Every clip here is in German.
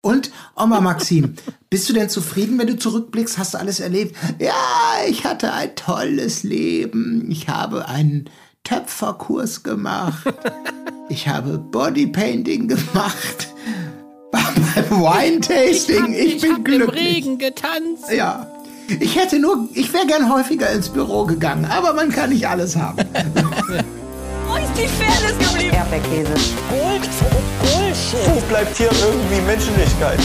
Und Oma Maxim, bist du denn zufrieden, wenn du zurückblickst? Hast du alles erlebt? Ja, ich hatte ein tolles Leben. Ich habe einen Töpferkurs gemacht. Ich habe Bodypainting gemacht. Beim Wine-Tasting. Ich, ich, bin hab glücklich. im Regen getanzt. Ja. Ich hätte nur, ich wäre gern häufiger ins Büro gegangen, aber man kann nicht alles haben. Wo ist die Fairness geblieben? Erdbeerkäse. Gold, Bullshit. Wo bleibt hier irgendwie Menschlichkeit?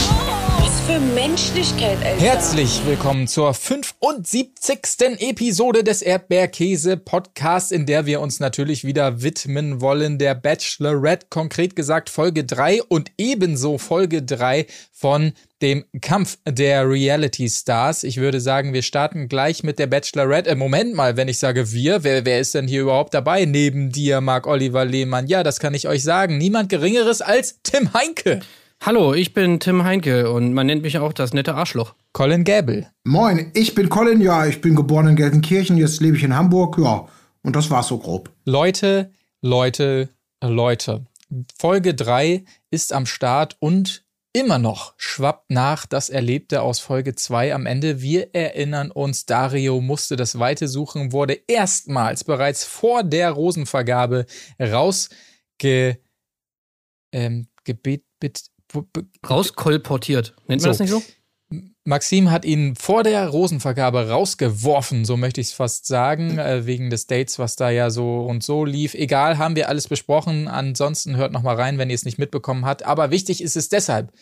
Was für Menschlichkeit, Alter. Herzlich willkommen zur 75. Episode des Erdbeerkäse Podcasts, in der wir uns natürlich wieder widmen wollen der Bachelorette, konkret gesagt Folge 3 und ebenso Folge 3 von dem Kampf der Reality Stars. Ich würde sagen, wir starten gleich mit der Bachelorette. Äh, Moment mal, wenn ich sage wir, wer, wer ist denn hier überhaupt dabei neben dir, Marc Oliver Lehmann? Ja, das kann ich euch sagen. Niemand Geringeres als Tim Heinke. Hallo, ich bin Tim Heinke und man nennt mich auch das nette Arschloch. Colin Gäbel. Moin, ich bin Colin, ja, ich bin geboren in Gelsenkirchen, jetzt lebe ich in Hamburg, ja. Und das war's so grob. Leute, Leute, Leute. Folge 3 ist am Start und immer noch schwappt nach das Erlebte aus Folge 2 am Ende. Wir erinnern uns, Dario musste das Weite suchen, wurde erstmals bereits vor der Rosenvergabe rausge ähm, gebet, bit, b- Rauskolportiert. Nennt man So. das nicht so? Maxim hat ihn vor der Rosenvergabe rausgeworfen, so möchte ich es fast sagen, äh, wegen des Dates, was da ja so und so lief. Egal, haben wir alles besprochen. Ansonsten hört noch mal rein, wenn ihr es nicht mitbekommen habt. Aber wichtig ist es deshalb,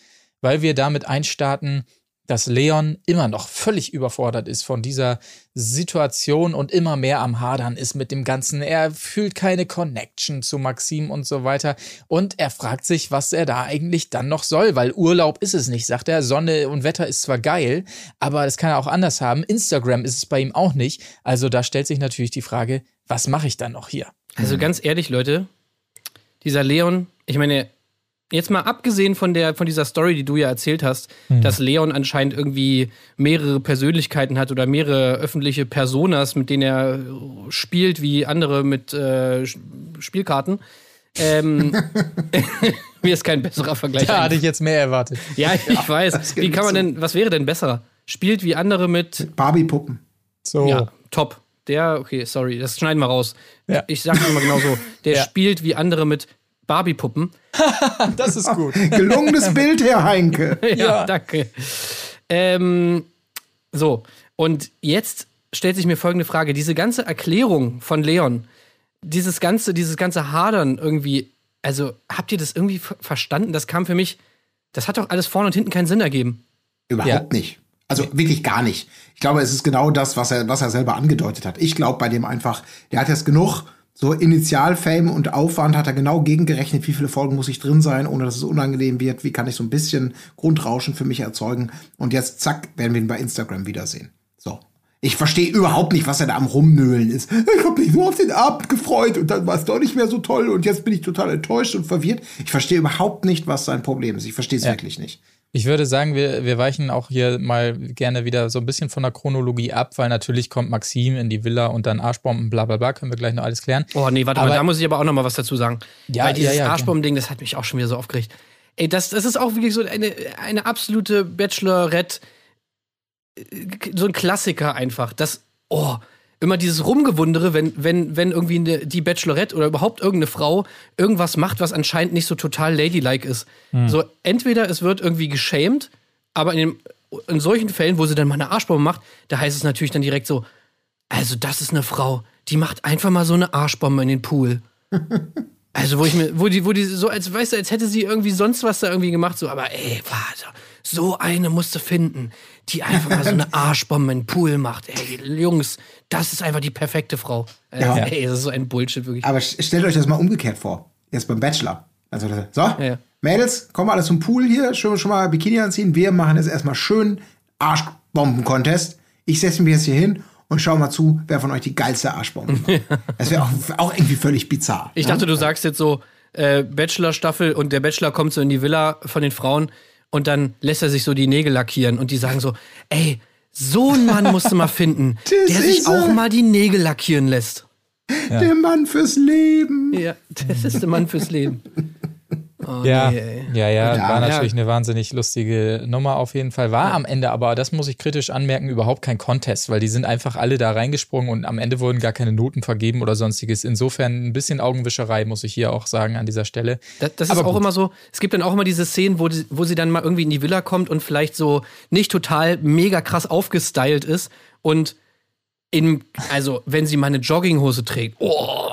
weil wir damit einstarten, dass Leon immer noch völlig überfordert ist von dieser Situation und immer mehr am Hadern ist mit dem Ganzen. Er fühlt keine Connection zu Maxim und so weiter. Und er fragt sich, was er da eigentlich dann noch soll, weil Urlaub ist es nicht, sagt er. Sonne und Wetter ist zwar geil, aber das kann er auch anders haben. Instagram ist es bei ihm auch nicht. Also da stellt sich natürlich die Frage, was mache ich dann noch hier? Also ganz ehrlich, Leute, dieser Leon, ich meine, jetzt mal abgesehen von der von dieser Story, die du ja erzählt hast, dass Leon anscheinend irgendwie mehrere Persönlichkeiten hat oder mehrere öffentliche Personas, mit denen er spielt, wie andere mit äh, Spielkarten. Ähm, mir ist kein besserer Vergleich. Da hatte ich jetzt mehr erwartet. ja, ich weiß. das Wie kann man denn, was wäre denn besser? Spielt wie andere mit Barbie-Puppen. So. Ja, top. Der, okay, sorry, das schneiden wir raus. Ja. Ich sag immer genau so. Der Ja. spielt wie andere mit Barbie-Puppen. Das ist gut. Gelungenes Bild, Herr Heinke. Ja, Ja. danke. Ähm, so, und jetzt stellt sich mir folgende Frage. Diese ganze Erklärung von Leon, dieses ganze, dieses ganze Hadern irgendwie, also habt ihr das irgendwie ver- verstanden? Das kam für mich, das hat doch alles vorne und hinten keinen Sinn ergeben. Überhaupt nicht. Also wirklich gar nicht. Ich glaube, es ist genau das, was er, was er selber angedeutet hat. Ich glaube bei dem einfach, der hat jetzt genug so Initialfame und Aufwand, hat er genau gegengerechnet, wie viele Folgen muss ich drin sein, ohne dass es unangenehm wird, wie kann ich so ein bisschen Grundrauschen für mich erzeugen. Und jetzt, zack, werden wir ihn bei Instagram wiedersehen. So. Ich verstehe überhaupt nicht, was er da am Rumnöhlen ist. Ich habe mich so auf den Abend gefreut und dann war es doch nicht mehr so toll und jetzt bin ich total enttäuscht und verwirrt. Ich verstehe überhaupt nicht, was sein Problem ist. Ich verstehe es wirklich nicht. Ich würde sagen, wir, wir weichen auch hier mal gerne wieder so ein bisschen von der Chronologie ab, weil natürlich kommt Maxim in die Villa und dann Arschbomben, bla bla bla, können wir gleich noch alles klären. Oh nee, warte Aber- mal, da muss ich aber auch noch mal was dazu sagen. Ja, Weil dieses ja, ja, Arschbomben-Ding, das hat mich auch schon wieder so aufgeregt. Ey, das, das ist auch wirklich so eine, eine absolute Bachelorette, äh, so ein Klassiker einfach. Das, oh, immer dieses Rumgewundere, wenn, wenn, wenn irgendwie eine, die Bachelorette oder überhaupt irgendeine Frau irgendwas macht, was anscheinend nicht so total ladylike ist. So, entweder es wird irgendwie geschämt, aber in, dem, in solchen Fällen, wo sie dann mal eine Arschbombe macht, da heißt es natürlich dann direkt so, also das ist eine Frau, die macht einfach mal so eine Arschbombe in den Pool. Also wo ich mir, wo die, wo die so als, weißt du, als hätte sie irgendwie sonst was da irgendwie gemacht, so, aber ey, warte, so eine musst du finden, die einfach mal so eine Arschbombe in den Pool macht. Ey, Jungs, das ist einfach die perfekte Frau. Äh, Ja. Ey, das ist so ein Bullshit, wirklich. Aber st- stellt euch das mal umgekehrt vor. Jetzt beim Bachelor. Also, so, ja. Mädels, kommen alle zum Pool hier, schön schon mal Bikini anziehen. Wir machen jetzt erstmal schön Arschbomben-Contest. Ich setze mich jetzt hier hin und schau mal zu, wer von euch die geilste Arschbombe macht. Das wäre auch, auch irgendwie völlig bizarr. Ich dachte, du sagst jetzt so, äh, Bachelor-Staffel und der Bachelor kommt so in die Villa von den Frauen und dann lässt er sich so die Nägel lackieren und die sagen so, ey, so einen Mann musst du mal finden, der sich auch mal die Nägel lackieren lässt. Der Mann fürs Leben. Ja, das ist der Mann fürs Leben. Oh, Ja, nee, ja, ja, Ja, war ja. natürlich eine wahnsinnig lustige Nummer auf jeden Fall. War am Ende aber, das muss ich kritisch anmerken, überhaupt kein Contest, weil die sind einfach alle da reingesprungen und am Ende wurden gar keine Noten vergeben oder sonstiges. Insofern ein bisschen Augenwischerei, muss ich hier auch sagen an dieser Stelle. Das, das ist Aber auch gut. immer so, es gibt dann auch immer diese Szenen, wo, die, wo sie dann mal irgendwie in die Villa kommt und vielleicht so nicht total mega krass aufgestylt ist und in, also wenn sie mal eine Jogginghose trägt, oh,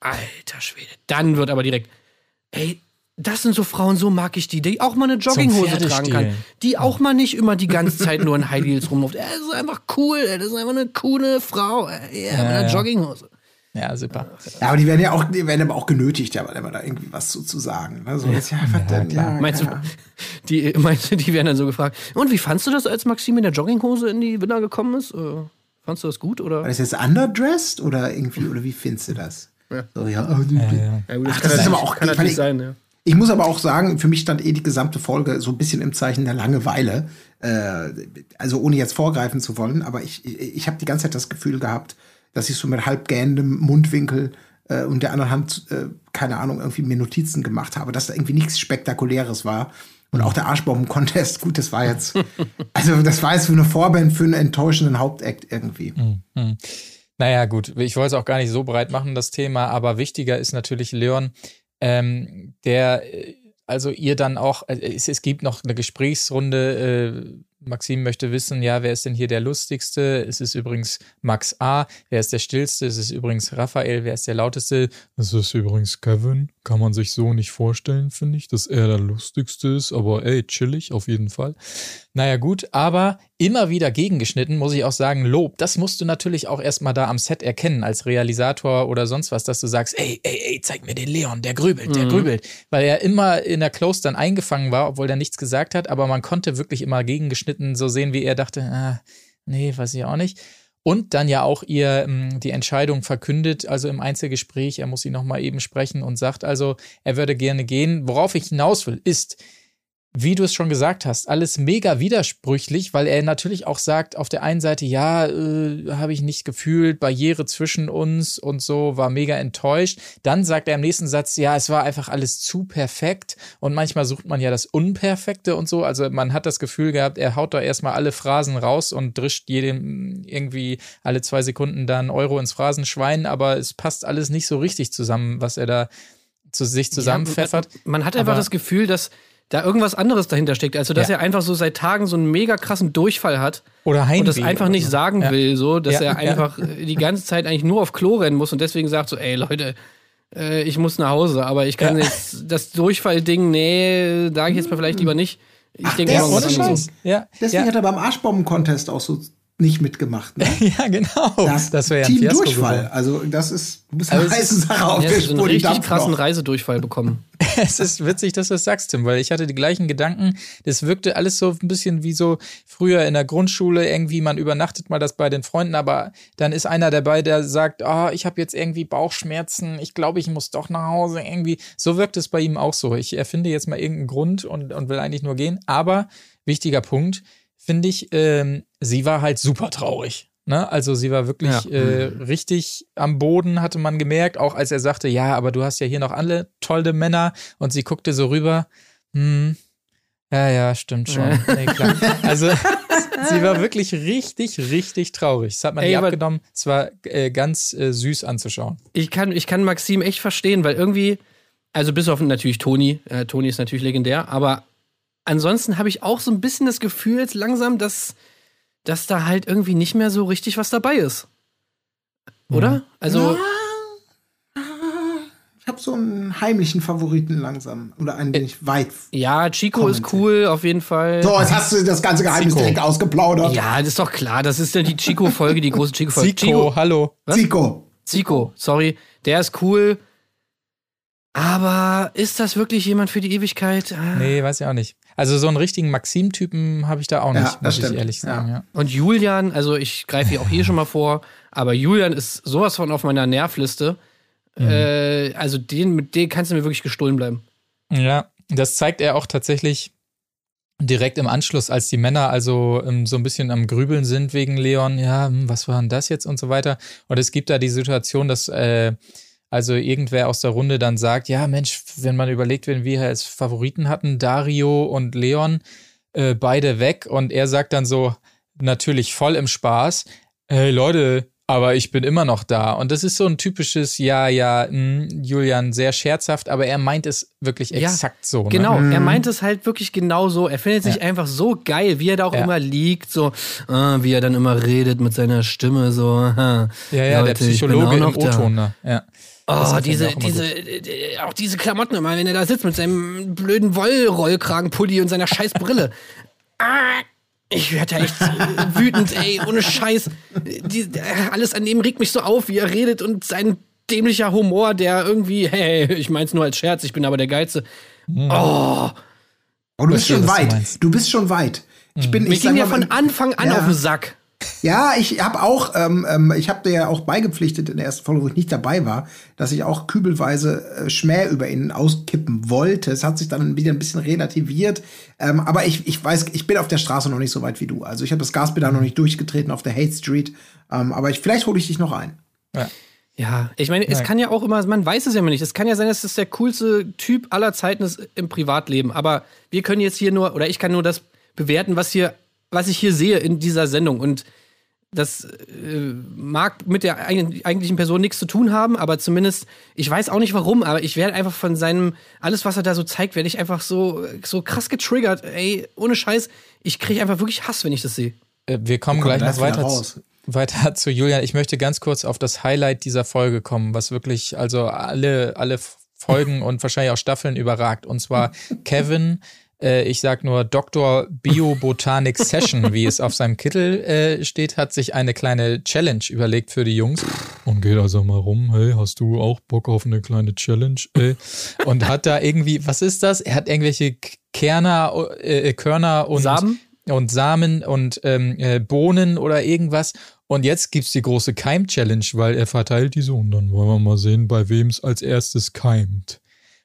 alter Schwede, dann wird aber direkt, ey, das sind so Frauen, so mag ich die, die auch mal eine Jogginghose tragen kann, die auch mal nicht immer die ganze Zeit nur in High Heels rumläuft. Ey, das ist einfach cool, ey, das ist einfach eine coole Frau, ey, ja, mit einer ja. Jogginghose. Ja, super. Ja, aber die werden ja auch, die werden aber auch genötigt, ja, aber da irgendwie was zu, zu sagen. Also, ja, ja, denn? ja, Meinst du, die, meinst du, die werden dann so gefragt, und wie fandst du das, als Maxim in der Jogginghose in die Villa gekommen ist? Äh, fandst du das gut, oder? War das jetzt underdressed oder irgendwie, oder wie findest du das? Ja. So, ja, oh, Ja, gut, Ach, das ist aber auch, kann ich natürlich sein, ja. Ich muss aber auch sagen, für mich stand eh die gesamte Folge so ein bisschen im Zeichen der Langeweile. Äh, also ohne jetzt vorgreifen zu wollen, aber ich, ich, ich habe die ganze Zeit das Gefühl gehabt, dass ich so mit halb gähnendem Mundwinkel äh, und der anderen Hand, äh, keine Ahnung, irgendwie mir Notizen gemacht habe, dass da irgendwie nichts Spektakuläres war. Und auch der Arschbomben-Contest, gut, das war jetzt, also das war jetzt für eine Vorband für einen enttäuschenden Hauptakt irgendwie. Naja, gut, ich wollte es auch gar nicht so breit machen, das Thema, aber wichtiger ist natürlich Leon, ähm, der äh, also ihr dann auch, äh, es, es gibt noch eine Gesprächsrunde, äh, Maxim möchte wissen, ja, wer ist denn hier der lustigste? Es ist übrigens Max A. Wer ist der stillste? Es ist übrigens Raphael. Wer ist der lauteste? Es ist übrigens Kevin. Kann man sich so nicht vorstellen, finde ich, dass er der lustigste ist. Aber ey, chillig auf jeden Fall. Naja, gut, aber immer wieder gegengeschnitten, muss ich auch sagen, Lob. Das musst du natürlich auch erstmal da am Set erkennen, als Realisator oder sonst was, dass du sagst, ey, ey, ey, zeig mir den Leon, der grübelt, der grübelt. Weil er immer in der Close dann eingefangen war, obwohl er nichts gesagt hat, aber man konnte wirklich immer gegengeschnitten so sehen, wie er dachte, ah, nee, weiß ich auch nicht. Und dann ja auch ihr ähm, die Entscheidung verkündet, also im Einzelgespräch, er muss sie nochmal eben sprechen und sagt also, er würde gerne gehen. Worauf ich hinaus will, ist, wie du es schon gesagt hast, alles mega widersprüchlich, weil er natürlich auch sagt, auf der einen Seite, ja, äh, habe ich nicht gefühlt, Barriere zwischen uns und so, war mega enttäuscht. Dann sagt er im nächsten Satz, ja, es war einfach alles zu perfekt und manchmal sucht man ja das Unperfekte und so. Also man hat das Gefühl gehabt, er haut da erstmal alle Phrasen raus und drischt jedem irgendwie alle zwei Sekunden dann Euro ins Phrasenschwein, aber es passt alles nicht so richtig zusammen, was er da zu sich zusammenpfeffert. Ja, man hat einfach Aber- das Gefühl, dass da irgendwas anderes dahinter steckt. Also, dass Ja. er einfach so seit Tagen so einen mega krassen Durchfall hat Oder Heimweh und das einfach nicht so. sagen Ja. will, so, dass Ja, er einfach äh, die ganze Zeit eigentlich nur auf Klo rennen muss und deswegen sagt so, ey Leute, äh, ich muss nach Hause, aber ich kann Ja. jetzt das Durchfall-Ding, nee, sage ich jetzt mal vielleicht lieber nicht. Ich denke der Ohne. Scheiß. Ja, Deswegen ja. hat er beim Arschbomben-Contest auch so nicht mitgemacht. Ne? ja, genau. Das, wäre ja ein Team Fiasko Durchfall. geworden. Also das ist, du bist Aber eine heiße Sache auf der hat so einen richtig dampft krassen noch. Reisedurchfall bekommen. Es ist witzig, dass du das sagst, Tim, weil ich hatte die gleichen Gedanken. Das wirkte alles so ein bisschen wie so früher in der Grundschule, irgendwie man übernachtet mal das bei den Freunden, aber dann ist einer dabei, der sagt, ah, ich habe jetzt irgendwie Bauchschmerzen, ich glaube, ich muss doch nach Hause irgendwie. So wirkt es bei ihm auch so. Ich erfinde jetzt mal irgendeinen Grund und, und will eigentlich nur gehen. Aber wichtiger Punkt, finde ich, ähm, sie war halt super traurig. Ne? Also sie war wirklich Ja. äh, richtig am Boden, hatte man gemerkt, auch als er sagte, ja, aber du hast ja hier noch alle tolle Männer und sie guckte so rüber, hm, ja, ja, stimmt schon. Nee, klar. Also sie war wirklich richtig, richtig traurig. Das hat man Ey, ihr abgenommen. Es war äh, ganz äh, süß anzuschauen. Ich kann, ich kann Maxim echt verstehen, weil irgendwie, also bis auf natürlich Toni, äh, Toni ist natürlich legendär, aber ansonsten habe ich auch so ein bisschen das Gefühl jetzt langsam, dass, dass da halt irgendwie nicht mehr so richtig was dabei ist. Oder? Also, Ich habe so einen heimlichen Favoriten langsam. Oder einen, den ich weit. ja, Chico ist cool, auf jeden Fall. So, jetzt hast du das ganze Geheimnis Zico. direkt ausgeplaudert. Ja, das ist doch klar, das ist ja die Chico-Folge, die große Chico-Folge. Zico, hallo. Was? Zico. Zico, sorry, der ist cool. Aber ist das wirklich jemand für die Ewigkeit? Ah. Nee, weiß ich auch nicht. Also so einen richtigen Maxim-Typen habe ich da auch Ja, nicht, das muss ich stimmt. ehrlich sagen. Ja. Und Julian, also ich greife hier auch hier schon mal vor, aber Julian ist sowas von auf meiner Nervliste. Äh, also den, mit dem kannst du mir wirklich gestohlen bleiben. Ja, das zeigt er auch tatsächlich direkt im Anschluss, als die Männer also ähm, so ein bisschen am Grübeln sind wegen Leon. Ja, hm, was war denn das jetzt und so weiter. Und es gibt da die Situation, dass äh, Also irgendwer aus der Runde dann sagt, ja Mensch, wenn man überlegt, wenn wir als Favoriten hatten, Dario und Leon, äh, beide weg und er sagt dann so, natürlich voll im Spaß, hey Leute, aber ich bin immer noch da. Und das ist so ein typisches, ja, ja, mh, Julian, sehr scherzhaft, aber er meint es wirklich Ja, exakt so. Ne? Genau, er meint es halt wirklich genau so. Er findet sich einfach so geil, wie er da auch Ja. immer liegt, so, äh, wie er dann immer redet mit seiner Stimme, so. Ja, Ja, ja, der Psychologe im O-Ton. Ne? Ja. Oh, diese, mir auch immer diese, äh, auch diese Klamotten immer, wenn er da sitzt mit seinem blöden Wollrollkragenpulli und seiner scheiß Brille. ah, ich werde ja echt äh, wütend, ey, ohne Scheiß. Die, äh, alles an dem regt mich so auf, wie er redet und sein dämlicher Humor, der irgendwie, hey, ich mein's nur als Scherz, ich bin aber der Geilste. Oh, Oh, du bist schon weit. Du bist schon weit. Ich bin, mir ich ging ja von Anfang an Ja. auf den Sack. Ja, ich habe auch, ähm, ähm, ich habe dir ja auch beigepflichtet in der ersten Folge, wo ich nicht dabei war, dass ich auch kübelweise äh, Schmäh über ihn auskippen wollte. Es hat sich dann wieder ein bisschen relativiert. Ähm, aber ich, ich weiß, ich bin auf der Straße noch nicht so weit wie du. Also ich habe das Gaspedal noch nicht durchgetreten auf der Hate Street. Ähm, aber ich, vielleicht hole ich dich noch ein. Ja, ich meine, es Nein. kann ja auch immer, man weiß es ja immer nicht. Es kann ja sein, dass das der coolste Typ aller Zeiten ist im Privatleben. Aber wir können jetzt hier nur, oder ich kann nur das bewerten, was hier, was ich hier sehe in dieser Sendung. Und das äh, mag mit der eig- eigentlichen Person nichts zu tun haben, aber zumindest, ich weiß auch nicht warum, aber ich werde einfach von seinem, alles, was er da so zeigt, werde ich einfach so, so krass getriggert. Ey, ohne Scheiß, ich kriege einfach wirklich Hass, wenn ich das sehe. Äh, Wir kommen gleich noch weiter, raus. zu, weiter zu Julian. Ich möchte ganz kurz auf das Highlight dieser Folge kommen, was wirklich also alle, alle Folgen und wahrscheinlich auch Staffeln überragt. Und zwar Kevin, äh, ich sag nur Dr. Biobotanik Session, wie es auf seinem Kittel äh, steht, hat sich eine kleine Challenge überlegt für die Jungs. Und geht also mal rum, hey, hast du auch Bock auf eine kleine Challenge? Ey? Und hat da irgendwie, was ist das? Er hat irgendwelche Kerner, äh, Körner und Samen? und Samen und ähm, äh, Bohnen oder irgendwas. Und jetzt gibt's die große Keim-Challenge, weil er verteilt die so. Und dann wollen wir mal sehen, bei wem es als erstes keimt.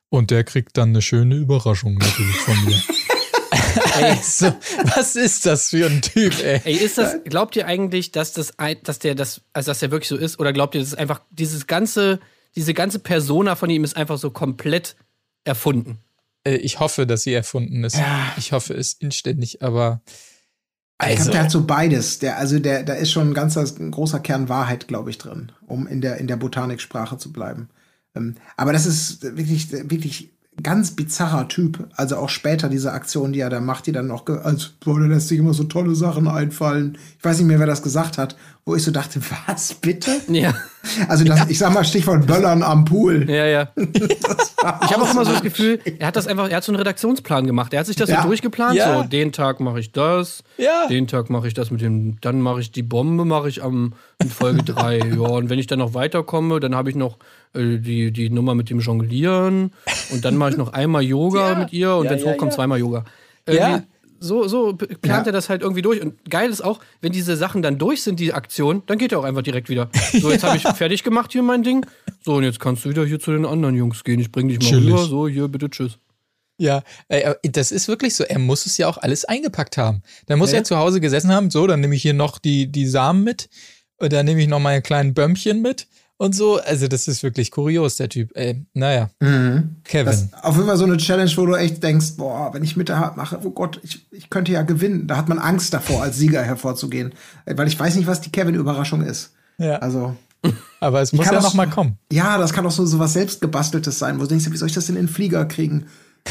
Und der kriegt dann eine schöne Überraschung natürlich von mir. ey, so, was ist das für ein Typ, ey? Ey, ist das, glaubt ihr eigentlich, dass das, ein- dass der das, also dass der wirklich so ist? Oder glaubt ihr, das ist einfach, dieses ganze, diese ganze Persona von ihm ist einfach so komplett erfunden? Äh, Ich hoffe, dass sie erfunden ist. Ich hoffe es inständig, aber Ich also, glaube, der hat so beides. Der, also der, da ist schon ein ganzer, ein großer Kern Wahrheit, glaube ich, drin, um in der, in der Botaniksprache zu bleiben. Ähm, aber das ist wirklich, wirklich ganz bizarrer Typ. Also auch später diese Aktion, die er da macht, die dann noch, als boah, der lässt sich immer so tolle Sachen einfallen. Ich weiß nicht mehr, wer das gesagt hat, wo ich so dachte, was bitte? Ja, Also das, ich sag mal Stichwort Böllern am Pool. ja, ja. Ich habe auch immer so das Gefühl, er hat das einfach, er hat so einen Redaktionsplan gemacht. Er hat sich das Ja. so durchgeplant. Ja. So, den Tag mache ich das, Ja. den Tag mache ich das mit dem, dann mache ich die Bombe, mache ich am in Folge 3. ja, und wenn ich dann noch weiterkomme, dann habe ich noch äh, die, die Nummer mit dem Jonglieren und dann mache ich noch einmal Yoga Ja. mit ihr und Ja, wenn es ja, hochkommt, ja. zweimal Yoga. Ja. Irgendwie So, so plant Ja. er das halt irgendwie durch. Und geil ist auch, wenn diese Sachen dann durch sind, die Aktion, dann geht er auch einfach direkt wieder. So, jetzt habe ich fertig gemacht hier mein Ding. So, und jetzt kannst du wieder hier zu den anderen Jungs gehen. Ich bring dich mal Chillig. rüber. So, hier, bitte, tschüss. Ja, äh, das ist wirklich so. Er muss es ja auch alles eingepackt haben. Dann muss Ja. er zu Hause gesessen haben. So, dann nehme ich hier noch die, die Samen mit. Und dann nehme ich noch meine kleinen Bömmchen mit. Und so. Also, das ist wirklich kurios, der Typ. Ey, naja, Mhm. Kevin. Das auf jeden Fall so eine Challenge, wo du echt denkst, boah, wenn ich mit der mache, oh Gott, ich, ich könnte ja gewinnen. Da hat man Angst davor, als Sieger hervorzugehen. Äh, Weil ich weiß nicht, was die Kevin-Überraschung ist. ja, Also, aber es muss kann ja das- noch mal kommen. ja, das kann auch so, so was selbstgebasteltes sein, wo du denkst, wie soll ich das denn in den Flieger kriegen?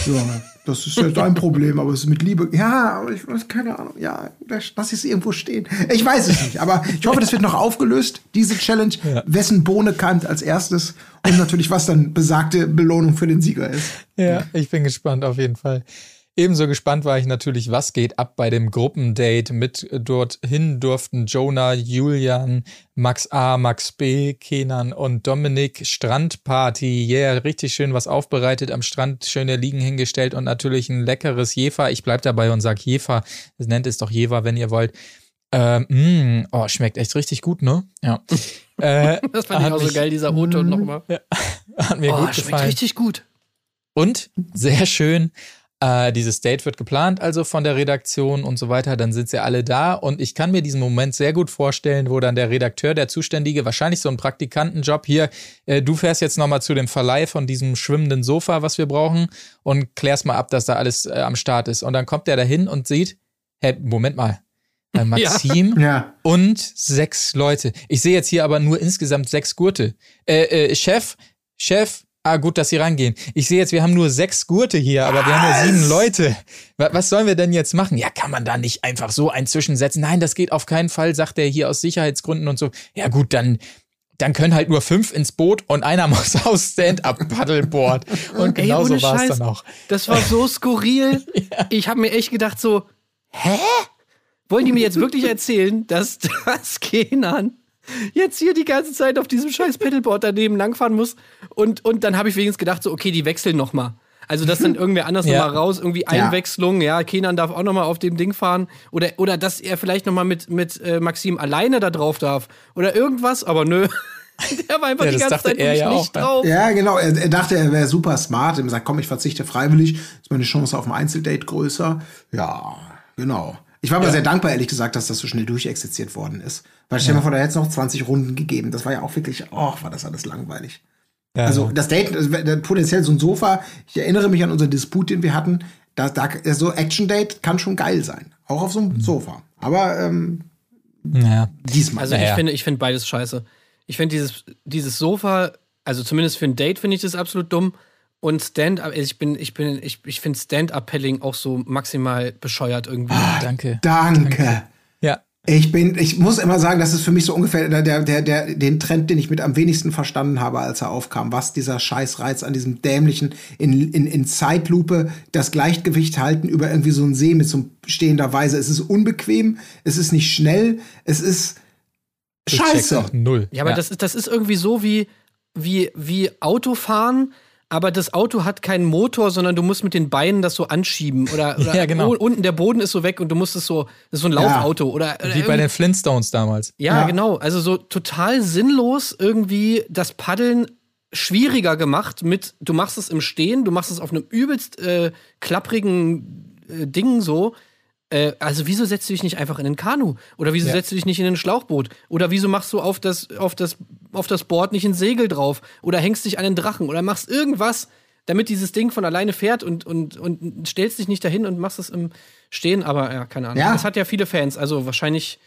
Ja, das ist ja dein Problem, aber es ist mit Liebe. Ja, aber ich keine Ahnung. Ja, lass es irgendwo stehen. Ich weiß es nicht, aber ich hoffe, das wird noch aufgelöst, diese Challenge. Ja. Wessen Bohne keimt als erstes und natürlich, was dann besagte Belohnung für den Sieger ist. Ja, ich bin gespannt auf jeden Fall. Ebenso gespannt war ich natürlich, was geht ab bei dem Gruppendate. Mit dorthin durften Jonah, Julian, Max A, Max B, Kenan und Dominik. Strandparty. Yeah, richtig schön was aufbereitet am Strand. Schöne Liegen hingestellt und natürlich ein leckeres Jefer. Ich bleib dabei und sag Jefer. Nennt es doch Jever, wenn ihr wollt. Ähm, mh, oh, schmeckt echt richtig gut, ne? Ja. äh, Das fand ich auch so mich- geil, dieser O-Ton nochmal. Hat mir Oh, gut schmeckt gefallen. richtig gut. Und sehr schön Äh, dieses Date wird geplant, also von der Redaktion und so weiter. Dann sind sie alle da und ich kann mir diesen Moment sehr gut vorstellen, wo dann der Redakteur, der Zuständige, wahrscheinlich so ein Praktikantenjob hier, äh, du fährst jetzt nochmal zu dem Verleih von diesem schwimmenden Sofa, was wir brauchen und klärst mal ab, dass da alles äh, am Start ist. Und dann kommt der dahin und sieht, hä, Moment mal. Äh, Maxim Ja. und sechs Leute. Ich sehe jetzt hier aber nur insgesamt sechs Gurte. Äh, äh, Chef, Chef, ah, gut, dass Sie rangehen. Ich sehe jetzt, wir haben nur sechs Gurte hier, aber wir haben ja sieben Leute. Wa- Was sollen wir denn jetzt machen? Ja, kann man da nicht einfach so ein Zwischensetzen? Nein, das geht auf keinen Fall, sagt er hier aus Sicherheitsgründen und so. Ja, gut, dann. Dann können halt nur fünf ins Boot und einer muss aufs Stand-up-Paddleboard. Und genau so war es dann auch. Das war so skurril. Ich habe mir echt gedacht so, hä? Wollen die mir jetzt wirklich erzählen, dass das Kenan jetzt hier die ganze Zeit auf diesem scheiß Pedalboard daneben langfahren muss? Und, und dann habe ich wenigstens gedacht so, okay, die wechseln noch mal. Also, dass dann irgendwer anders Ja. noch mal raus, irgendwie Ja. Einwechslung, ja, Kenan darf auch noch mal auf dem Ding fahren. Oder, oder dass er vielleicht noch mal mit, mit äh, Maxim alleine da drauf darf. Oder irgendwas, aber nö. Der war einfach Ja, die ganze Zeit er ja nicht auch, ja. drauf. Ja, genau. Er, er dachte, er wäre super smart. Er hat gesagt, komm, ich verzichte freiwillig. Ist meine Chance auf ein Einzeldate größer. Ja, genau. Ich war aber sehr dankbar, ehrlich gesagt, dass das so schnell durchexerziert worden ist. Weil stell dir mal vor, da hätte es noch 20 Runden gegeben. Das war ja auch wirklich, oh, war das alles langweilig. Ja. Also das Date, das potenziell so ein Sofa. Ich erinnere mich an unseren Disput, den wir hatten. Da, da, so Action-Date kann schon geil sein. Auch auf so einem Sofa. Aber ähm, ja. diesmal. Also Naja. ich finde, ich finde beides scheiße. Ich finde dieses, dieses Sofa, also zumindest für ein Date finde ich das absolut dumm. Und Stand-up, also ich bin, ich bin, ich, ich finde Stand-up-Paddling auch so maximal bescheuert irgendwie. Danke. Danke. Ja. Ich bin, ich muss immer sagen, das ist für mich so ungefähr der, der, der, der, den Trend, den ich mit am wenigsten verstanden habe, als er aufkam. Was dieser Scheißreiz an diesem dämlichen, in, in, in Zeitlupe, das Gleichgewicht halten über irgendwie so einen See mit so stehender Weise. Es ist unbequem, es ist nicht schnell, es ist Ich check's scheiße. auch null. Ja, aber Das, ist, das ist irgendwie so wie, wie, wie Autofahren, aber das Auto hat keinen Motor, sondern du musst mit den Beinen das so anschieben. Oder, oder Ja, genau. unten der Boden ist so weg und du musst es so, das ist so ein Laufauto. Oder, oder Wie bei den Flintstones damals. Ja, Ja. genau. Also so total sinnlos irgendwie das Paddeln schwieriger gemacht mit, du machst es im Stehen, du machst es auf einem übelst äh, klapprigen äh, Ding so. Äh, also wieso setzt du dich nicht einfach in ein Kanu? Oder wieso Ja. setzt du dich nicht in ein Schlauchboot? Oder wieso machst du auf das, auf das, auf das Board nicht ein Segel drauf? Oder hängst dich an einen Drachen? Oder machst irgendwas, damit dieses Ding von alleine fährt und, und, und stellst dich nicht dahin und machst es im Stehen. Aber ja, keine Ahnung. Ja. Das hat ja viele Fans. Also wahrscheinlich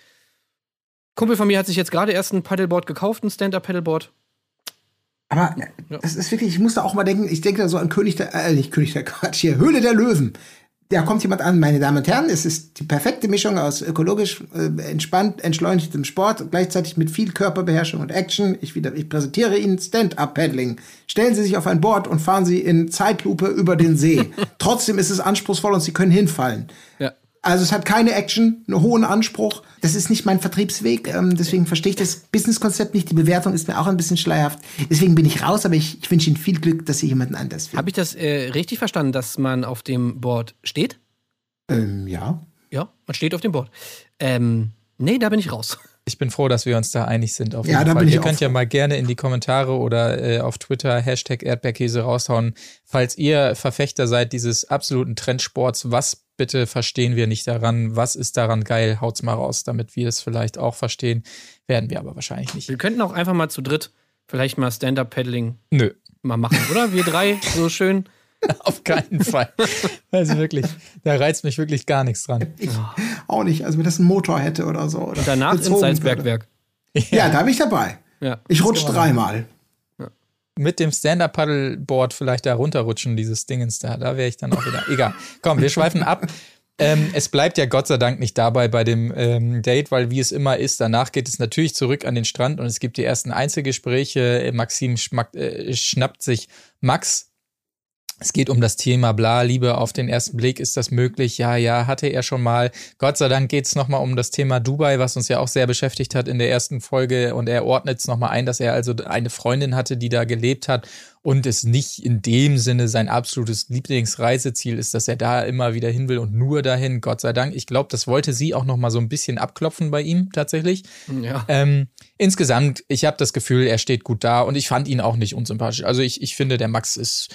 Kumpel von mir hat sich jetzt gerade erst ein Paddleboard gekauft, ein Stand-Up-Paddleboard. Aber das ist wirklich, ich musste auch mal denken, ich denke da so an König der, äh, nicht König der Quatsch, hier, Höhle der Löwen. Da kommt jemand an, meine Damen und Herren, es ist die perfekte Mischung aus ökologisch äh, entspannt, entschleunigtem Sport und gleichzeitig mit viel Körperbeherrschung und Action. Ich, wieder, ich präsentiere Ihnen Stand-Up-Paddling. Stellen Sie sich auf ein Board und fahren Sie in Zeitlupe über den See. Trotzdem ist es anspruchsvoll und Sie können hinfallen. Ja. Also es hat keine Action, einen hohen Anspruch. Das ist nicht mein Vertriebsweg. Ähm, deswegen verstehe ich das Businesskonzept nicht. Die Bewertung ist mir auch ein bisschen schleierhaft. Deswegen bin ich raus, aber ich, ich wünsche Ihnen viel Glück, dass Sie jemanden anders finden. Habe ich das äh, richtig verstanden, dass man auf dem Board steht? Ähm, ja. Ja, man steht auf dem Board. Ähm, nee, da bin ich raus. Ich bin froh, dass wir uns da einig sind. Auf Ja, jeden da Fall. bin ich ihr könnt ja mal gerne in die Kommentare oder äh, auf Twitter Hashtag Erdbeerkäse raushauen, falls ihr Verfechter seid dieses absoluten Trendsports. Was bitte verstehen wir nicht daran? Was ist daran geil? Haut's mal raus, damit wir es vielleicht auch verstehen. Werden wir aber wahrscheinlich nicht. Wir könnten auch einfach mal zu dritt vielleicht mal Stand-Up-Paddling Nö, mal machen, oder? Wir drei, so schön. auf keinen Fall. Also wirklich, da reizt mich wirklich gar nichts dran. Ich auch nicht. Also wenn das einen Motor hätte oder so. Oder Und danach ins Salzbergwerk. würde. Ja, da bin ich dabei. Ja. Ich rutsche dreimal. Mit dem Stand-Up-Paddleboard vielleicht da runterrutschen, dieses Dingens da. Da wäre ich dann auch wieder. Egal. Komm, wir schweifen ab. Ähm, es bleibt ja Gott sei Dank nicht dabei bei dem ähm, Date, weil wie es immer ist, danach geht es natürlich zurück an den Strand und es gibt die ersten Einzelgespräche. Maxim schmackt, äh, schnappt sich Max. Es geht um das Thema bla, Liebe auf den ersten Blick, ist das möglich? Ja, ja, hatte er schon mal. Gott sei Dank geht es nochmal um das Thema Dubai, was uns ja auch sehr beschäftigt hat in der ersten Folge und er ordnet es nochmal ein, dass er also eine Freundin hatte, die da gelebt hat und es nicht in dem Sinne sein absolutes Lieblingsreiseziel ist, dass er da immer wieder hin will und nur dahin, Gott sei Dank. Ich glaube, das wollte sie auch nochmal so ein bisschen abklopfen bei ihm tatsächlich. Ja. Ähm, insgesamt, ich habe das Gefühl, er steht gut da und ich fand ihn auch nicht unsympathisch. Also ich, ich finde, der Max ist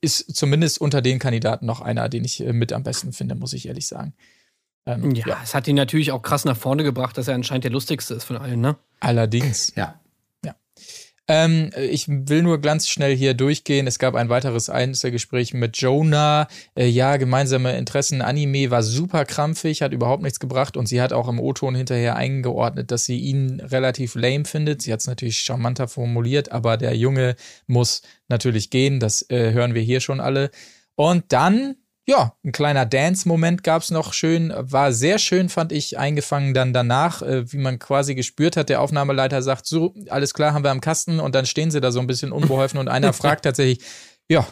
ist zumindest unter den Kandidaten noch einer, den ich äh, mit am besten finde, muss ich ehrlich sagen. Ähm, Ja, es hat ihn natürlich auch krass nach vorne gebracht, dass er anscheinend der lustigste ist von allen, ne? Allerdings. Ja. Ähm, ich will nur ganz schnell hier durchgehen. Es gab ein weiteres Einzelgespräch mit Jonah. Äh, ja, gemeinsame Interessen. Anime war super krampfig, hat überhaupt nichts gebracht und sie hat auch im O-Ton hinterher eingeordnet, dass sie ihn relativ lame findet. Sie hat es natürlich charmanter formuliert, aber der Junge muss natürlich gehen. Das äh, hören wir hier schon alle. Und dann ja, ein kleiner Dance-Moment gab's noch schön, war sehr schön, fand ich, eingefangen dann danach, äh, wie man quasi gespürt hat, der Aufnahmeleiter sagt, so, alles klar, haben wir am Kasten und dann stehen sie da so ein bisschen unbeholfen und einer fragt tatsächlich, ja,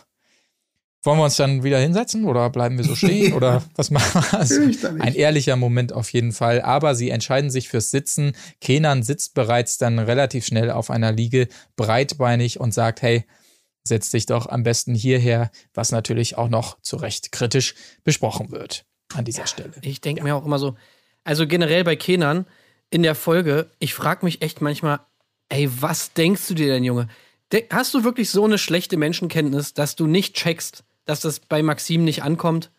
wollen wir uns dann wieder hinsetzen oder bleiben wir so stehen oder was machen wir? Also, ein ehrlicher Moment auf jeden Fall, aber sie entscheiden sich fürs Sitzen. Kenan sitzt bereits dann relativ schnell auf einer Liege, breitbeinig und sagt, hey, setz dich doch am besten hierher, was natürlich auch noch zu Recht kritisch besprochen wird an dieser Stelle. Ich denke mir auch immer so, also generell bei Kenan in der Folge, ich frage mich echt manchmal, ey, was denkst du dir denn, Junge? De hast du wirklich so eine schlechte Menschenkenntnis, dass du nicht checkst, dass das bei Maxim nicht ankommt?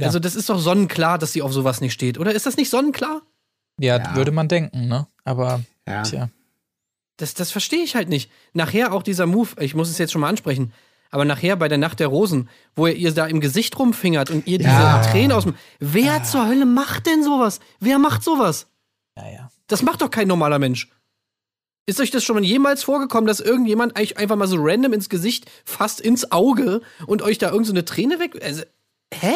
Ja. Also, das ist doch sonnenklar, dass sie auf sowas nicht steht, oder? Ist das nicht sonnenklar? Ja, Ja. würde man denken, ne? Aber Ja. tja. Das, das verstehe ich halt nicht. Nachher auch dieser Move, ich muss es jetzt schon mal ansprechen, aber nachher bei der Nacht der Rosen, wo ihr ihr da im Gesicht rumfingert und ihr Ja. diese Tränen aus dem. Wer zur Hölle macht denn sowas? Wer macht sowas? Ja, ja. Das macht doch kein normaler Mensch. Ist euch das schon mal jemals vorgekommen, dass irgendjemand euch einfach mal so random ins Gesicht, fast ins Auge und euch da irgend so eine Träne weg. Also, hä?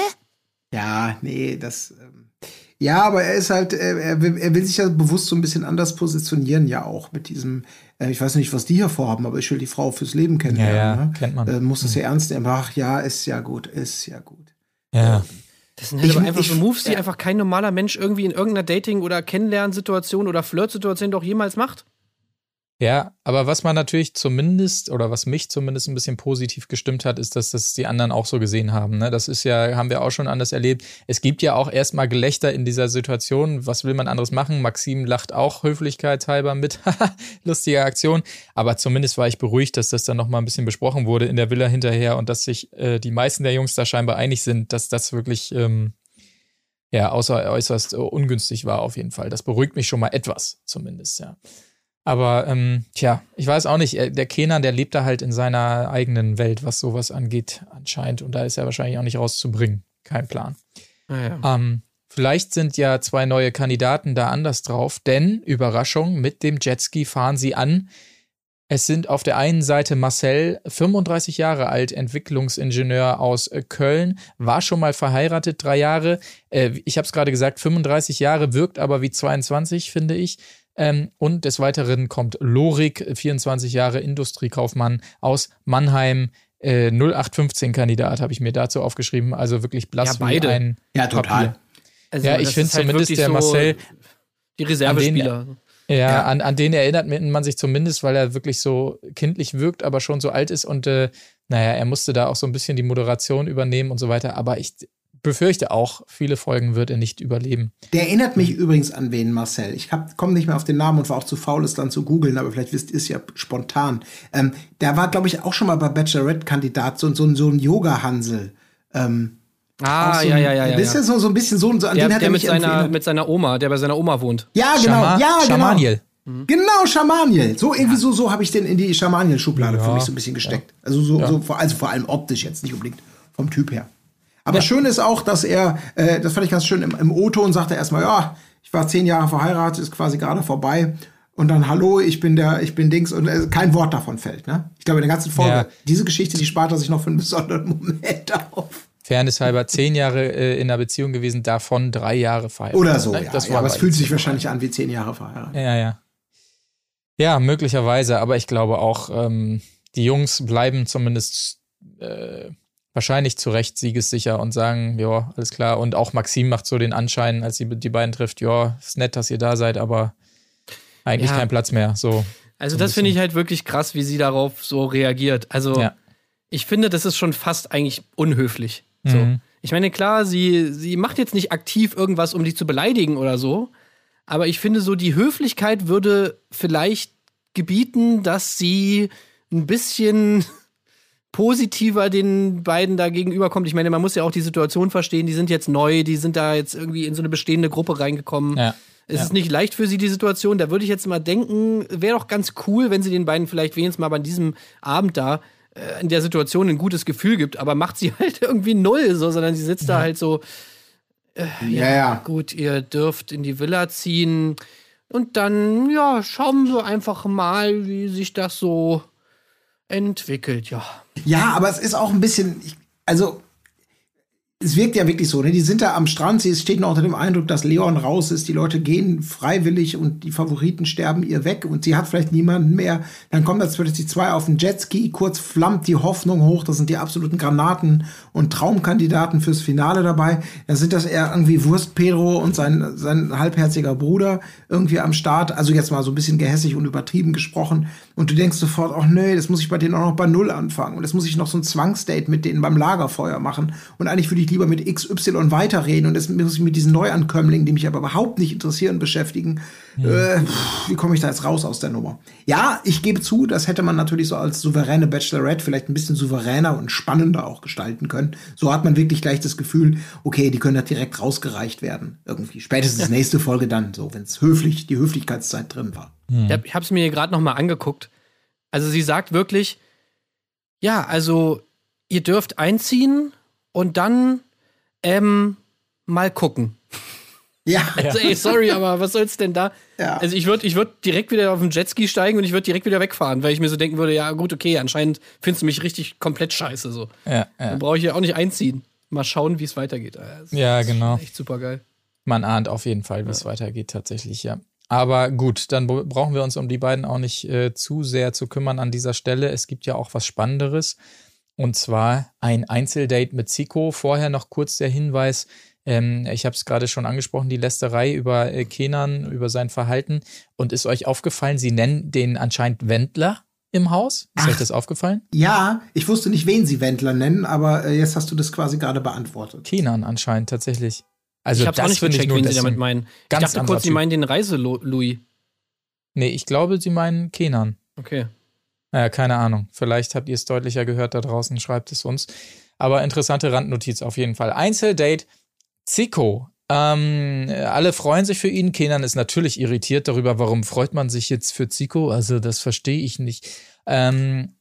Ja, nee, das. Ja, aber er ist halt, äh, er will, er will sich ja bewusst so ein bisschen anders positionieren, ja auch mit diesem, äh, ich weiß nicht, was die hier vorhaben, aber ich will die Frau fürs Leben kennenlernen. Ja, ja, ne? kennt man. Äh, muss es ja ernst nehmen. Ach ja, ist ja gut, ist ja gut. Ja. Das sind halt Ich- aber einfach ich- so Moves, die ja. einfach kein normaler Mensch irgendwie in irgendeiner Dating- oder Kennenlernsituation oder Flirtsituation doch jemals macht. Ja, aber was man natürlich zumindest oder was mich zumindest ein bisschen positiv gestimmt hat, ist, dass das die anderen auch so gesehen haben. Ne? Das ist ja, haben wir auch schon anders erlebt. Es gibt ja auch erstmal Gelächter in dieser Situation. Was will man anderes machen? Maxim lacht auch höflichkeitshalber mit. Lustige Aktion. Aber zumindest war ich beruhigt, dass das dann nochmal ein bisschen besprochen wurde in der Villa hinterher und dass sich äh, die meisten der Jungs da scheinbar einig sind, dass das wirklich ähm, ja außer äußerst äh, ungünstig war auf jeden Fall. Das beruhigt mich schon mal etwas, zumindest, ja. Aber ähm, tja, ich weiß auch nicht, er- der Kenan, der lebt da halt in seiner eigenen Welt, was sowas angeht, anscheinend. Und da ist er wahrscheinlich auch nicht rauszubringen. Kein Plan. Naja. Ähm, vielleicht sind ja zwei neue Kandidaten da anders drauf, denn Überraschung, mit dem Jetski fahren sie an. Es sind auf der einen Seite Marcel, 35 Jahre alt, Entwicklungsingenieur aus äh, Köln, war schon mal verheiratet, drei Jahre. Äh, ich habe es gerade gesagt, 35 Jahre, wirkt aber wie 22, finde ich. Ähm, und des Weiteren kommt Lorik, 24 Jahre Industriekaufmann aus Mannheim, äh, 0815-Kandidat, habe ich mir dazu aufgeschrieben. Also wirklich blass Ja, beide. wie ein Ja, total. Papier. Also, Ja, ich finde halt zumindest der Marcel- Die Reservespieler. Ja, Ja. An, an den erinnert man sich zumindest, weil er wirklich so kindlich wirkt, aber schon so alt ist und äh, naja, er musste da auch so ein bisschen die Moderation übernehmen und so weiter. Aber ich befürchte auch, viele Folgen wird er nicht überleben. Der erinnert mich übrigens an wen, Marcel. Ich komme nicht mehr auf den Namen und war auch zu faul, es dann zu googeln, aber vielleicht wisst ihr es ja spontan. Ähm, der war, glaube ich, auch schon mal bei Bachelorette-Kandidat, so, so, ein- so ein Yoga-Hansel. Ähm, Ah, so ja, ja, ja, ja. Wisst ihr, ja. so, so ein bisschen so, so an Der, den hat der er mit, seiner, erinnert. mit seiner Oma, der bei seiner Oma wohnt. Ja, genau, Schama- ja, genau. Schamaniel. Genau, Schamaniel. So irgendwie so, so habe ich den in die Schamaniel-Schublade Ja, für mich so ein bisschen gesteckt. Also so, Ja. so vor, also vor allem optisch jetzt, nicht unbedingt vom Typ her. Aber schön ist auch, dass er, äh, das fand ich ganz schön, im, im O-Ton sagt er erstmal, ja, ich war zehn Jahre verheiratet, ist quasi gerade vorbei. Und dann, hallo, ich bin der, ich bin Dings und äh, kein Wort davon fällt, ne? Ich glaube, in der ganzen Folge, Ja. diese Geschichte, die spart er sich noch für einen besonderen Moment auf. Fairness halber zehn Jahre äh, in einer Beziehung gewesen, davon drei Jahre verheiratet. Oder so, Ne? ja. Das ja aber es fühlt sich wahrscheinlich an wie zehn Jahre verheiratet. Ja, ja. Ja, möglicherweise, aber ich glaube auch, ähm, die Jungs bleiben zumindest äh, wahrscheinlich zu Recht siegessicher und sagen, ja, alles klar. Und auch Maxim macht so den Anschein, als sie die beiden trifft, ja, ist nett, dass ihr da seid, aber eigentlich Ja. kein Platz mehr. So. Also So das finde ich halt wirklich krass, wie sie darauf so reagiert. Also Ja. ich finde, das ist schon fast eigentlich unhöflich. So. Mhm. Ich meine, klar, sie, sie macht jetzt nicht aktiv irgendwas, um dich zu beleidigen oder so. Aber ich finde so, die Höflichkeit würde vielleicht gebieten, dass sie ein bisschen positiver den beiden da gegenüberkommt. Ich meine, man muss ja auch die Situation verstehen, die sind jetzt neu, die sind da jetzt irgendwie in so eine bestehende Gruppe reingekommen. Ja. Es Ja. ist nicht leicht für sie, die Situation. Da würde ich jetzt mal denken, wäre doch ganz cool, wenn sie den beiden vielleicht wenigstens mal bei diesem Abend da äh, in der Situation ein gutes Gefühl gibt, aber macht sie halt irgendwie null, so, sondern sie sitzt da halt so, äh, Ja, ja. gut, ihr dürft in die Villa ziehen und dann, ja, schauen wir einfach mal, wie sich das so entwickelt, ja. Ja, aber es ist auch ein bisschen, also es wirkt ja wirklich so, ne? Die sind da am Strand, sie steht noch unter dem Eindruck, dass Leon raus ist, die Leute gehen freiwillig und die Favoriten sterben ihr weg und sie hat vielleicht niemanden mehr. Dann kommen jetzt plötzlich zwei auf den Jetski, kurz flammt die Hoffnung hoch, das sind die absoluten Granaten und Traumkandidaten fürs Finale dabei. Dann sind das eher irgendwie Wurst Pedro und sein, sein halbherziger Bruder irgendwie am Start. Also jetzt mal so ein bisschen gehässig und übertrieben gesprochen. Und du denkst sofort, ach nee, das muss ich bei denen auch noch bei Null anfangen. Und das muss ich noch so ein Zwangsdate mit denen beim Lagerfeuer machen. Und eigentlich würde ich lieber mit XY weiterreden. Und das muss ich mit diesen Neuankömmlingen, die mich aber überhaupt nicht interessieren, beschäftigen. Äh, pff, wie komme ich da jetzt raus aus der Nummer? Ja, ich gebe zu, das hätte man natürlich so als souveräne Bachelorette vielleicht ein bisschen souveräner und spannender auch gestalten können. So hat man wirklich gleich das Gefühl, okay, die können da direkt rausgereicht werden. Irgendwie. Spätestens nächste Folge dann, so, wenn es höflich, die Höflichkeitszeit drin war. Ich hab- Ich habe es mir gerade noch mal angeguckt. Also sie sagt wirklich, ja, also ihr dürft einziehen und dann ähm, mal gucken. Ja, Also ey, sorry, aber was soll's denn da? Ja. Also ich würde ich würd direkt wieder auf den Jetski steigen und ich würde direkt wieder wegfahren, weil ich mir so denken würde, ja gut, okay, anscheinend findest du mich richtig komplett scheiße so. Ja, ja. Dann brauche ich ja auch nicht einziehen. Mal schauen, wie es weitergeht. Das ist ja, genau. Echt super geil. Man ahnt auf jeden Fall, wie es weitergeht, tatsächlich, ja. Aber gut, dann br- brauchen wir uns um die beiden auch nicht äh, zu sehr zu kümmern an dieser Stelle. Es gibt ja auch was Spannenderes. Und zwar ein Einzeldate mit Zico. Vorher noch kurz der Hinweis. Ähm, ich habe es gerade schon angesprochen, die Lästerei über äh, Kenan, über sein Verhalten. Und ist euch aufgefallen, sie nennen den anscheinend Wendler im Haus? Ist euch Ach. das aufgefallen? Ja, ich wusste nicht, wen sie Wendler nennen, aber äh, jetzt hast du das quasi gerade beantwortet. Kenan anscheinend tatsächlich. Also ich hab's auch nicht ich gecheckt, wen sie damit ein meinen. Ich ganz dachte anderer kurz, sie meinen den Reise-Louis. Nee, ich glaube, sie meinen Kenan. Okay. Naja, keine Ahnung. Vielleicht habt ihr es deutlicher gehört da draußen, schreibt es uns. Aber interessante Randnotiz auf jeden Fall. Einzeldate Zico. Ähm, alle freuen sich für ihn. Kenan ist natürlich irritiert darüber, warum freut man sich jetzt für Zico. Also, das verstehe ich nicht. Ähm,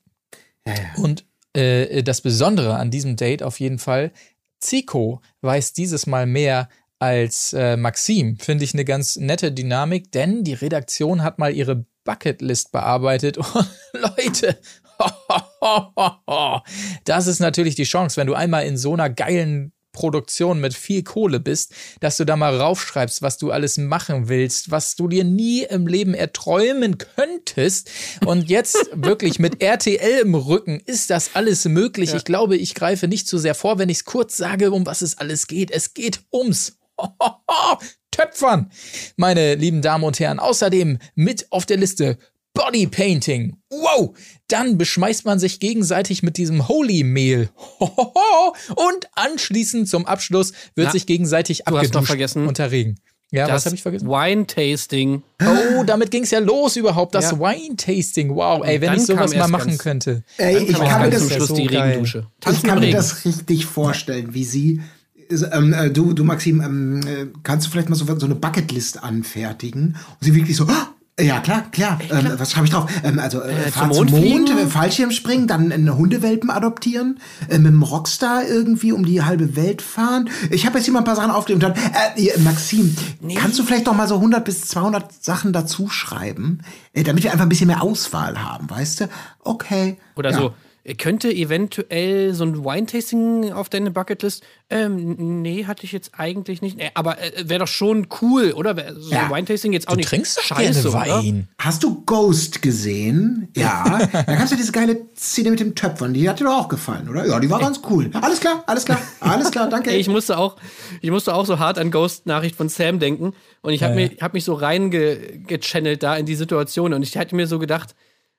Und äh, das Besondere an diesem Date auf jeden Fall, Zico weiß dieses Mal mehr als äh, Maxim. Finde ich eine ganz nette Dynamik, denn die Redaktion hat mal ihre Bucketlist bearbeitet. Und Leute, das ist natürlich die Chance, wenn du einmal in so einer geilen Produktion mit viel Kohle bist, dass du da mal raufschreibst, was du alles machen willst, was du dir nie im Leben erträumen könntest. Und jetzt wirklich mit RTL im Rücken ist das alles möglich. Ich glaube, ich greife nicht zu sehr vor, wenn ich es kurz sage, um was es alles geht. Es geht ums Töpfern, meine lieben Damen und Herren. Außerdem mit auf der Liste Bodypainting. Wow! Dann beschmeißt man sich gegenseitig mit diesem Holy Mehl. Und anschließend zum Abschluss wird Na, sich gegenseitig du hast noch abgeduscht vergessen, unter Regen. Ja, was das habe ich vergessen? Wine-Tasting. Oh, damit ging es ja los überhaupt, das Ja. Wine-Tasting. Wow, ey, wenn ich sowas mal machen ganz- könnte. Ey, ich kann mir das Schluss so die geil. Regendusche. Ich kann mir das richtig vorstellen, wie sie. ist, Ähm, äh, du, du Maxim, ähm, äh, kannst du vielleicht mal so, so eine Bucketlist anfertigen? Und sie wirklich so, "Ah, ja klar, klar, Ähm, was schreibe ich drauf? Ähm, also äh, Äh, zum zum Mond Mond, fliegen? äh, Fallschirmspringen, dann einen Hundewelpen adoptieren, äh, mit dem Rockstar irgendwie um die halbe Welt fahren. Ich habe jetzt hier mal ein paar Sachen aufgeschrieben. und Dann, äh, Maxim, kannst du vielleicht noch mal so 100 bis 200 Sachen dazu schreiben, äh, damit wir einfach ein bisschen mehr Auswahl haben, weißt du? Okay. Oder ja. so. Könnte eventuell so ein Wine-Tasting auf deine Bucketlist? Ähm, nee, hatte ich jetzt eigentlich nicht. Nee, aber äh, wäre doch schon cool, oder? So Ja. ein Wine-Tasting jetzt auch Du nicht trinkst scheiße, gerne oder? Wein. Hast du Ghost gesehen? Ja. da gab's ja diese geile Szene mit dem Töpfern. Die hat dir doch auch gefallen, oder? Ja, die war ganz cool. Alles klar, alles klar, alles klar, danke. Ey, ich musste auch, ich musste auch so hart an Ghost-Nachricht von Sam denken. Und ich habe Ja, mir, hab mich so reingechannelt da in die Situation. Und ich hatte mir so gedacht,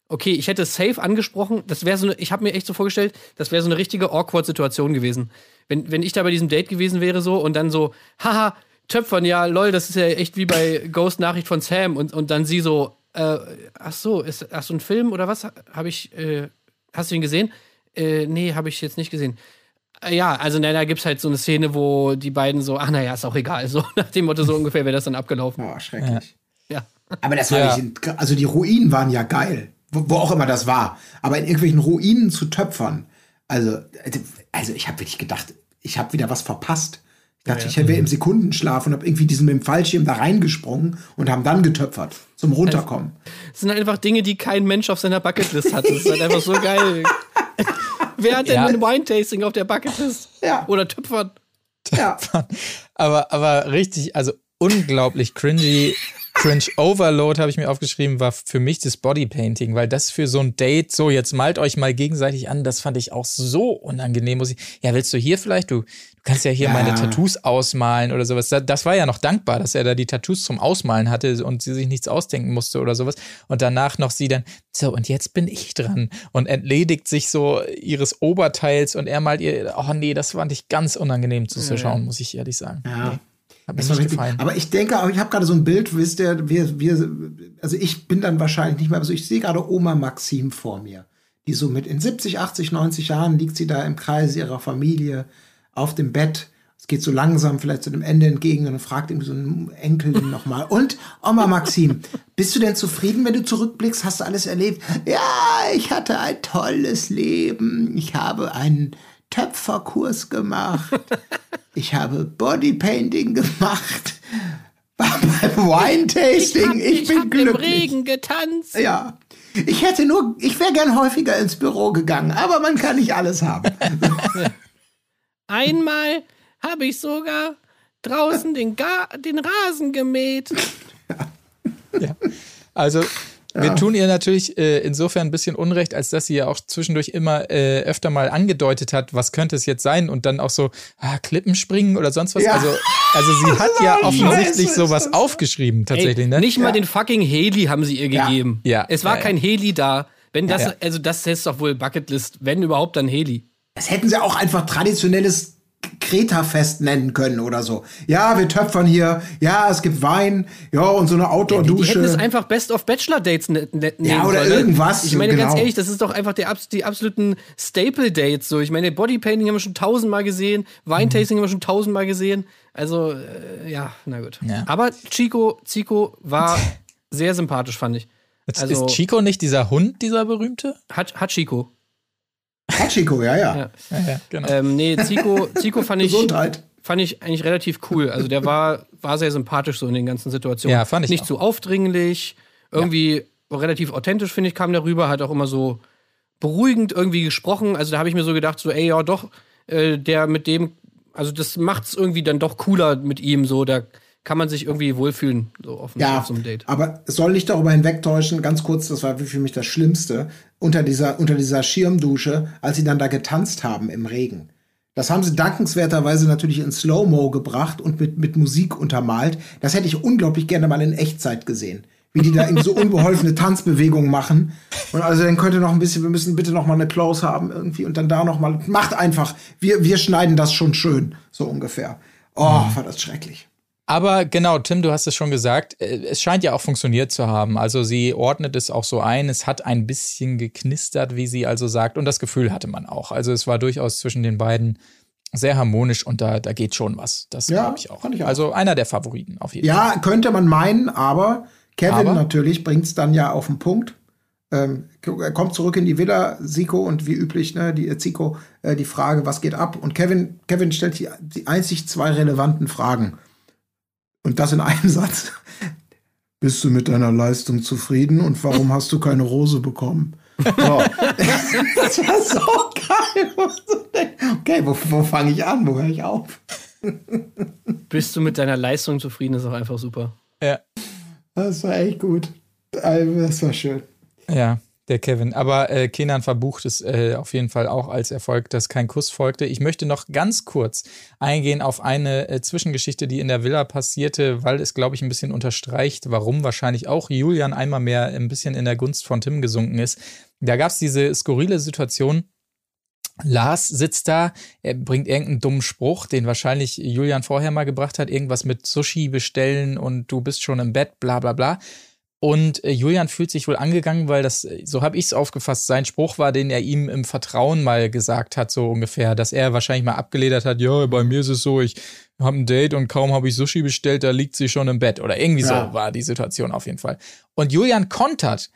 okay, ich hätte safe angesprochen. Das wäre so eine, ich habe mir echt so vorgestellt, das wäre so eine richtige Awkward-Situation gewesen. Wenn, wenn ich da bei diesem Date gewesen wäre so und dann so, haha, Töpfern, ja, lol, das ist ja echt wie bei Ghost-Nachricht von Sam. Und, und dann sie so, äh, ach so, ist, ach so ein Film oder was? Habe ich, äh, hast du ihn gesehen? Äh, nee, habe ich jetzt nicht gesehen. Äh, Ja, also na, da gibt's halt so eine Szene, wo die beiden so, ach naja, ist auch egal, so nach dem Motto, so ungefähr wäre das dann abgelaufen. Oh, schrecklich. Ja. Aber das war Ja. nicht, also die Ruinen waren ja geil. Wo, wo auch immer das war. Aber in irgendwelchen Ruinen zu töpfern. Also, also ich habe wirklich gedacht, ich habe wieder was verpasst. Ich dachte, ich wäre im Sekundenschlaf und habe irgendwie diesen mit dem Fallschirm da reingesprungen und haben dann getöpfert zum Runterkommen. Das sind halt einfach Dinge, die kein Mensch auf seiner Bucketlist hat. Das ist halt einfach so geil. Wer hat denn Ja. ein Wine-Tasting auf der Bucketlist? Ja. Oder Töpfern? Ja. Aber, aber richtig, also unglaublich cringy. Cringe Overload habe ich mir aufgeschrieben, war für mich das Bodypainting, weil das für so ein Date, so jetzt malt euch mal gegenseitig an, das fand ich auch so unangenehm. Muss ich, ja, willst du hier vielleicht, du, du kannst ja hier Ja. meine Tattoos ausmalen oder sowas. Das, das war ja noch dankbar, dass er da die Tattoos zum Ausmalen hatte und sie sich nichts ausdenken musste oder sowas. Und danach noch sie dann, so, und jetzt bin ich dran und entledigt sich so ihres Oberteils und er malt ihr, oh nee, das fand ich ganz unangenehm zuzuschauen, muss ich ehrlich sagen. Ja. Nee, hat mir Das nicht gefallen. Aber ich denke auch, ich habe gerade so ein Bild, wisst ihr, wir, wir, also ich bin dann wahrscheinlich nicht mehr, also ich sehe gerade Oma Maxim vor mir, die so mit in 70, 80, 90 Jahren liegt sie da im Kreis ihrer Familie auf dem Bett. Es geht so langsam vielleicht zu dem Ende entgegen und dann fragt ihm so ein Enkelin nochmal. Und Oma Maxim, bist du denn zufrieden, wenn du zurückblickst? Hast du alles erlebt? Ja, ich hatte ein tolles Leben. Ich habe einen Töpferkurs gemacht. Ich habe Bodypainting gemacht. War beim Wine-Tasting. Ich, bin hab im glücklich. Regen getanzt. Ja. Ich hätte nur, ich wäre gern häufiger ins Büro gegangen, aber man kann nicht alles haben. Einmal habe ich sogar draußen den, Ga den Rasen gemäht. Also, wir tun ihr natürlich äh, insofern ein bisschen Unrecht, als dass sie ja auch zwischendurch immer äh, öfter mal angedeutet hat, was könnte es jetzt sein und dann auch so, ah, Klippen springen oder sonst was. Ja. Also, also sie hat ja offensichtlich sowas aufgeschrieben tatsächlich, Ey, ne? Nicht mal den fucking Heli haben sie ihr Ja. gegeben. Ja. Es war Ja, ja. kein Heli da. Wenn das, Ja. also das ist doch wohl Bucketlist, wenn überhaupt dann Heli. Das hätten sie auch einfach traditionelles Kreta-Fest nennen können oder so. Ja, wir töpfern hier. Ja, es gibt Wein. Ja, und so eine Die, die Outdoor-Dusche. hätten es einfach Best of Bachelor Dates ne, nennen oder sollen, ne? irgendwas, Ich meine, ganz genau. ehrlich, das ist doch einfach der, die absoluten Staple Dates. So, ich meine, Bodypainting haben wir schon tausendmal gesehen, Weintasting haben wir schon tausendmal gesehen. Also, äh, ja, na gut. Ja. Aber Chico, Zico war sehr sympathisch, fand ich. Also, ist Chico nicht dieser Hund, dieser berühmte? hat, hat Chico. Hachiko, ja, ja. Ja. Ja, ja, genau. Ähm, nee, Zico, Zico fand ich. Gesundheit. fand ich eigentlich relativ cool. Also der war, war sehr sympathisch so in den ganzen Situationen. Ja, fand ich Nicht auch. zu aufdringlich, irgendwie relativ authentisch, finde ich, kam der rüber, hat auch immer so beruhigend irgendwie gesprochen. Also da habe ich mir so gedacht, so, ey, ja doch, äh, der mit dem, also das macht's irgendwie dann doch cooler mit ihm, so, da kann man sich irgendwie wohlfühlen, so auf, Ja, auf so einem Date. aber es soll nicht darüber hinwegtäuschen, ganz kurz, das war für mich das Schlimmste, unter dieser, unter dieser Schirmdusche, als sie dann da getanzt haben im Regen. Das haben sie dankenswerterweise natürlich in Slow-Mo gebracht und mit, mit Musik untermalt. Das hätte ich unglaublich gerne mal in Echtzeit gesehen. Wie die da irgendwie so unbeholfene Tanzbewegungen machen. Und also dann könnte noch ein bisschen, wir müssen bitte noch mal eine Close haben irgendwie und dann da noch mal, macht einfach. Wir, wir schneiden das schon schön, so ungefähr. Oh, war das schrecklich. Aber genau, Tim, du hast es schon gesagt, äh, es scheint ja auch funktioniert zu haben. Also sie ordnet es auch so ein, es hat ein bisschen geknistert, wie sie also sagt, und das Gefühl hatte man auch. Also es war durchaus zwischen den beiden sehr harmonisch und da, da geht schon was. Das Ja, glaube ich auch. ich auch. Also einer der Favoriten auf jeden Fall. Ja, könnte man meinen, aber Kevin Aber? natürlich bringt es dann ja auf den Punkt. Ähm, er kommt zurück in die Villa, Siko und wie üblich, ne, die äh, Zico, äh, die Frage, was geht ab? Und Kevin, Kevin stellt die, die einzig zwei relevanten Fragen. Und das in einem Satz. Bist du mit deiner Leistung zufrieden und warum hast du keine Rose bekommen? So. das war so geil. Okay, wo, wo fange ich an? Wo höre ich auf? Bist du mit deiner Leistung zufrieden, ist auch einfach super. Ja. Das war echt gut. Also, Das war schön. Ja, der Kevin. Aber äh, Kenan verbucht es äh, auf jeden Fall auch als Erfolg, dass kein Kuss folgte. Ich möchte noch ganz kurz eingehen auf eine äh, Zwischengeschichte, die in der Villa passierte, weil es, glaube ich, ein bisschen unterstreicht, warum wahrscheinlich auch Julian einmal mehr ein bisschen in der Gunst von Tim gesunken ist. Da gab es diese skurrile Situation. Lars sitzt da, er bringt irgendeinen dummen Spruch, den wahrscheinlich Julian vorher mal gebracht hat, irgendwas mit Sushi bestellen und du bist schon im Bett, bla bla bla. Und äh, Julian fühlt sich wohl angegangen, weil das, äh, so habe ich es aufgefasst, sein Spruch war, den er ihm im Vertrauen mal gesagt hat, so ungefähr, dass er wahrscheinlich mal abgeledert hat, ja, bei mir ist es so, ich habe ein Date und kaum habe ich Sushi bestellt, da liegt sie schon im Bett. Oder irgendwie Ja. so war die Situation auf jeden Fall. Und Julian kontert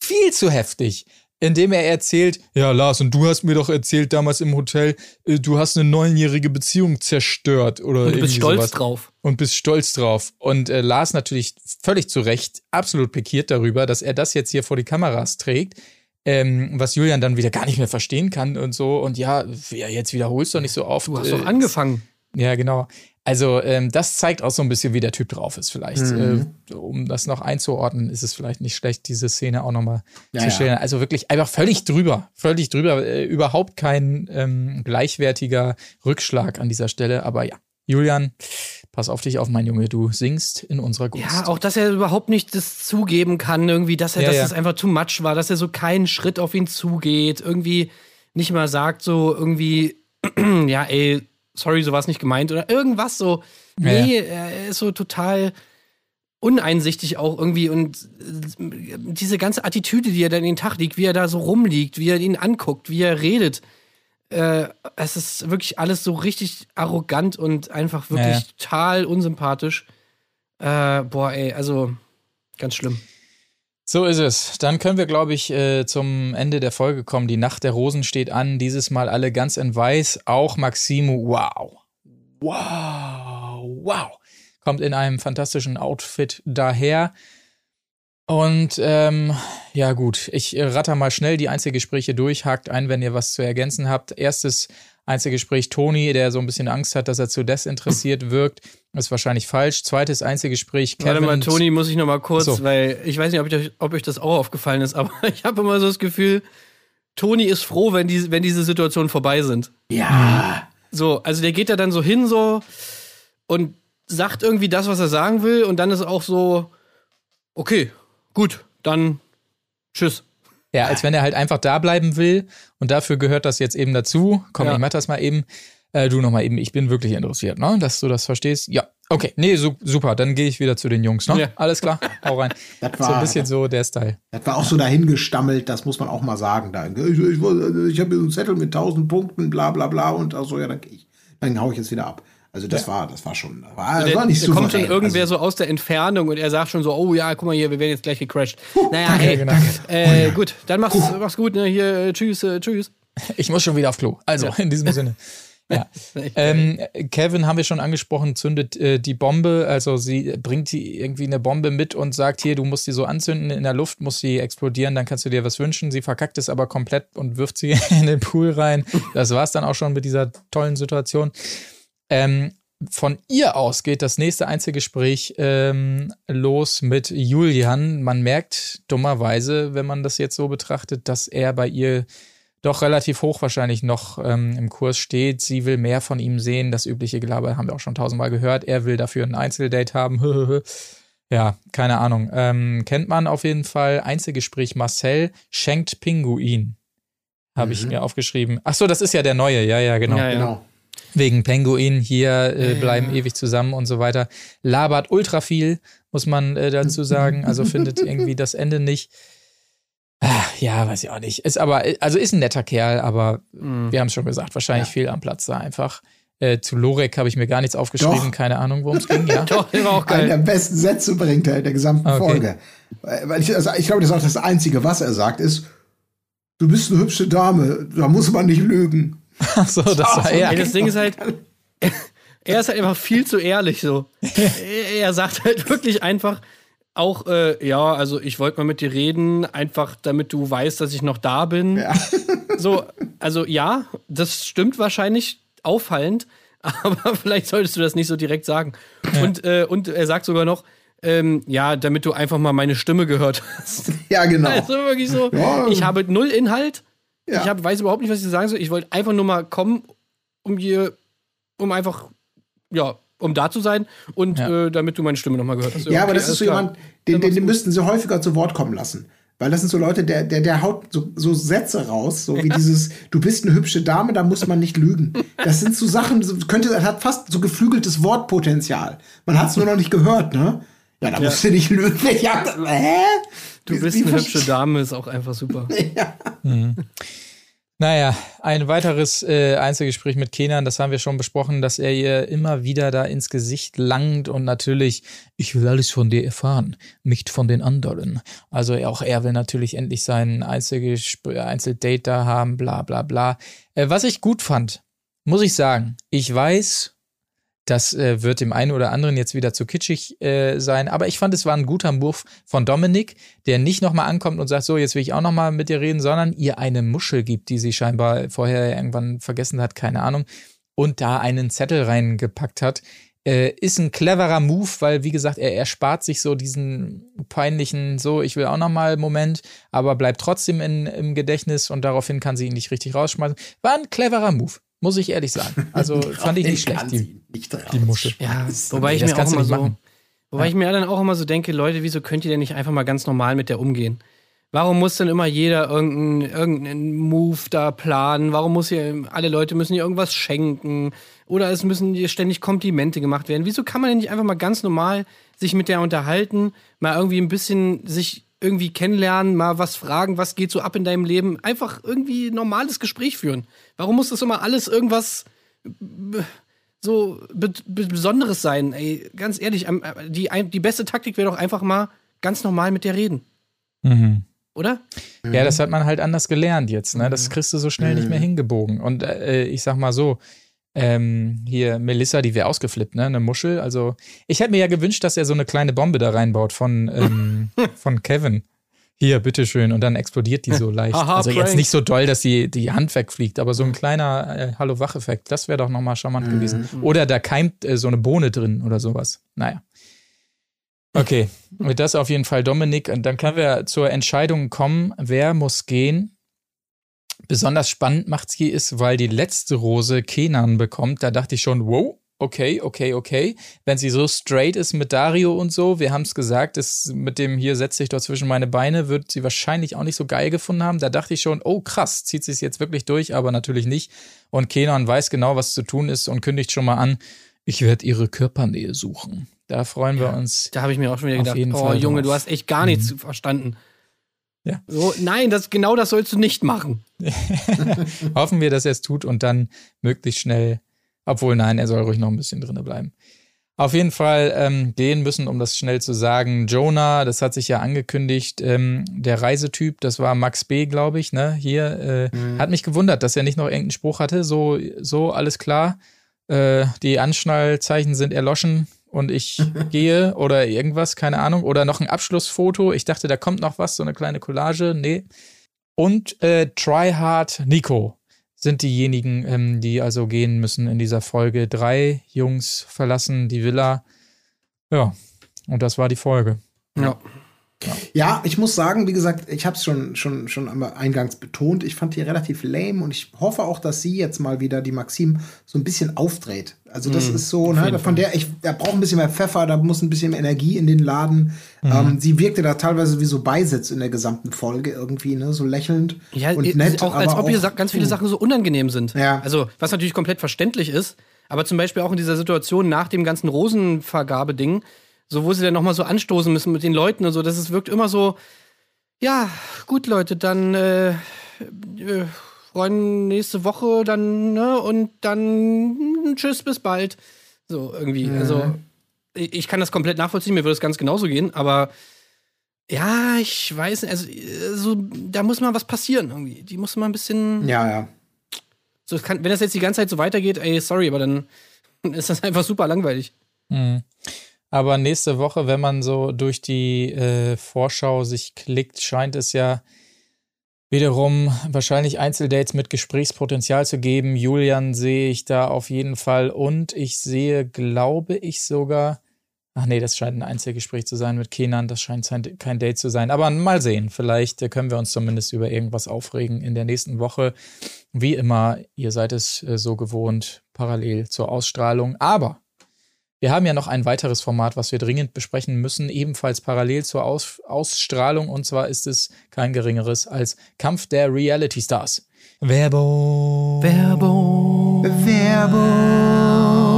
viel zu heftig, indem er erzählt, ja, Lars, und du hast mir doch erzählt damals im Hotel, äh, du hast eine neunjährige Beziehung zerstört oder Und du bist stolz sowas drauf. und bist stolz drauf. Und äh, Lars natürlich völlig zu Recht absolut pikiert darüber, dass er das jetzt hier vor die Kameras trägt. Ähm, was Julian dann wieder gar nicht mehr verstehen kann und so. Und ja, ja jetzt wiederholst du nicht so oft. Du hast äh, doch angefangen. Ja, genau. Also ähm, das zeigt auch so ein bisschen, wie der Typ drauf ist vielleicht. Mhm. Äh, um das noch einzuordnen, ist es vielleicht nicht schlecht, diese Szene auch nochmal Ja, zu ja. stellen. Also wirklich einfach völlig drüber. Völlig drüber. Äh, überhaupt kein ähm, gleichwertiger Rückschlag an dieser Stelle. Aber ja, Julian, pass auf dich auf, mein Junge. Du singst in unserer Gunst. Ja, auch dass er überhaupt nicht das zugeben kann, irgendwie, dass er, Ja, dass ja. es einfach too much war, dass er so keinen Schritt auf ihn zugeht, irgendwie nicht mal sagt, so irgendwie, ja, ey, sorry, so war es nicht gemeint oder irgendwas so. Ja, Nee, er ist so total uneinsichtig auch irgendwie und äh, diese ganze Attitüde, die er da in den Tag liegt, wie er da so rumliegt, wie er ihn anguckt, wie er redet. Äh, es ist wirklich alles so richtig arrogant und einfach wirklich Ja, ja. total unsympathisch. Äh, boah, ey, also ganz schlimm. So ist es. Dann können wir, glaube ich, äh, zum Ende der Folge kommen. Die Nacht der Rosen steht an. Dieses Mal alle ganz in weiß. Auch Maximo. Wow. Wow. Wow. Kommt in einem fantastischen Outfit daher. Und ähm, ja gut, ich ratter mal schnell die Einzelgespräche durch, hakt ein, wenn ihr was zu ergänzen habt. Erstes Einzelgespräch Toni, der so ein bisschen Angst hat, dass er zu desinteressiert wirkt. Ist wahrscheinlich falsch. Zweites Einzelgespräch Kevin. Warte mal, Toni, muss ich noch mal kurz, So. weil ich weiß nicht, ob, ich, euch- ob euch das auch aufgefallen ist, aber ich habe immer so das Gefühl, Toni ist froh, wenn, die, wenn diese Situationen vorbei sind. Ja. So, also der geht da dann so hin so und sagt irgendwie das, was er sagen will und dann ist auch so, okay, gut, dann tschüss. Ja, als wenn er halt einfach da bleiben will und dafür gehört das jetzt eben dazu. Komm, Ja. ich mach das mal eben. Äh, du noch mal eben, ich bin wirklich interessiert, ne? Dass du das verstehst. Ja, okay. Nee, su super, dann gehe ich wieder zu den Jungs, ne? Ja. Alles klar, hau rein. Das so ein war- bisschen so der Style. Das war auch so dahingestammelt, das muss man auch mal sagen. Da. Ich, ich, ich, habe hier einen Zettel mit 1000 Punkten, bla bla bla und also ja, dann, ich, dann hau ich jetzt wieder ab. Also das war, das war schon, war, das Der, war nicht der kommt schon irgendwer also, so aus der Entfernung und er sagt schon so, oh ja, guck mal hier, wir werden jetzt gleich gecrashed. Naja, danke, ey, genau. äh, gut, dann mach's, mach's gut, ne, hier, äh, tschüss, äh, tschüss. Ich muss schon wieder auf Klo. Also, in diesem Sinne. Ja. Ähm, Kevin haben wir schon angesprochen, zündet äh, die Bombe, also sie bringt die irgendwie eine Bombe mit und sagt hier, du musst die so anzünden in der Luft, muss sie explodieren, dann kannst du dir was wünschen. Sie verkackt es aber komplett und wirft sie in den Pool rein. Das war's dann auch schon mit dieser tollen Situation. Ähm, von ihr aus geht das nächste Einzelgespräch ähm, los mit Julian. Man merkt dummerweise, wenn man das jetzt so betrachtet, dass er bei ihr doch relativ hoch wahrscheinlich noch ähm, im Kurs steht. Sie will mehr von ihm sehen. Das übliche Gelaber haben wir auch schon tausendmal gehört. Er will dafür ein Einzeldate haben. ja, keine Ahnung. Ähm, kennt man auf jeden Fall. Einzelgespräch Marcel schenkt Pinguin. Habe ich Mhm. mir aufgeschrieben. Ach so, das ist ja der neue. Ja, ja, genau. Ja, ja. genau. Wegen Penguin hier äh, bleiben ewig zusammen und so weiter. Labert ultra viel, muss man äh, dazu sagen. Also findet irgendwie das Ende nicht. Ah, ja, weiß ich auch nicht. Ist aber, also ist ein netter Kerl, aber Mhm. wir haben es schon gesagt, wahrscheinlich Ja. viel am Platz da einfach. Äh, zu Lorek habe ich mir gar nichts aufgeschrieben, Doch. keine Ahnung, worum es ging, ja. Doch, der war auch Einen der geil. besten Sätze bringt er in der gesamten Okay. Folge. Weil ich, also ich glaube, das ist auch das Einzige, was er sagt, ist, du bist eine hübsche Dame, da muss man nicht lügen. Ach so, das war Ey, er. das Ding ist halt, er ist halt einfach viel zu ehrlich so. er, sagt halt wirklich einfach auch, äh, ja, also ich wollte mal mit dir reden, einfach damit du weißt, dass ich noch da bin. Ja. So, also ja, das stimmt wahrscheinlich auffallend, aber vielleicht solltest du das nicht so direkt sagen. Und, äh, und er sagt sogar noch, ähm, ja, damit du einfach mal meine Stimme gehört hast. Ja, genau. Also wirklich so, Ja. ich habe null Inhalt. Ja. Ich hab, weiß überhaupt nicht, was ich sagen soll. Ich wollte einfach nur mal kommen, um hier, um einfach, ja, um da zu sein und Ja. äh, damit du meine Stimme nochmal gehört hast. Ja, aber Okay, das alles ist so klar. jemand, den, den, den müssten sie häufiger zu Wort kommen lassen. Weil das sind so Leute, der, der, der haut so, so Sätze raus, so wie dieses, du bist eine hübsche Dame, da muss man nicht lügen. Das sind so Sachen, so, könnte, das hat fast so geflügeltes Wortpotenzial. Man hat es nur noch nicht gehört, ne? Ja, da musst du nicht lügen. Ja, hä? Du bist eine hübsche Dame, ist auch einfach super. Naja, ein weiteres äh, Einzelgespräch mit Kenan, das haben wir schon besprochen, dass er ihr immer wieder da ins Gesicht langt und natürlich, ich will alles von dir erfahren, nicht von den anderen. Also auch er will natürlich endlich sein Einzelgespr- Einzeldate da haben, bla bla bla. Äh, was ich gut fand, muss ich sagen, ich weiß, das äh, wird dem einen oder anderen jetzt wieder zu kitschig äh, sein, aber ich fand, es war ein guter Move von Dominik, der nicht nochmal ankommt und sagt, so, jetzt will ich auch nochmal mit dir reden, sondern ihr eine Muschel gibt, die sie scheinbar vorher irgendwann vergessen hat, keine Ahnung, und da einen Zettel reingepackt hat. Äh, ist ein cleverer Move, weil, wie gesagt, er erspart sich so diesen peinlichen, so, ich will auch nochmal Moment, aber bleibt trotzdem in, im Gedächtnis und daraufhin kann sie ihn nicht richtig rausschmeißen. War ein cleverer Move, muss ich ehrlich sagen. Also fand ich nicht schlecht, die, nicht die Muschel. Ja, wobei ich mir auch immer so, machen. wobei ich mir dann auch immer so denke, Leute, wieso könnt ihr denn nicht einfach mal ganz normal mit der umgehen? Warum muss denn immer jeder irgendeinen irgendeinen Move da planen? Warum muss ihr, alle Leute müssen ihr irgendwas schenken? Oder es müssen ihr ständig Komplimente gemacht werden? Wieso kann man denn nicht einfach mal ganz normal sich mit der unterhalten, mal irgendwie ein bisschen sich irgendwie kennenlernen, mal was fragen, was geht so ab in deinem Leben? Einfach irgendwie ein normales Gespräch führen. Warum muss das immer alles irgendwas so be be Besonderes sein. Ey, ganz ehrlich, äh, die, die beste Taktik wäre doch einfach mal ganz normal mit dir reden, Mhm. oder? Ja, das hat man halt anders gelernt jetzt, ne? Mhm. Das kriegst du so schnell nicht mehr hingebogen. Und äh, ich sag mal so, ähm, hier Melissa, die wäre ausgeflippt, ne? Eine Muschel. Also, ich hätte mir ja gewünscht, dass er so eine kleine Bombe da reinbaut von, ähm, von Kevin. Hier, bitteschön. Und dann explodiert die so leicht. Haha, also jetzt Prank. nicht so doll, dass die, die Hand wegfliegt, aber so ein kleiner äh, Hallo-Wach-Effekt, das wäre doch nochmal charmant gewesen. Oder da keimt äh, so eine Bohne drin oder sowas. Naja. Okay, mit das auf jeden Fall Dominik. Und dann können wir zur Entscheidung kommen, wer muss gehen. Besonders spannend macht sie ist, weil die letzte Rose Kenan bekommt. Da dachte ich schon, wow, okay, okay, okay. Wenn sie so straight ist mit Dario und so, wir haben es gesagt, ist mit dem hier setzt sich dort zwischen meine Beine, wird sie wahrscheinlich auch nicht so geil gefunden haben. Da dachte ich schon, oh krass, zieht sie es jetzt wirklich durch, aber natürlich nicht. Und Kenan weiß genau, was zu tun ist und kündigt schon mal an, ich werde ihre Körpernähe suchen. Da freuen wir uns. Da habe ich mir auch schon wieder gedacht, oh Fall Junge, drauf. du hast echt gar nichts verstanden. Ja. So, nein, das, genau das sollst du nicht machen. Hoffen wir, dass er es tut und dann möglichst schnell, obwohl nein, er soll ruhig noch ein bisschen drinne bleiben. Auf jeden Fall ähm, gehen müssen, um das schnell zu sagen. Jonah, das hat sich ja angekündigt, ähm, der Reisetyp, das war Max B, glaube ich, ne? Hier, äh, hat mich gewundert, dass er nicht noch irgendeinen Spruch hatte. So, so alles klar. Äh, die Anschnallzeichen sind erloschen und ich gehe oder irgendwas, keine Ahnung. Oder noch ein Abschlussfoto. Ich dachte, da kommt noch was, so eine kleine Collage. Nee. Und äh, Tryhard Nico sind diejenigen, ähm, die also gehen müssen in dieser Folge. Drei Jungs verlassen die Villa. Ja, und das war die Folge. Ja. Ja, ich muss sagen, wie gesagt, ich habe es schon, schon, schon eingangs betont. Ich fand die relativ lame und ich hoffe auch, dass sie jetzt mal wieder die Maxim so ein bisschen aufdreht. Also das ist so, ne, von der ich, da braucht ein bisschen mehr Pfeffer, da muss ein bisschen mehr Energie in den Laden. Ähm, sie wirkte da teilweise wie so Beisitz in der gesamten Folge irgendwie, ne, so lächelnd Ja, und nett. auch als ob sa- ganz viele Sachen so unangenehm sind. Ja. Also, was natürlich komplett verständlich ist, aber zum Beispiel auch in dieser Situation nach dem ganzen Rosenvergabeding, so wo sie dann nochmal so anstoßen müssen mit den Leuten und so, das ist, wirkt immer so, ja, gut, Leute, dann äh, äh, freuen nächste Woche dann, ne, und dann mm, tschüss, bis bald. So, irgendwie. Also, ich, ich kann das komplett nachvollziehen, mir würde es ganz genauso gehen, aber ja, ich weiß nicht, also, äh, so, da muss mal was passieren irgendwie. Die muss mal ein bisschen. Ja, ja. So, es kann, wenn das jetzt die ganze Zeit so weitergeht, ey, sorry, aber dann ist das einfach super langweilig. Mhm. Aber nächste Woche, wenn man so durch die äh, Vorschau sich klickt, scheint es ja wiederum wahrscheinlich Einzeldates mit Gesprächspotenzial zu geben. Julian sehe ich da auf jeden Fall und ich sehe, glaube ich sogar, ach nee, das scheint ein Einzelgespräch zu sein mit Kenan, das scheint kein Date zu sein. Aber mal sehen, vielleicht äh, können wir uns zumindest über irgendwas aufregen in der nächsten Woche. Wie immer, ihr seid es äh, so gewohnt, parallel zur Ausstrahlung. Aber wir haben ja noch ein weiteres Format, was wir dringend besprechen müssen, ebenfalls parallel zur Aus Ausstrahlung. Und zwar ist es kein geringeres als Kampf der Reality Stars. Werbung. Werbung. Werbung.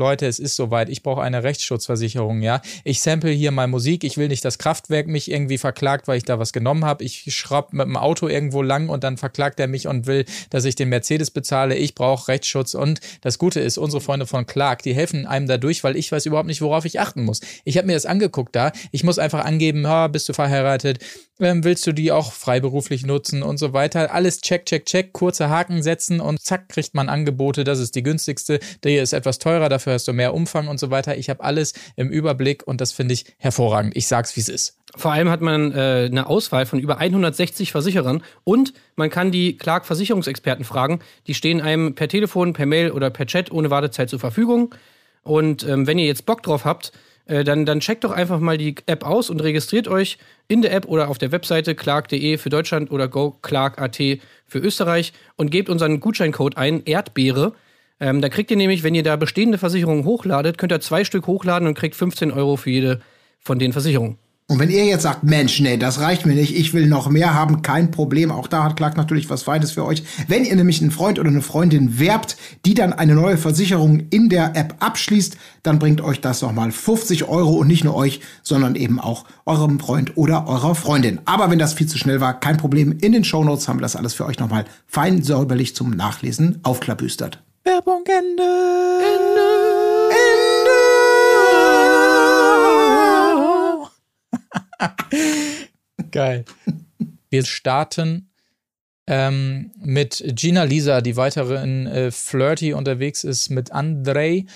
Leute, es ist soweit, ich brauche eine Rechtsschutzversicherung, ja. Ich sample hier mal Musik, ich will nicht, dass Kraftwerk mich irgendwie verklagt, weil ich da was genommen habe. Ich schraub mit dem Auto irgendwo lang und dann verklagt er mich und will, dass ich den Mercedes bezahle. Ich brauche Rechtsschutz und das Gute ist, unsere Freunde von Clark, die helfen einem dadurch, weil ich weiß überhaupt nicht, worauf ich achten muss. Ich habe mir das angeguckt da. Ich muss einfach angeben, ha, bist du verheiratet, ähm, willst du die auch freiberuflich nutzen und so weiter. Alles check, check, check, kurze Haken setzen und zack, kriegt man Angebote. Das ist die günstigste. Hier ist etwas teurer, dafür hast du mehr Umfang und so weiter. Ich habe alles im Überblick und das finde ich hervorragend. Ich sag's, wie es ist. Vor allem hat man äh, eine Auswahl von über 160 Versicherern und man kann die Clark Versicherungsexperten fragen. Die stehen einem per Telefon, per Mail oder per Chat ohne Wartezeit zur Verfügung. Und ähm, wenn ihr jetzt Bock drauf habt, äh, dann, dann checkt doch einfach mal die App aus und registriert euch in der App oder auf der Webseite clark.de für Deutschland oder goclark.at für Österreich und gebt unseren Gutscheincode ein, Erdbeere. Ähm, da kriegt ihr nämlich, wenn ihr da bestehende Versicherungen hochladet, könnt ihr zwei Stück hochladen und kriegt 15 Euro für jede von den Versicherungen. Und wenn ihr jetzt sagt, Mensch, nee, das reicht mir nicht, ich will noch mehr haben, kein Problem. Auch da hat Clark natürlich was Feines für euch. Wenn ihr nämlich einen Freund oder eine Freundin werbt, die dann eine neue Versicherung in der App abschließt, dann bringt euch das nochmal 50 Euro und nicht nur euch, sondern eben auch eurem Freund oder eurer Freundin. Aber wenn das viel zu schnell war, kein Problem. In den Shownotes haben wir das alles für euch nochmal fein säuberlich zum Nachlesen aufklabüstert. Werbung Ende. Geil. Wir starten ähm, mit Gina Lisa, die weiterhin äh, flirty unterwegs ist mit Andrei.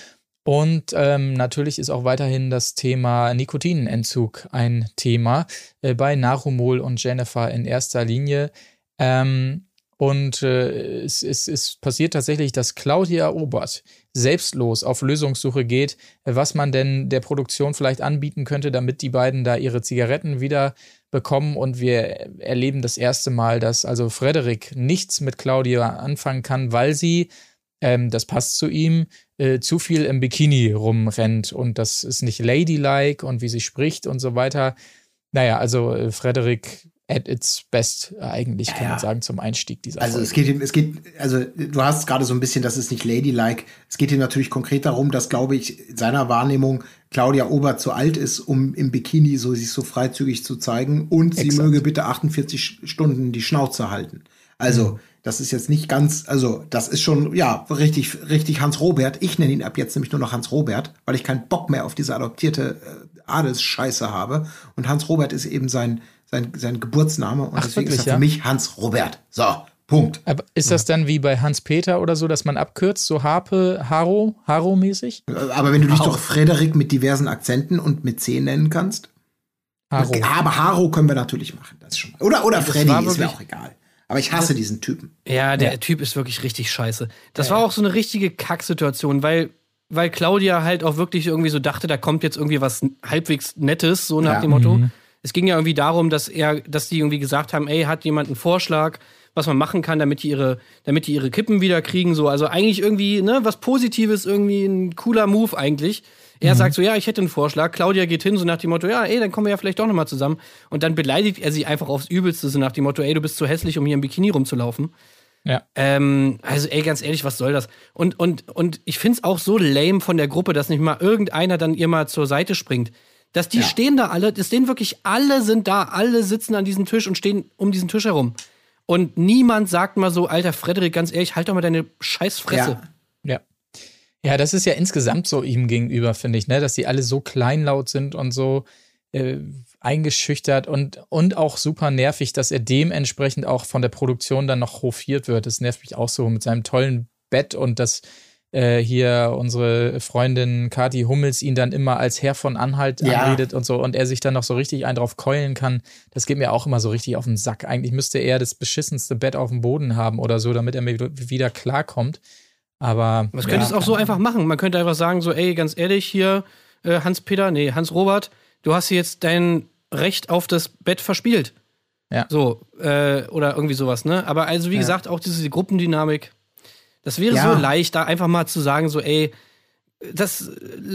Und ähm, natürlich ist auch weiterhin das Thema Nikotinentzug ein Thema äh, bei Narumol und Jennifer in erster Linie. Ähm, und äh, es, es, es passiert tatsächlich, dass Claudia Obert selbstlos auf Lösungssuche geht, was man denn der Produktion vielleicht anbieten könnte, damit die beiden da ihre Zigaretten wieder bekommen. Und wir erleben das erste Mal, dass also Frederik nichts mit Claudia anfangen kann, weil sie, ähm, das passt zu ihm, äh, zu viel im Bikini rumrennt. Und das ist nicht ladylike und wie sie spricht und so weiter. Naja, also äh, Frederik at its best eigentlich, kann Ja, man ja. sagen, zum Einstieg dieser Also Folge. es geht, ihm- es geht, also du hast gerade so ein bisschen, das ist nicht ladylike. Es geht ihm natürlich konkret darum, dass, glaube ich, in seiner Wahrnehmung Claudia Obert zu alt ist, um im Bikini so sich so freizügig zu zeigen und sie Exakt. möge bitte 48 Stunden die Schnauze halten. Also das ist jetzt nicht ganz, also das ist schon ja richtig, richtig Hans Robert. Ich nenne ihn ab jetzt nämlich nur noch Hans Robert, weil ich keinen Bock mehr auf diese adoptierte äh, Adelsscheiße habe. Und Hans Robert ist eben sein sein, sein Geburtsname und Ach, deswegen wirklich, ist er ja? für mich Hans Robert. So, Punkt. Aber ist das dann wie bei Hans-Peter oder so, dass man abkürzt, so Harpe, Haro, Haro-mäßig? Aber wenn du dich doch Frederik mit diversen Akzenten und mit C nennen kannst. Haro. Aber Haro können wir natürlich machen. Das ist schon. Oder, oder Das Freddy, ist mir auch egal. Aber ich hasse diesen Typen. Ja, der Ja. Typ ist wirklich richtig scheiße. Das war auch so eine richtige Kacksituation, weil, weil Claudia halt auch wirklich irgendwie so dachte, da kommt jetzt irgendwie was halbwegs Nettes, so nach Ja. dem Motto. Es ging ja irgendwie darum, dass er, dass die irgendwie gesagt haben, ey, hat jemand einen Vorschlag, was man machen kann, damit die ihre, damit die ihre Kippen wieder kriegen, so. Also eigentlich irgendwie, ne, was Positives, irgendwie ein cooler Move eigentlich. Er sagt so, ja, ich hätte einen Vorschlag. Claudia geht hin, so nach dem Motto, ja, ey, dann kommen wir ja vielleicht doch nochmal zusammen. Und dann beleidigt er sie einfach aufs Übelste, so nach dem Motto, ey, du bist zu hässlich, um hier im Bikini rumzulaufen. Ja. Ähm, also, ey, ganz ehrlich, was soll das? Und, und, und ich find's auch so lame von der Gruppe, dass nicht mal irgendeiner dann ihr mal zur Seite springt. Dass die Ja. stehen da alle, das stehen wirklich alle sind da, alle sitzen an diesem Tisch und stehen um diesen Tisch herum. Und niemand sagt mal so, alter Frederik, ganz ehrlich, halt doch mal deine Scheißfresse. Ja. Ja. Ja, das ist ja insgesamt so ihm gegenüber, finde ich, ne, dass die alle so kleinlaut sind und so äh, eingeschüchtert und, und auch super nervig, dass er dementsprechend auch von der Produktion dann noch hofiert wird. Das nervt mich auch so mit seinem tollen Bett und dass äh, hier unsere Freundin Kati Hummels ihn dann immer als Herr von Anhalt Ja. anredet und so und er sich dann noch so richtig einen drauf keulen kann. Das geht mir auch immer so richtig auf den Sack. Eigentlich müsste er das beschissenste Bett auf dem Boden haben oder so, damit er mir wieder klarkommt. Aber Man könnte es auch so einfach machen. Man könnte einfach sagen, so, ey, ganz ehrlich, hier, äh, Hans-Peter, nee, Hans-Robert, du hast jetzt dein Recht auf das Bett verspielt. Ja. So, äh, oder irgendwie sowas, ne? Aber also, wie Ja. gesagt, auch diese Gruppendynamik. Das wäre Ja. so leicht, da einfach mal zu sagen, so, ey, das,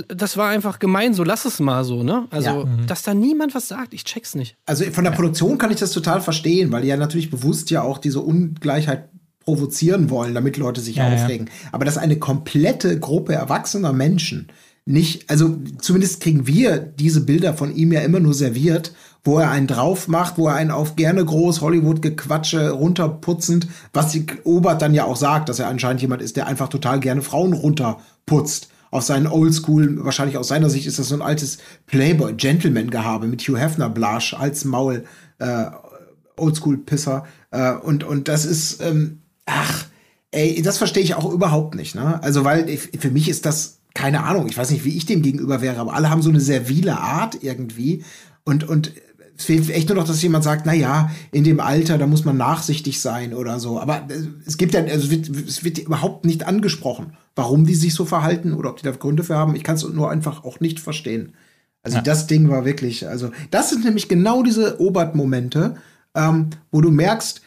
das war einfach gemein, so lass es mal so, ne? Also, Ja. dass da niemand was sagt, ich check's nicht. Also von der Produktion kann ich das total verstehen, weil die ja natürlich bewusst ja auch diese Ungleichheit provozieren wollen, damit Leute sich Ja, ja. aufregen. Aber dass eine komplette Gruppe erwachsener Menschen nicht, also zumindest kriegen wir diese Bilder von ihm ja immer nur serviert, wo er einen drauf macht, wo er einen auf gerne groß Hollywood-Gequatsche runterputzend, was die Obert dann ja auch sagt, dass er anscheinend jemand ist, der einfach total gerne Frauen runterputzt. Auf seinen Oldschool, wahrscheinlich aus seiner Sicht ist das so ein altes Playboy-Gentleman-Gehabe mit Hugh Hefner-Blasch als Maul, äh, Oldschool-Pisser. Äh, und, und das ist, ähm, ach, ey, das verstehe ich auch überhaupt nicht, ne? Also, weil ich, für mich ist das, keine Ahnung, ich weiß nicht, wie ich dem gegenüber wäre, aber alle haben so eine servile Art irgendwie. Und, und es fehlt echt nur noch, dass jemand sagt, na ja, in dem Alter, da muss man nachsichtig sein oder so. Aber äh, es gibt ja, also es wird, es wird überhaupt nicht angesprochen, warum die sich so verhalten oder ob die da Gründe für haben. Ich kann es nur einfach auch nicht verstehen. Also das Ding war wirklich, also das sind nämlich genau diese Obert-Momente, ähm, wo du merkst,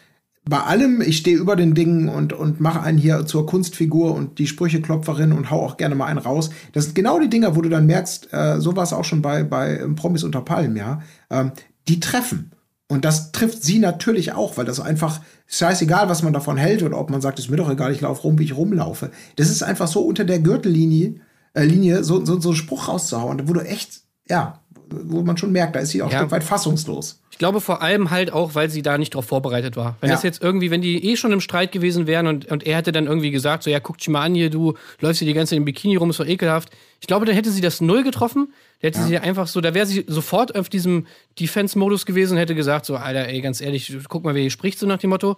bei allem, ich stehe über den Dingen und, und mache einen hier zur Kunstfigur und die Sprücheklopferin und hau auch gerne mal einen raus. Das sind genau die Dinger, wo du dann merkst, äh, so war es auch schon bei, bei ähm, Promis unter Palmen, ja. Ähm, die treffen. Und das trifft sie natürlich auch, weil das einfach scheißegal, was man davon hält oder ob man sagt, ist mir doch egal, ich laufe rum, wie ich rumlaufe. Das ist einfach so unter der Gürtellinie, äh, Linie, so, so, so einen Spruch rauszuhauen, wo du echt, ja, wo man schon merkt, da ist sie auch Ja. ein Stück weit fassungslos. Ich glaube vor allem halt auch, weil sie da nicht drauf vorbereitet war. Wenn Ja. das jetzt irgendwie, wenn die eh schon im Streit gewesen wären und, und er hätte dann irgendwie gesagt, so ja, guck dich mal an hier, du läufst hier die ganze Zeit im Bikini rum, ist doch ekelhaft. Ich glaube, dann hätte sie das null getroffen. Da hätte sie einfach so, da wäre sie sofort auf diesem Defense-Modus gewesen und hätte gesagt, so, Alter, ey, ganz ehrlich, guck mal, wer hier spricht, so nach dem Motto.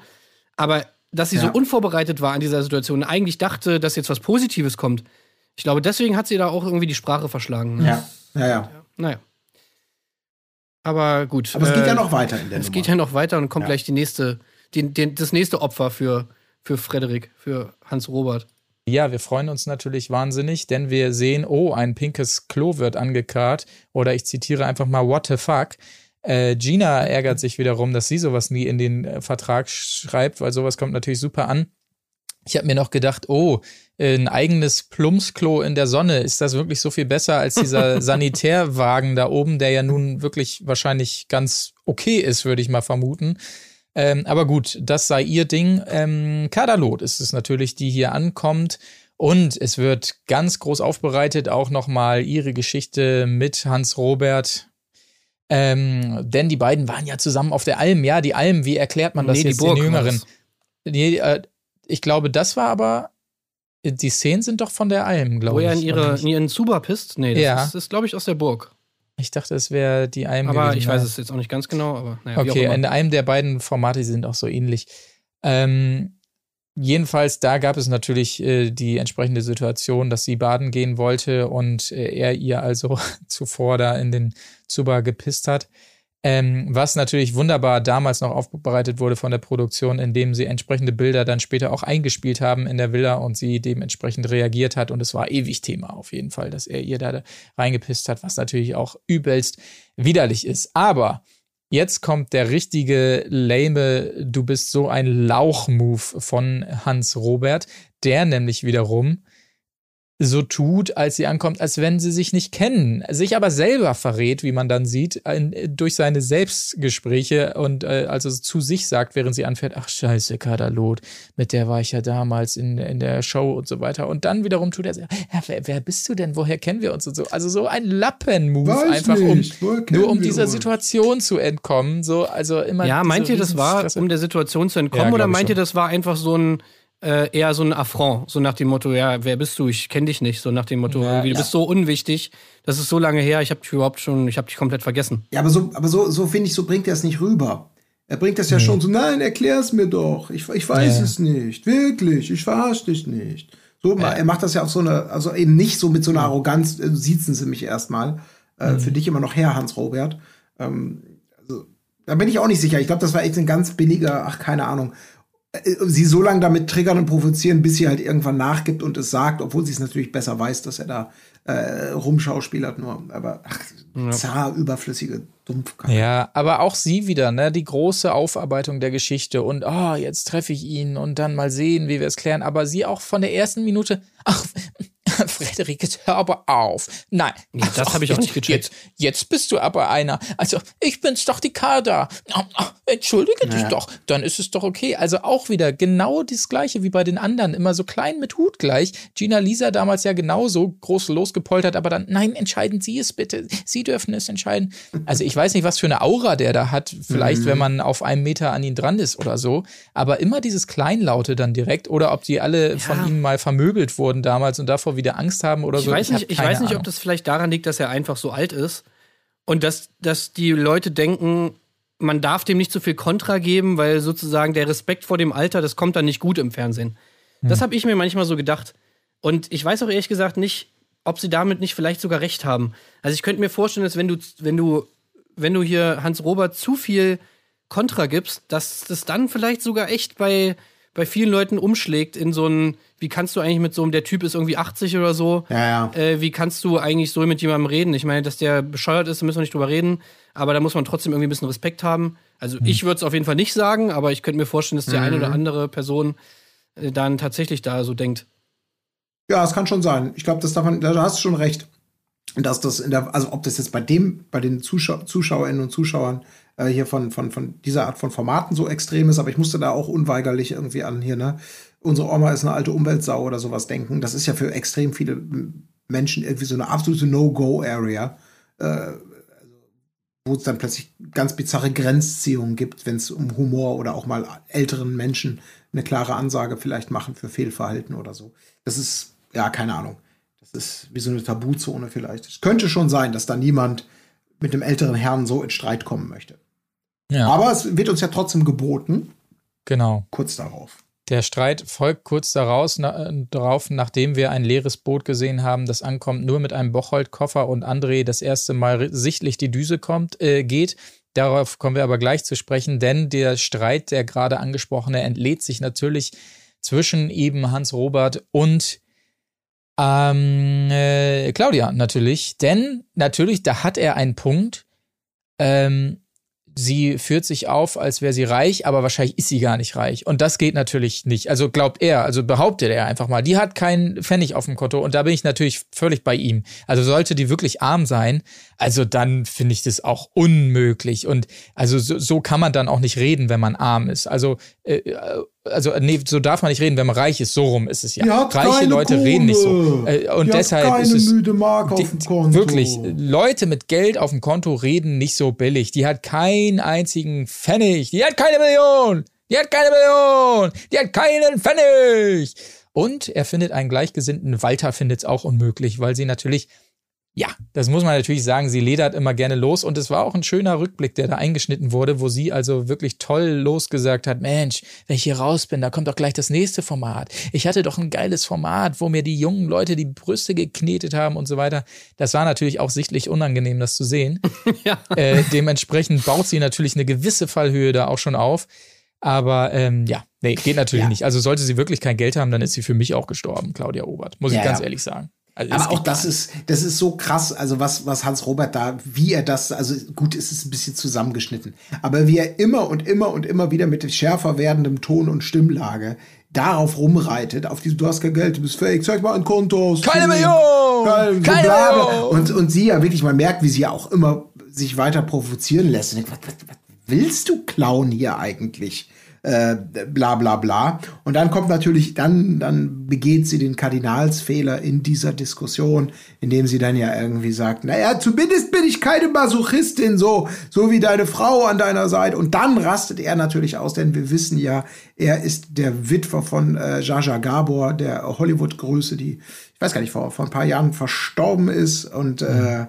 Aber dass sie Ja. so unvorbereitet war an dieser Situation und eigentlich dachte, dass jetzt was Positives kommt. Ich glaube, deswegen hat sie da auch irgendwie die Sprache verschlagen. Ja, ja, ja. Naja. Aber gut. Aber es geht äh, ja noch weiter in der es Nummer. geht ja noch weiter und kommt Ja. gleich die nächste, die, die, das nächste Opfer für, für Frederik, für Hans Robert. Ja, wir freuen uns natürlich wahnsinnig, denn wir sehen, oh, ein pinkes Klo wird angekarrt. Oder ich zitiere einfach mal, what the fuck. Äh, Gina ärgert sich wiederum, dass sie sowas nie in den äh, Vertrag schreibt, weil sowas kommt natürlich super an. Ich habe mir noch gedacht, oh, ein eigenes Plumpsklo in der Sonne, ist das wirklich so viel besser als dieser Sanitärwagen da oben, der ja nun wirklich wahrscheinlich ganz okay ist, würde ich mal vermuten. Ähm, aber gut, das sei ihr Ding. Ähm, Kadalot ist es natürlich, die hier ankommt. Und es wird ganz groß aufbereitet, auch nochmal ihre Geschichte mit Hans Robert. Ähm, denn die beiden waren ja zusammen auf der Alm. Ja, die Alm, wie erklärt man das Nee, die jetzt Burg den Jüngeren? Nee, äh, ich glaube, das war aber. Die Szenen sind doch von der Alm, Wo glaube ich. er in, ihre, in ihren Zuba pisst? Nee, das Ja. ist, ist glaube ich, aus der Burg. Ich dachte, es wäre die Alm. Aber gewesen, ich ja. weiß es jetzt auch nicht ganz genau. Aber naja, Okay, in einem der beiden Formate sind auch so ähnlich. Ähm, jedenfalls, da gab es natürlich äh, die entsprechende Situation, dass sie baden gehen wollte und äh, er ihr also zuvor da in den Zuba gepisst hat. Ähm, was natürlich wunderbar damals noch aufbereitet wurde von der Produktion, indem sie entsprechende Bilder dann später auch eingespielt haben in der Villa und sie dementsprechend reagiert hat. Und es war ewig Thema auf jeden Fall, dass er ihr da reingepisst hat, was natürlich auch übelst widerlich ist. Aber Jetzt kommt der richtige lame, du bist so ein Lauch-Move von Hans Robert, der nämlich wiederum so tut, als sie ankommt, als wenn sie sich nicht kennen, sich aber selber verrät, wie man dann sieht, durch seine Selbstgespräche und äh, also zu sich sagt, während sie anfährt, ach scheiße, Kadalot, mit der war ich ja damals in, in der Show und so weiter. Und dann wiederum tut er, ja, wer, wer bist du denn, woher kennen wir uns und so. Also so ein Lappen-Move einfach, um nur um dieser uns? Situation zu entkommen. So, also immer Ja, meint ihr, das war, um der Situation zu entkommen, Ja, oder meint ihr, das war einfach so ein äh, eher so ein Affront, so nach dem Motto, ja, wer bist du? Ich kenne dich nicht, so nach dem Motto, Ja, irgendwie, du ja. bist so unwichtig, das ist so lange her, ich habe dich überhaupt schon, ich habe dich komplett vergessen. Ja, aber so, aber so, so finde ich, so bringt er es nicht rüber. Er bringt das ja schon so, nein, erklär's mir doch. Ich, ich weiß Ja. es nicht. Wirklich, ich verarsch dich nicht. So, er macht das ja auf so eine, also eben nicht so mit so einer Arroganz, äh, siezen sie mich erstmal. Äh, Für dich immer noch Herr, Hans-Robert. Ähm, also, da bin ich auch nicht sicher. Ich glaube, das war echt ein ganz billiger, ach, keine Ahnung. Äh, Sie so lange damit triggern und provozieren, bis sie halt irgendwann nachgibt und es sagt, obwohl sie es natürlich besser weiß, dass er da äh, rumschauspielert nur. Aber ach, zar, überflüssige Dumpfkacke. Ja, aber auch sie wieder, ne? Die große Aufarbeitung der Geschichte und oh, jetzt treffe ich ihn und dann mal sehen, wie wir es klären. Aber sie auch von der ersten Minute, ach, Frederik, jetzt hör aber auf. Nein. Ja, das Ach, hab ich auch jetzt- nicht gecheckt. Jetzt, jetzt bist du aber einer. Also, ich bin's doch die Kader. Entschuldige dich doch. Dann ist es doch okay. Also auch wieder genau das Gleiche wie bei den anderen. Immer so klein mit Hut gleich. Gina Lisa damals ja genauso groß losgepoltert, aber dann, nein, entscheiden Sie es bitte. Sie dürfen es entscheiden. Also ich weiß nicht, was für eine Aura der da hat. Vielleicht, Mhm. wenn man auf einem Meter an ihn dran ist oder so. Aber immer dieses Kleinlaute dann direkt. Oder ob die alle von ihm mal vermöbelt wurden damals und davor wieder Angst haben oder Ich so. weiß nicht, ich weiß nicht, Ahnung. ob das vielleicht daran liegt, dass er einfach so alt ist und dass, dass die Leute denken, man darf dem nicht zu viel Kontra geben, weil sozusagen der Respekt vor dem Alter, das kommt dann nicht gut im Fernsehen. Das habe ich mir manchmal so gedacht. Und ich weiß auch ehrlich gesagt nicht, ob sie damit nicht vielleicht sogar recht haben. Also ich könnte mir vorstellen, dass wenn du, wenn du, wenn du hier Hans Robert zu viel Kontra gibst, dass das dann vielleicht sogar echt bei, bei vielen Leuten umschlägt in so ein, wie kannst du eigentlich mit so einem, der Typ ist irgendwie 80 oder so, Ja, ja. äh, wie kannst du eigentlich so mit jemandem reden? Ich meine, dass der bescheuert ist, da müssen wir nicht drüber reden, aber da muss man trotzdem irgendwie ein bisschen Respekt haben. Also ich würde es auf jeden Fall nicht sagen, aber ich könnte mir vorstellen, dass die eine oder andere Person äh, dann tatsächlich da so denkt. Ja, es kann schon sein. Ich glaube, das darf man, da hast du schon recht. Dass das in der, also ob das jetzt bei dem, bei den Zuschau Zuschauerinnen und Zuschauern äh, hier von, von, von dieser Art von Formaten so extrem ist, aber ich musste da auch unweigerlich irgendwie an hier, ne, unsere Oma ist eine alte Umweltsau oder sowas denken. Das ist ja für extrem viele Menschen irgendwie so eine absolute No-Go-Area, äh, also, wo es dann plötzlich ganz bizarre Grenzziehungen gibt, wenn es um Humor oder auch mal älteren Menschen eine klare Ansage vielleicht machen für Fehlverhalten oder so. Das ist, ja, keine Ahnung. Das ist wie so eine Tabuzone vielleicht. Es könnte schon sein, dass da niemand mit dem älteren Herrn so in Streit kommen möchte. Ja, Aber es wird uns ja trotzdem geboten, genau. kurz darauf. Der Streit folgt kurz daraus, na, darauf, nachdem wir ein leeres Boot gesehen haben, das ankommt, nur mit einem Bocholt-Koffer und André das erste Mal sichtlich die Düse kommt, äh, geht. Darauf kommen wir aber gleich zu sprechen, denn der Streit, der gerade angesprochene, entlädt sich natürlich zwischen eben Hans Robert und ähm, äh, Claudia natürlich. Denn natürlich, da hat er einen Punkt. Ähm, sie führt sich auf, als wäre sie reich, aber wahrscheinlich ist sie gar nicht reich. Und das geht natürlich nicht. Also glaubt er, also behauptet er einfach mal, die hat keinen Pfennig auf dem Konto. Und da bin ich natürlich völlig bei ihm. Also sollte die wirklich arm sein, also dann finde ich das auch unmöglich. Und also so, so kann man dann auch nicht reden, wenn man arm ist. Also, äh, also nee, so darf man nicht reden, wenn man reich ist. So rum ist es ja. Reiche Leute Kohle. reden nicht so. Äh, und Die hat deshalb keine ist es müde Mark auf dem Konto. Wirklich, Leute mit Geld auf dem Konto reden nicht so billig. Die hat keinen einzigen Pfennig. Die hat keine Million. Die hat keine Million. Die hat keinen Pfennig. Und er findet einen Gleichgesinnten. Walter findet es auch unmöglich, weil sie natürlich, ja, das muss man natürlich sagen, sie ledert immer gerne los. Und es war auch ein schöner Rückblick, der da eingeschnitten wurde, wo sie also wirklich toll losgesagt hat, Mensch, wenn ich hier raus bin, da kommt doch gleich das nächste Format. Ich hatte doch ein geiles Format, wo mir die jungen Leute die Brüste geknetet haben und so weiter. Das war natürlich auch sichtlich unangenehm, das zu sehen. Ja. Äh, dementsprechend baut sie natürlich eine gewisse Fallhöhe da auch schon auf. Aber ähm, ja, nee, geht natürlich Ja. nicht. Also sollte sie wirklich kein Geld haben, dann ist sie für mich auch gestorben, Claudia Obert. Muss ich Ja, ganz ja. ehrlich sagen. Also, Aber auch das ist, das ist so krass, also was, was Hans Robert da, wie er das, also gut, es ist ein bisschen zusammengeschnitten, aber wie er immer und immer und immer wieder mit schärfer werdendem Ton und Stimmlage darauf rumreitet, auf diese, du hast kein Geld, du bist fake, zeig mal ein Konto. Keine Million! Keine bla. Million! Und, und sie ja wirklich, man merkt, wie sie ja auch immer sich weiter provozieren lässt. Und denkt, was, was, was willst du klauen hier eigentlich? Äh, bla bla bla. Und dann kommt natürlich, dann, dann begeht sie den Kardinalsfehler in dieser Diskussion, indem sie dann ja irgendwie sagt, naja, zumindest bin ich keine Masochistin, so, so wie deine Frau an deiner Seite. Und dann rastet er natürlich aus, denn wir wissen ja, er ist der Witwer von äh, Jaja Gabor, der Hollywood-Größe, die, ich weiß gar nicht, vor, vor ein paar Jahren verstorben ist und äh,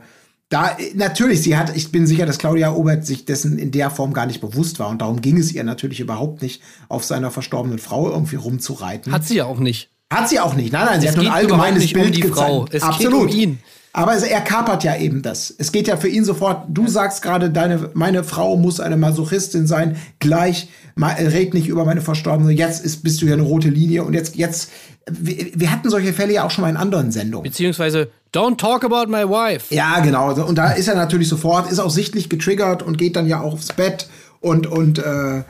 da, natürlich, sie hat, ich bin sicher, dass Claudia Obert sich dessen in der Form gar nicht bewusst war. Und darum ging es ihr natürlich überhaupt nicht, auf seiner verstorbenen Frau irgendwie rumzureiten. Hat sie ja auch nicht. Hat sie auch nicht. Nein, nein, sie Es hat nur ein geht allgemeines nicht um Bild die gezeigt. Frau. Es geht Absolut. um ihn. Aber er kapert ja eben das. Es geht ja für ihn sofort, du sagst gerade, deine, meine Frau muss eine Masochistin sein, gleich, red nicht über meine Verstorbene, jetzt ist, bist du ja eine rote Linie und jetzt, jetzt, wir, wir hatten solche Fälle ja auch schon mal in anderen Sendungen. Beziehungsweise, don't talk about my wife. Ja, genau. Und da ist er natürlich sofort, ist auch sichtlich getriggert und geht dann ja auch aufs Bett und, und äh,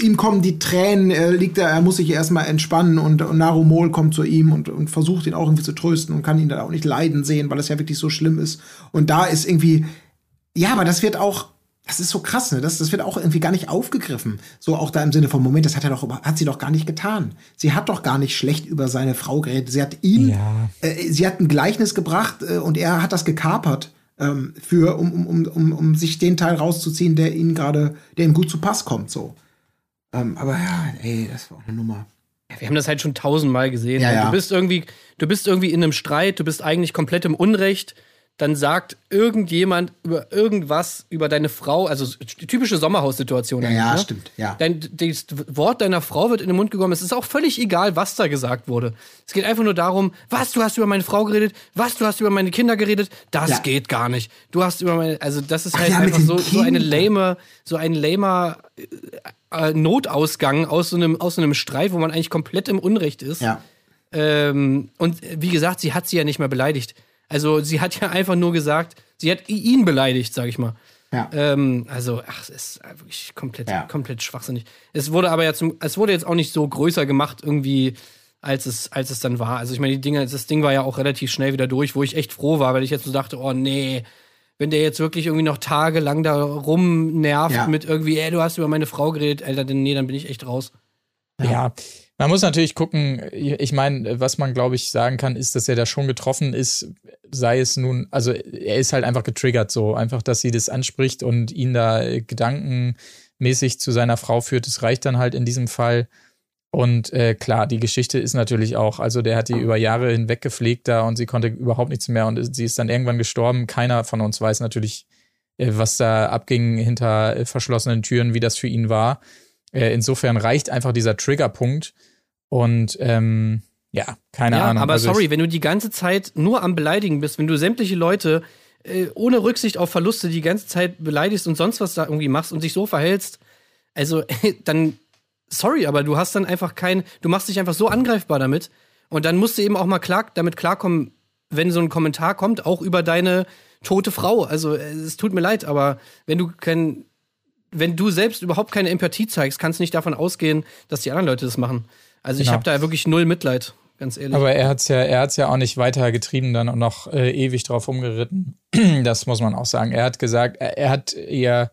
ihm kommen die Tränen, er liegt da, er muss sich erstmal entspannen und, und Narumol kommt zu ihm und, und versucht ihn auch irgendwie zu trösten und kann ihn dann auch nicht leiden sehen, weil es ja wirklich so schlimm ist. Und da ist irgendwie, ja, aber das wird auch, das ist so krass, ne? Das, das wird auch irgendwie gar nicht aufgegriffen. So auch da im Sinne von Moment, das hat er doch, hat sie doch gar nicht getan. Sie hat doch gar nicht schlecht über seine Frau geredet. Sie hat ihn, Ja. äh, sie hat ein Gleichnis gebracht äh, und er hat das gekapert ähm, für, um, um, um, um, um sich den Teil rauszuziehen, der ihn gerade, der ihm gut zu Pass kommt. So. Ähm, aber ja, ey, das war auch eine Nummer. Ja, wir haben das halt schon tausendmal gesehen. Ja, ja. Du bist irgendwie, du bist irgendwie in einem Streit, du bist eigentlich komplett im Unrecht. Dann sagt irgendjemand über irgendwas über deine Frau, also typische Sommerhaussituation. Ja, ja, ne? stimmt, ja. Dein, das Wort deiner Frau wird in den Mund gekommen. Es ist auch völlig egal, was da gesagt wurde. Es geht einfach nur darum, was, du hast über meine Frau geredet, was, du hast über meine Kinder geredet. Das Ja. geht gar nicht. Du hast über meine, also das ist halt ja, einfach so, so eine lame, so ein lamer äh, Notausgang aus so, einem, aus so einem Streit, wo man eigentlich komplett im Unrecht ist. Ja. Ähm, und wie gesagt, sie hat sie ja nicht mehr beleidigt. Also sie hat ja einfach nur gesagt, sie hat ihn beleidigt, sag ich mal. Ja. Ähm, also, ach, es ist wirklich komplett, Ja. komplett schwachsinnig. Es wurde aber ja zum, es wurde jetzt auch nicht so größer gemacht, irgendwie, als es, als es dann war. Also, ich meine, die Dinge, das Ding war ja auch relativ schnell wieder durch, wo ich echt froh war, weil ich jetzt so dachte, oh nee, wenn der jetzt wirklich irgendwie noch tagelang da rumnervt Ja. mit irgendwie, ey, du hast über meine Frau geredet, Alter, dann, nee, dann bin ich echt raus. Ja. Man muss natürlich gucken, ich meine, was man, glaube ich, sagen kann, ist, dass er da schon getroffen ist, sei es nun, also er ist halt einfach getriggert so, einfach, dass sie das anspricht und ihn da gedankenmäßig zu seiner Frau führt, das reicht dann halt in diesem Fall. Und äh, klar, die Geschichte ist natürlich auch, also der hat die über Jahre hinweg gepflegt da und sie konnte überhaupt nichts mehr und sie ist dann irgendwann gestorben. Keiner von uns weiß natürlich, äh, was da abging hinter äh, verschlossenen Türen, wie das für ihn war. Äh, insofern reicht einfach dieser Triggerpunkt und ähm, ja, keine ja, Ahnung. aber Also sorry, wenn du die ganze Zeit nur am Beleidigen bist, wenn du sämtliche Leute äh, ohne Rücksicht auf Verluste die ganze Zeit beleidigst und sonst was da irgendwie machst und dich so verhältst, also dann, sorry, aber du hast dann einfach kein, du machst dich einfach so angreifbar damit und dann musst du eben auch mal klar, damit klarkommen, wenn so ein Kommentar kommt, auch über deine tote Frau. Also äh, es tut mir leid, aber wenn du kein, wenn du selbst überhaupt keine Empathie zeigst, kannst du nicht davon ausgehen, dass die anderen Leute das machen. Also ich Genau. habe da wirklich null Mitleid, ganz ehrlich. Aber er hat's ja, er hat's ja auch nicht weiter getrieben dann und noch äh, ewig drauf rumgeritten. Das muss man auch sagen. Er hat gesagt, er, er hat ihr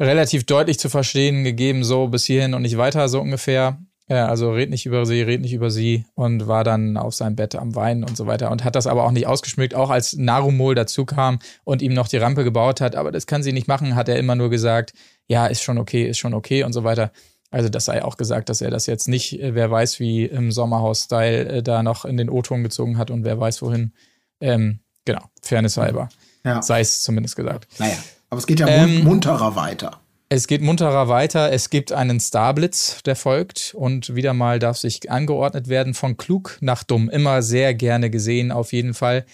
relativ deutlich zu verstehen gegeben, so bis hierhin und nicht weiter, so ungefähr. Ja, also red nicht über sie, red nicht über sie und war dann auf seinem Bett am Weinen und so weiter und hat das aber auch nicht ausgeschmückt, auch als Narumol dazu kam und ihm noch die Rampe gebaut hat, aber das kann sie nicht machen, hat er immer nur gesagt, ja, ist schon okay, ist schon okay und so weiter. Also das sei auch gesagt, dass er das jetzt nicht, äh, wer weiß wie im Sommerhaus-Style äh, da noch in den O-Ton gezogen hat und wer weiß wohin. Ähm, genau, Fairness halber. Ja. Sei es zumindest gesagt. Naja, aber es geht ja Ähm, mun munterer weiter. Es geht munterer weiter. Es gibt einen Starblitz, der folgt. Und wieder mal darf sich angeordnet werden von klug nach dumm. Immer sehr gerne gesehen, auf jeden Fall.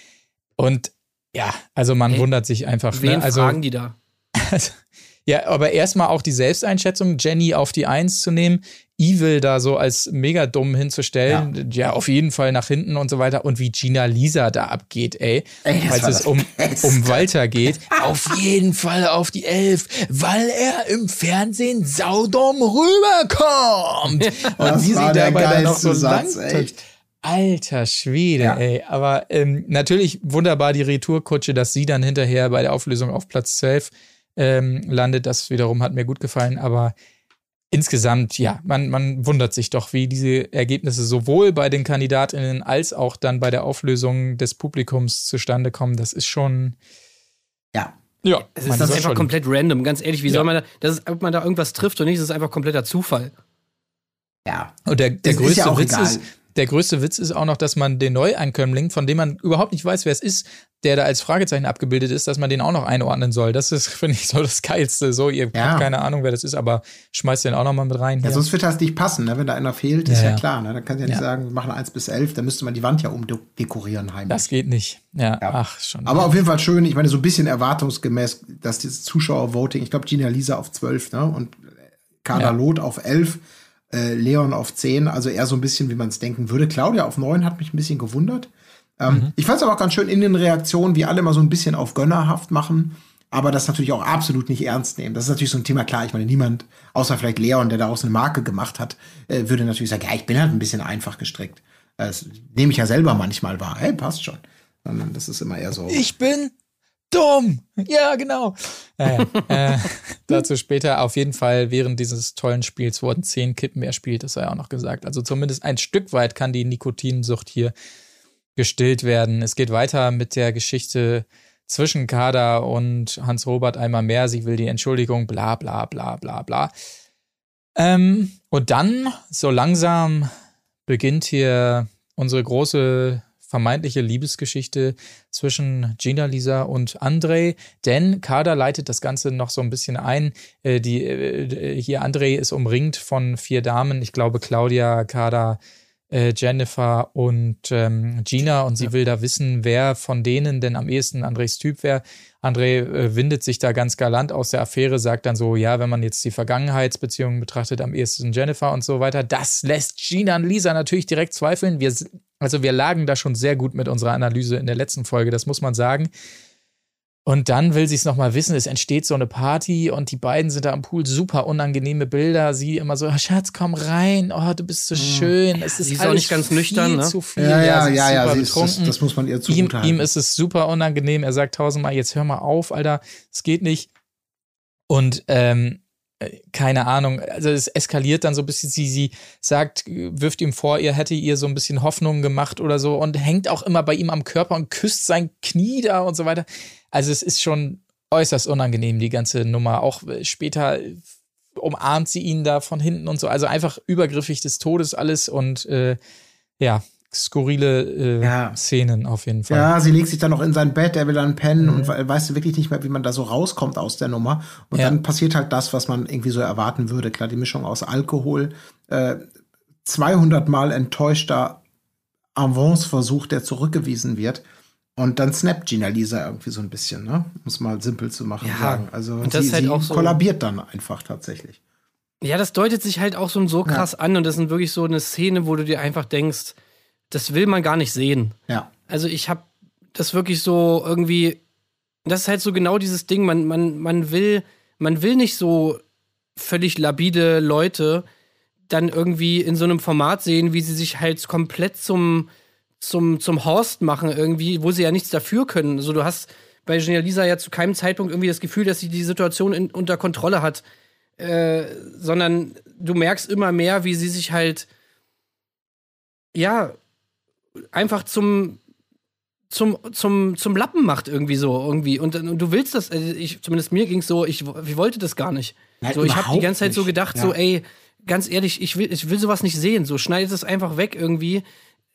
Und ja, also man Hey, wundert sich einfach. Wen Ne? Also, fragen die da? ja, aber erstmal auch die Selbsteinschätzung, Jenny auf die Eins zu nehmen, Evil da so als mega dumm hinzustellen, ja. auf jeden Fall nach hinten und so weiter. Und wie Gina Lisa da abgeht, ey. Ey, Falls es um, Beste. um Walter geht, auf jeden Fall auf die Elf, weil er im Fernsehen saudumm rüberkommt. Und wie sie dabei dann noch so lang Satz, echt. Alter Schwede, Ja. ey. Aber ähm, natürlich wunderbar die Retourkutsche, dass sie dann hinterher bei der Auflösung auf Platz 12 ähm, landet. Das wiederum hat mir gut gefallen. Aber insgesamt, ja, man, man wundert sich doch, wie diese Ergebnisse sowohl bei den KandidatInnen als auch dann bei der Auflösung des Publikums zustande kommen. Das ist schon, Ja. ja, Es ist das einfach schon- komplett random, ganz ehrlich. Wie Ja. soll man da, das ist, ob man da irgendwas trifft oder nicht, das ist einfach kompletter Zufall. Ja. Und der, der größte ja auch Witz egal. ist, der größte Witz ist auch noch, dass man den Neuankömmling, von dem man überhaupt nicht weiß, wer es ist, der da als Fragezeichen abgebildet ist, dass man den auch noch einordnen soll. Das ist, finde ich, so das Geilste. So, ihr Ja. habt keine Ahnung, wer das ist, aber schmeißt den auch noch mal mit rein. Ja, hier. sonst wird das nicht passen, ne? wenn da einer fehlt, ist Ja, ja, klar. Ne? Da kannst du ja nicht sagen, wir machen 1 bis 11, da müsste man die Wand ja umdekorieren heimlich. das geht nicht. Ja, ach, schon. Aber auf jeden Fall schön, ich meine, so ein bisschen erwartungsgemäß, dass dieses Zuschauervoting, ich glaube, Gina Lisa auf 12, ne? Und Kader. Loth auf 11, äh, Leon auf 10, also eher so ein bisschen, wie man es denken würde. Claudia auf 9 hat mich ein bisschen gewundert. Ähm, Mhm. Ich fand es aber auch ganz schön in den Reaktionen, wie alle mal so ein bisschen auf Gönnerhaft machen. aber das natürlich auch absolut nicht ernst nehmen. Das ist natürlich so ein Thema, klar, ich meine, niemand, außer vielleicht Leon, der daraus eine Marke gemacht hat, äh, würde natürlich sagen, ja, ich bin halt ein bisschen einfach gestrickt. Das nehme ich ja selber manchmal wahr. Hey, passt schon. Sondern das ist immer eher so. Ich bin dumm. Ja, genau. Äh, äh, dazu später. Auf jeden Fall, während dieses tollen Spiels wurden zehn Kippen erspielt, das sei auch noch gesagt. Also zumindest ein Stück weit kann die Nikotinsucht hier gestillt werden. Es geht weiter mit der Geschichte zwischen Kader und Hans-Robert einmal mehr. Sie will die Entschuldigung, bla bla bla bla bla. Ähm, und dann, so langsam, beginnt hier unsere große vermeintliche Liebesgeschichte zwischen Gina Lisa und Andrei, denn Kader leitet das Ganze noch so ein bisschen ein. Äh, die, äh, hier Andrei ist umringt von vier Damen, ich glaube Claudia, Kader, äh, Jennifer und ähm, Gina und sie ja. will da wissen, wer von denen denn am ehesten Andres Typ wäre. André äh, windet sich da ganz galant aus der Affäre, sagt dann so, ja, wenn man jetzt die Vergangenheitsbeziehungen betrachtet, am ehesten Jennifer und so weiter. Das lässt Gina und Lisa natürlich direkt zweifeln. Wir, also wir lagen da schon sehr gut mit unserer Analyse in der letzten Folge, das muss man sagen. Und dann will sie es nochmal wissen, es entsteht so eine Party und die beiden sind da am Pool, super unangenehme Bilder. Sie immer so, oh, Schatz, komm rein, oh, du bist so mhm. schön. Es ist, sie ist auch nicht ganz nüchtern, ne? Zu viel. Ja, ja, ja, ja, ja ist, das, das, muss man ihr zugute ihm, ihm ist es super unangenehm. Er sagt tausendmal, jetzt hör mal auf, Alter, es geht nicht. Und ähm, äh, keine Ahnung, also es eskaliert dann so ein bisschen, sie, sie sagt, wirft ihm vor, ihr hätte ihr so ein bisschen Hoffnung gemacht oder so und hängt auch immer bei ihm am Körper und küsst sein Knie da und so weiter. Also es ist schon äußerst unangenehm, die ganze Nummer. Auch äh, später umarmt sie ihn da von hinten und so. Also einfach übergriffig des Todes alles und äh, ja, skurrile äh, ja. Szenen auf jeden Fall. Ja, sie legt sich dann noch in sein Bett, er will dann pennen mhm. und weißt du wirklich nicht mehr, wie man da so rauskommt aus der Nummer. Und ja. dann passiert halt das, was man irgendwie so erwarten würde. Klar, die Mischung aus Alkohol, äh, 200 Mal enttäuschter Avance-Versuch, der zurückgewiesen wird. Und dann snappt Gina Lisa irgendwie so ein bisschen, ne? Muss mal simpel zu machen ja. sagen. Also und das sie, halt sie auch so kollabiert dann einfach tatsächlich. Ja, das deutet sich halt auch so, so krass ja. an und das ist wirklich so eine Szene, wo du dir einfach denkst, das will man gar nicht sehen. Ja. Also ich habe das wirklich so irgendwie, das ist halt so genau dieses Ding, man, man, man will, man will nicht so völlig labide Leute dann irgendwie in so einem Format sehen, wie sie sich halt komplett zum, zum, zum Horst machen irgendwie, wo sie ja nichts dafür können. Also du hast bei Genia Lisa ja zu keinem Zeitpunkt irgendwie das Gefühl, dass sie die Situation in, unter Kontrolle hat, äh, sondern du merkst immer mehr, wie sie sich halt ja einfach zum zum, zum, zum Lappen macht irgendwie so irgendwie und, und du willst das also ich zumindest mir ging's so ich, ich wollte das gar nicht Nein, so ich habe die ganze Zeit nicht. so gedacht ja. so ey ganz ehrlich ich will ich will sowas nicht sehen so schneidet es einfach weg irgendwie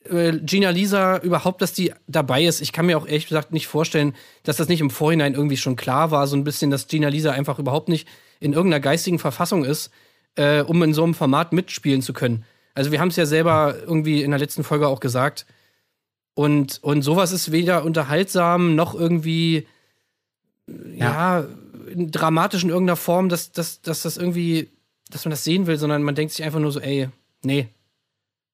äh, Gina Lisa überhaupt, dass die dabei ist. Ich kann mir auch ehrlich gesagt nicht vorstellen, dass das nicht im Vorhinein irgendwie schon klar war, so ein bisschen, dass Gina Lisa einfach überhaupt nicht in irgendeiner geistigen Verfassung ist, äh, um in so einem Format mitspielen zu können. Also wir haben es ja selber irgendwie in der letzten Folge auch gesagt. Und, und sowas ist weder unterhaltsam noch irgendwie ja, ja dramatisch in irgendeiner Form, dass, dass, dass das irgendwie, dass man das sehen will, sondern man denkt sich einfach nur so, ey, nee,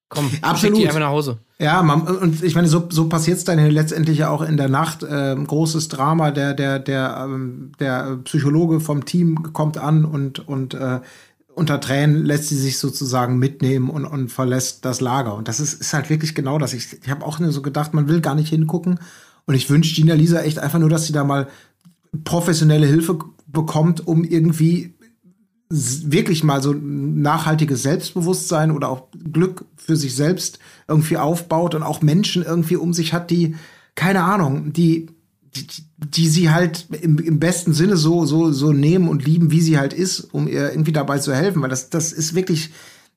Komm, Absolut. die einfach nach Hause. Ja, man, und ich meine, so, so passiert es dann letztendlich ja auch in der Nacht. Ähm, großes Drama, der, der, der, ähm, der Psychologe vom Team kommt an und, und äh, unter Tränen lässt sie sich sozusagen mitnehmen und, und verlässt das Lager. Und das ist, ist halt wirklich genau das. Ich, ich habe auch nur so gedacht, man will gar nicht hingucken. Und ich wünsche Gina Lisa echt einfach nur, dass sie da mal professionelle Hilfe bekommt, um irgendwie wirklich mal so nachhaltiges Selbstbewusstsein oder auch Glück für sich selbst irgendwie aufbaut und auch Menschen irgendwie um sich hat, die, keine Ahnung, die, die, die sie halt im, im besten Sinne so, so, so nehmen und lieben, wie sie halt ist, um ihr irgendwie dabei zu helfen, weil das, das ist wirklich,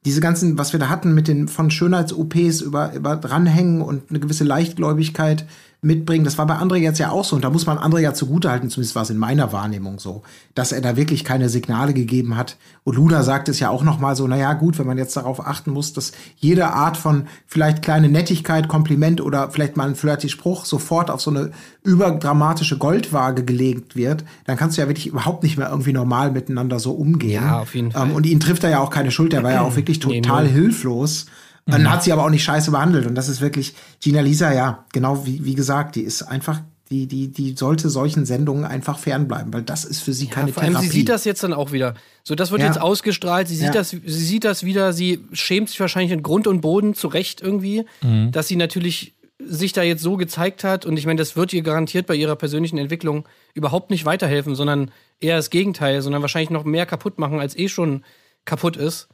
diese ganzen, was wir da hatten mit den von Schönheits-OPs über, über dranhängen und eine gewisse Leichtgläubigkeit, mitbringen. Das war bei André jetzt ja auch so. Und da muss man André ja zugutehalten, zumindest war es in meiner Wahrnehmung so, dass er da wirklich keine Signale gegeben hat. Und Luna sagt es ja auch noch mal so, naja, gut, wenn man jetzt darauf achten muss, dass jede Art von vielleicht kleine Nettigkeit, Kompliment oder vielleicht mal ein flirty Spruch sofort auf so eine überdramatische Goldwaage gelegt wird, dann kannst du ja wirklich überhaupt nicht mehr irgendwie normal miteinander so umgehen. Ja, auf jeden Fall. Ähm, und ihn trifft er ja auch keine Schuld, der war ja auch wirklich total nee, hilflos. Dann mhm. hat sie aber auch nicht scheiße behandelt. Und das ist wirklich, Gina Lisa, ja, genau wie, wie gesagt, die ist einfach die, die, die sollte solchen Sendungen einfach fernbleiben, weil das ist für sie keine Ja, vor allem, Therapie. sie sieht das jetzt dann auch wieder. So, das wird Ja. jetzt ausgestrahlt, sie sieht, Ja. das, sie sieht das wieder, sie schämt sich wahrscheinlich in Grund und Boden zurecht irgendwie, Mhm. dass sie natürlich sich da jetzt so gezeigt hat. Und ich meine, das wird ihr garantiert bei ihrer persönlichen Entwicklung überhaupt nicht weiterhelfen, sondern eher das Gegenteil, sondern wahrscheinlich noch mehr kaputt machen, als eh schon kaputt ist.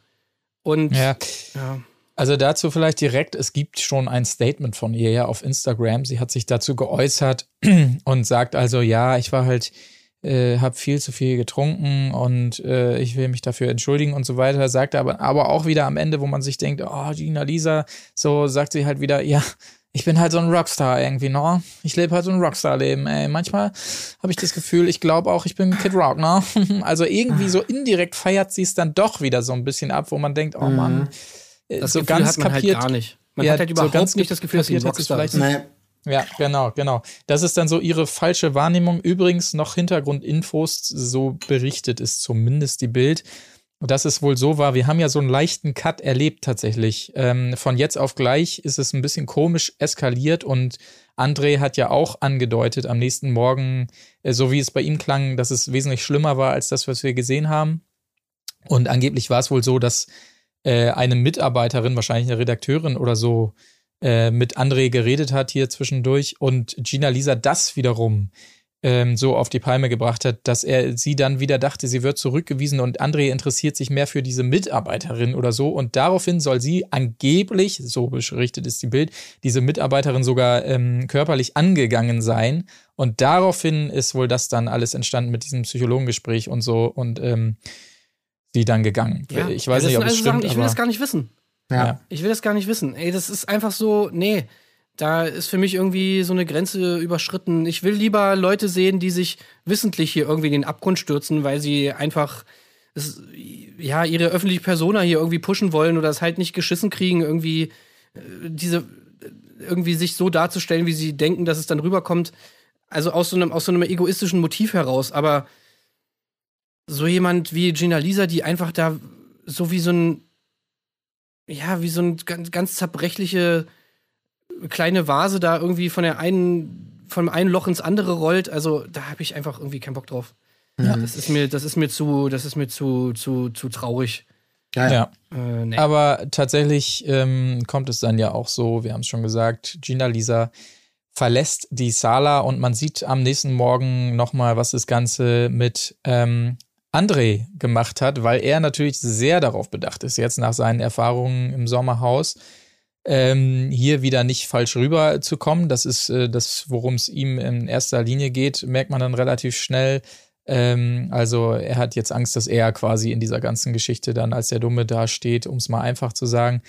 Und Ja. ja. Also dazu vielleicht direkt, es gibt schon ein Statement von ihr ja auf Instagram. Sie hat sich dazu geäußert und sagt also, ja, ich war halt, äh, habe viel zu viel getrunken und äh, ich will mich dafür entschuldigen und so weiter. Sagt aber, aber auch wieder am Ende, wo man sich denkt, oh, Gina Lisa, so sagt sie halt wieder, ja, ich bin halt so ein Rockstar irgendwie, ne? Ich lebe halt so ein Rockstar-Leben, ey. Manchmal habe ich das Gefühl, ich glaube auch, ich bin Kid Rock, ne? Also irgendwie so indirekt feiert sie es dann doch wieder so ein bisschen ab, wo man denkt, oh Mann, äh, das so Gefühl ganz hat man kapiert. halt gar nicht. Man Ja, hat halt so überhaupt ganz nicht das Gefühl, dass sie ein Rockstar ist. Nee, Ja, genau, genau. Das ist dann so ihre falsche Wahrnehmung. Übrigens noch Hintergrundinfos, so berichtet ist zumindest die Bild. Und dass es wohl so war, wir haben ja so einen leichten Cut erlebt tatsächlich. Ähm, von jetzt auf gleich ist es ein bisschen komisch eskaliert und André hat ja auch angedeutet am nächsten Morgen, äh, so wie es bei ihm klang, dass es wesentlich schlimmer war als das, was wir gesehen haben. Und angeblich war es wohl so, dass äh, eine Mitarbeiterin, wahrscheinlich eine Redakteurin oder so, äh, mit André geredet hat hier zwischendurch und Gina Lisa das wiederum ähm, so auf die Palme gebracht hat, dass er sie dann wieder dachte, sie wird zurückgewiesen und André interessiert sich mehr für diese Mitarbeiterin oder so. Und daraufhin soll sie angeblich, so berichtet ist die Bild, diese Mitarbeiterin sogar ähm, körperlich angegangen sein. Und daraufhin ist wohl das dann alles entstanden mit diesem Psychologengespräch und so. Und ähm, sie dann gegangen. Ja. Ich weiß Ja, nicht, ob es also stimmt, Sachen, ich will aber das gar nicht wissen. ja. Ich will das gar nicht wissen. Ey, das ist einfach so, nee, da ist für mich irgendwie so eine Grenze überschritten. Ich will lieber Leute sehen, die sich wissentlich hier irgendwie in den Abgrund stürzen, weil sie einfach es, ja ihre öffentliche Persona hier irgendwie pushen wollen oder es halt nicht geschissen kriegen, irgendwie äh, diese irgendwie sich so darzustellen, wie sie denken, dass es dann rüberkommt. Also aus so einem aus so einem egoistischen Motiv heraus, aber so jemand wie Gina Lisa, die einfach da so wie so ein ja, wie so ein ganz, ganz zerbrechliche kleine Vase da irgendwie von der einen, vom einen Loch ins andere rollt. Also da habe ich einfach irgendwie keinen Bock drauf. Ja. Das ist mir, das ist mir zu, das ist mir zu, zu, zu traurig. Ja, ja. ja. Äh, nee. Aber tatsächlich ähm, kommt es dann ja auch so, wir haben es schon gesagt, Gina Lisa verlässt die Sala und man sieht am nächsten Morgen nochmal, was das Ganze mit ähm, André gemacht hat, weil er natürlich sehr darauf bedacht ist, jetzt nach seinen Erfahrungen im Sommerhaus, ähm, hier wieder nicht falsch rüberzukommen. Das ist äh, das, worum es ihm in erster Linie geht, merkt man dann relativ schnell. Ähm, also er hat jetzt Angst, dass er quasi in dieser ganzen Geschichte dann als der Dumme dasteht, um es mal einfach zu sagen.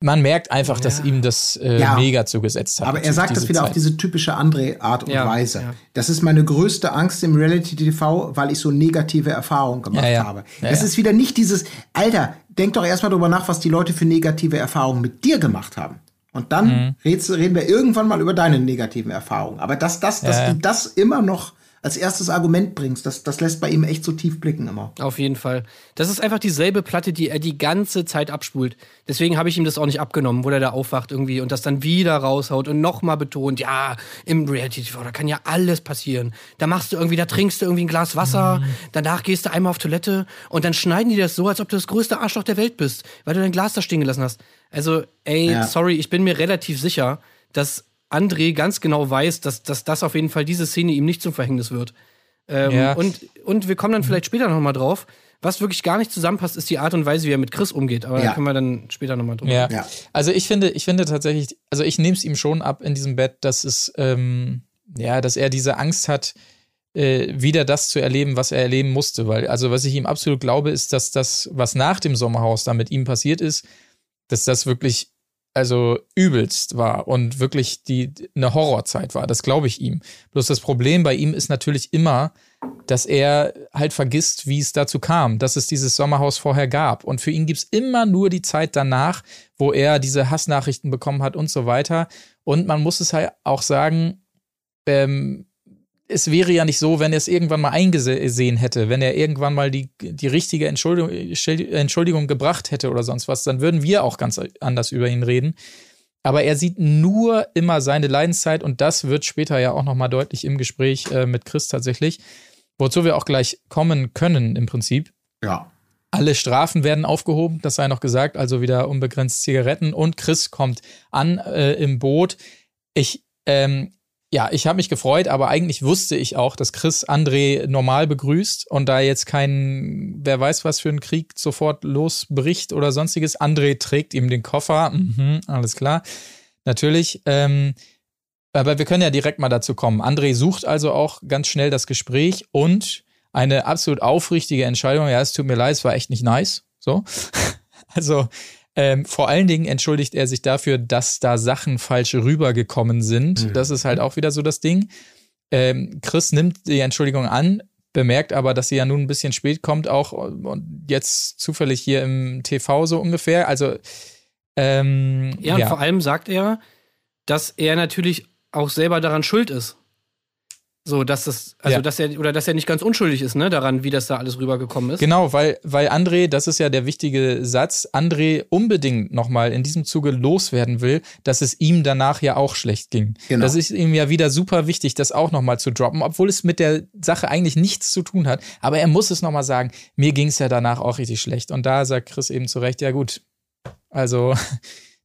Man merkt einfach, dass Ja. ihm das äh, Ja. mega zugesetzt hat. Aber er sagt das wieder auf Zeit. diese typische André-Art und Ja, Weise. ja. Das ist meine größte Angst im Reality-TV, weil ich so negative Erfahrungen gemacht Ja, ja. habe. Ja, das ja. ist wieder nicht dieses, Alter, denk doch erstmal drüber nach, was die Leute für negative Erfahrungen mit dir gemacht haben. Und dann Mhm. reden wir irgendwann mal über deine negativen Erfahrungen. Aber dass, das, dass Ja, ja. du das immer noch als erstes Argument bringst, das, das lässt bei ihm echt so tief blicken immer. Auf jeden Fall. Das ist einfach dieselbe Platte, die er die ganze Zeit abspult. Deswegen habe ich ihm das auch nicht abgenommen, wo er da aufwacht irgendwie und das dann wieder raushaut und nochmal betont, ja, im Reality TV, da kann ja alles passieren. Da machst du irgendwie, da trinkst du irgendwie ein Glas Wasser, danach gehst du einmal auf Toilette und dann schneiden die das so, als ob du das größte Arschloch der Welt bist, weil du dein Glas da stehen gelassen hast. Also, ey, Ja. sorry, ich bin mir relativ sicher, dass André ganz genau weiß, dass, dass das auf jeden Fall diese Szene ihm nicht zum Verhängnis wird. Ähm, Ja. und, und wir kommen dann vielleicht später noch mal drauf. Was wirklich gar nicht zusammenpasst, ist die Art und Weise, wie er mit Chris umgeht. Aber da Ja. können wir dann später noch mal drüber Ja. Ja. Also ich finde, ich finde tatsächlich, also ich nehme es ihm schon ab in diesem Bett, dass es, ähm, ja, dass er diese Angst hat, äh, wieder das zu erleben, was er erleben musste. Weil, also was ich ihm absolut glaube, ist, dass das, was nach dem Sommerhaus da mit ihm passiert ist, dass das wirklich also übelst war und wirklich die eine Horrorzeit war. Das glaube ich ihm. Bloß das Problem bei ihm ist natürlich immer, dass er halt vergisst, wie es dazu kam, dass es dieses Sommerhaus vorher gab. Und für ihn gibt's immer nur die Zeit danach, wo er diese Hassnachrichten bekommen hat und so weiter. Und man muss es halt auch sagen, ähm, es wäre ja nicht so, wenn er es irgendwann mal eingesehen hätte, wenn er irgendwann mal die, die richtige Entschuldigung, Entschuldigung gebracht hätte oder sonst was, dann würden wir auch ganz anders über ihn reden. aber er sieht nur immer seine Leidenszeit und das wird später ja auch nochmal deutlich im Gespräch äh, mit Chris tatsächlich, wozu wir auch gleich kommen können im Prinzip. Ja. Alle Strafen werden aufgehoben, das sei noch gesagt, also wieder unbegrenzt Zigaretten und Chris kommt an äh, im Boot. Ich, ähm, ja, ich habe mich gefreut, aber eigentlich wusste ich auch, dass Chris André normal begrüßt und da jetzt kein, wer weiß was für ein Krieg sofort losbricht oder sonstiges. André trägt ihm den Koffer, mhm, alles klar. Natürlich. Ähm, aber wir können ja direkt mal dazu kommen. André sucht also auch ganz schnell das Gespräch und eine absolut aufrichtige Entscheidung. Ja, es tut mir leid, es war echt nicht nice. So. Also ähm, vor allen Dingen entschuldigt er sich dafür, dass da Sachen falsch rübergekommen sind. Mhm. Das ist halt auch wieder so das Ding. Ähm, Chris nimmt die Entschuldigung an, bemerkt aber, dass sie ja nun ein bisschen spät kommt, auch und jetzt zufällig hier im TV so ungefähr. Also ähm, Ja, und vor allem sagt er, dass er natürlich auch selber daran schuld ist. So, dass das, also Ja. dass er, oder dass er nicht ganz unschuldig ist, ne, daran, wie das da alles rübergekommen ist. Genau, weil, weil André, das ist ja der wichtige Satz, André unbedingt nochmal in diesem Zuge loswerden will, dass es ihm danach ja auch schlecht ging. Genau. Das ist ihm ja wieder super wichtig, das auch nochmal zu droppen, obwohl es mit der Sache eigentlich nichts zu tun hat. Aber er muss es nochmal sagen, mir ging es ja danach auch richtig schlecht. Und da sagt Chris eben zu Recht, ja gut, also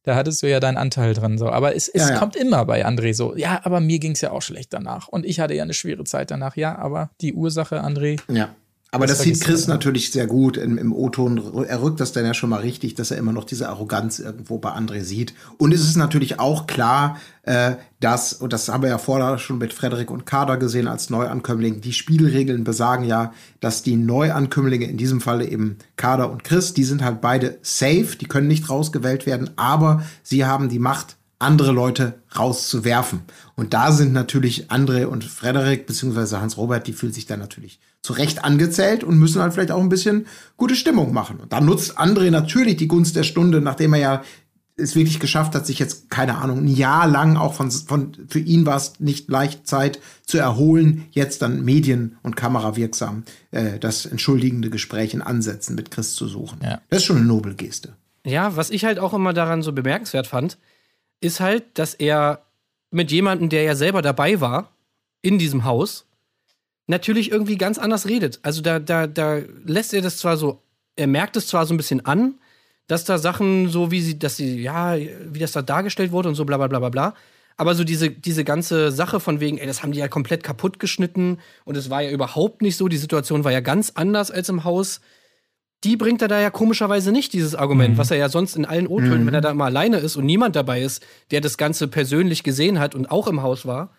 da hattest du ja deinen Anteil dran. So. Aber es, es Ja, ja. kommt immer bei André so, ja, aber mir ging es ja auch schlecht danach. Und ich hatte ja eine schwere Zeit danach. Ja, aber die Ursache, André, Ja. Aber Das das, sieht Chris immer. natürlich sehr gut im, im O-Ton. Er rückt das dann ja schon mal richtig, dass er immer noch diese Arroganz irgendwo bei André sieht. Und es ist natürlich auch klar, äh, dass, und das haben wir ja vorher schon mit Frederik und Kader gesehen als Neuankömmling, die Spielregeln besagen ja, dass die Neuankömmlinge, in diesem Falle eben Kader und Chris, die sind halt beide safe, die können nicht rausgewählt werden, aber sie haben die Macht, andere Leute rauszuwerfen. Und da sind natürlich André und Frederik, beziehungsweise Hans-Robert, die fühlen sich dann natürlich zu Recht angezählt und müssen halt vielleicht auch ein bisschen gute Stimmung machen. Und da nutzt André natürlich die Gunst der Stunde, nachdem er ja es wirklich geschafft hat, sich jetzt, keine Ahnung, ein Jahr lang auch von, von für ihn war es nicht leicht Zeit zu erholen, jetzt dann medien- und kamerawirksam äh, das entschuldigende Gespräch in Ansätzen mit Chris zu suchen. Ja. Das ist schon eine Nobelgeste. Ja, was ich halt auch immer daran so bemerkenswert fand, ist halt, dass er mit jemandem, der ja selber dabei war, in diesem Haus, natürlich irgendwie ganz anders redet. Also da, da, da lässt er das zwar so, er merkt es zwar so ein bisschen an, dass da Sachen so, wie sie, dass sie, ja, wie das da dargestellt wurde und so bla bla bla bla bla. Aber so diese, diese ganze Sache von wegen, ey, das haben die ja komplett kaputt geschnitten und es war ja überhaupt nicht so, die Situation war ja ganz anders als im Haus die bringt er da ja komischerweise nicht, dieses Argument, was er ja sonst in allen O-Tönen, wenn er da immer alleine ist und niemand dabei ist, der das Ganze persönlich gesehen hat und auch im Haus war,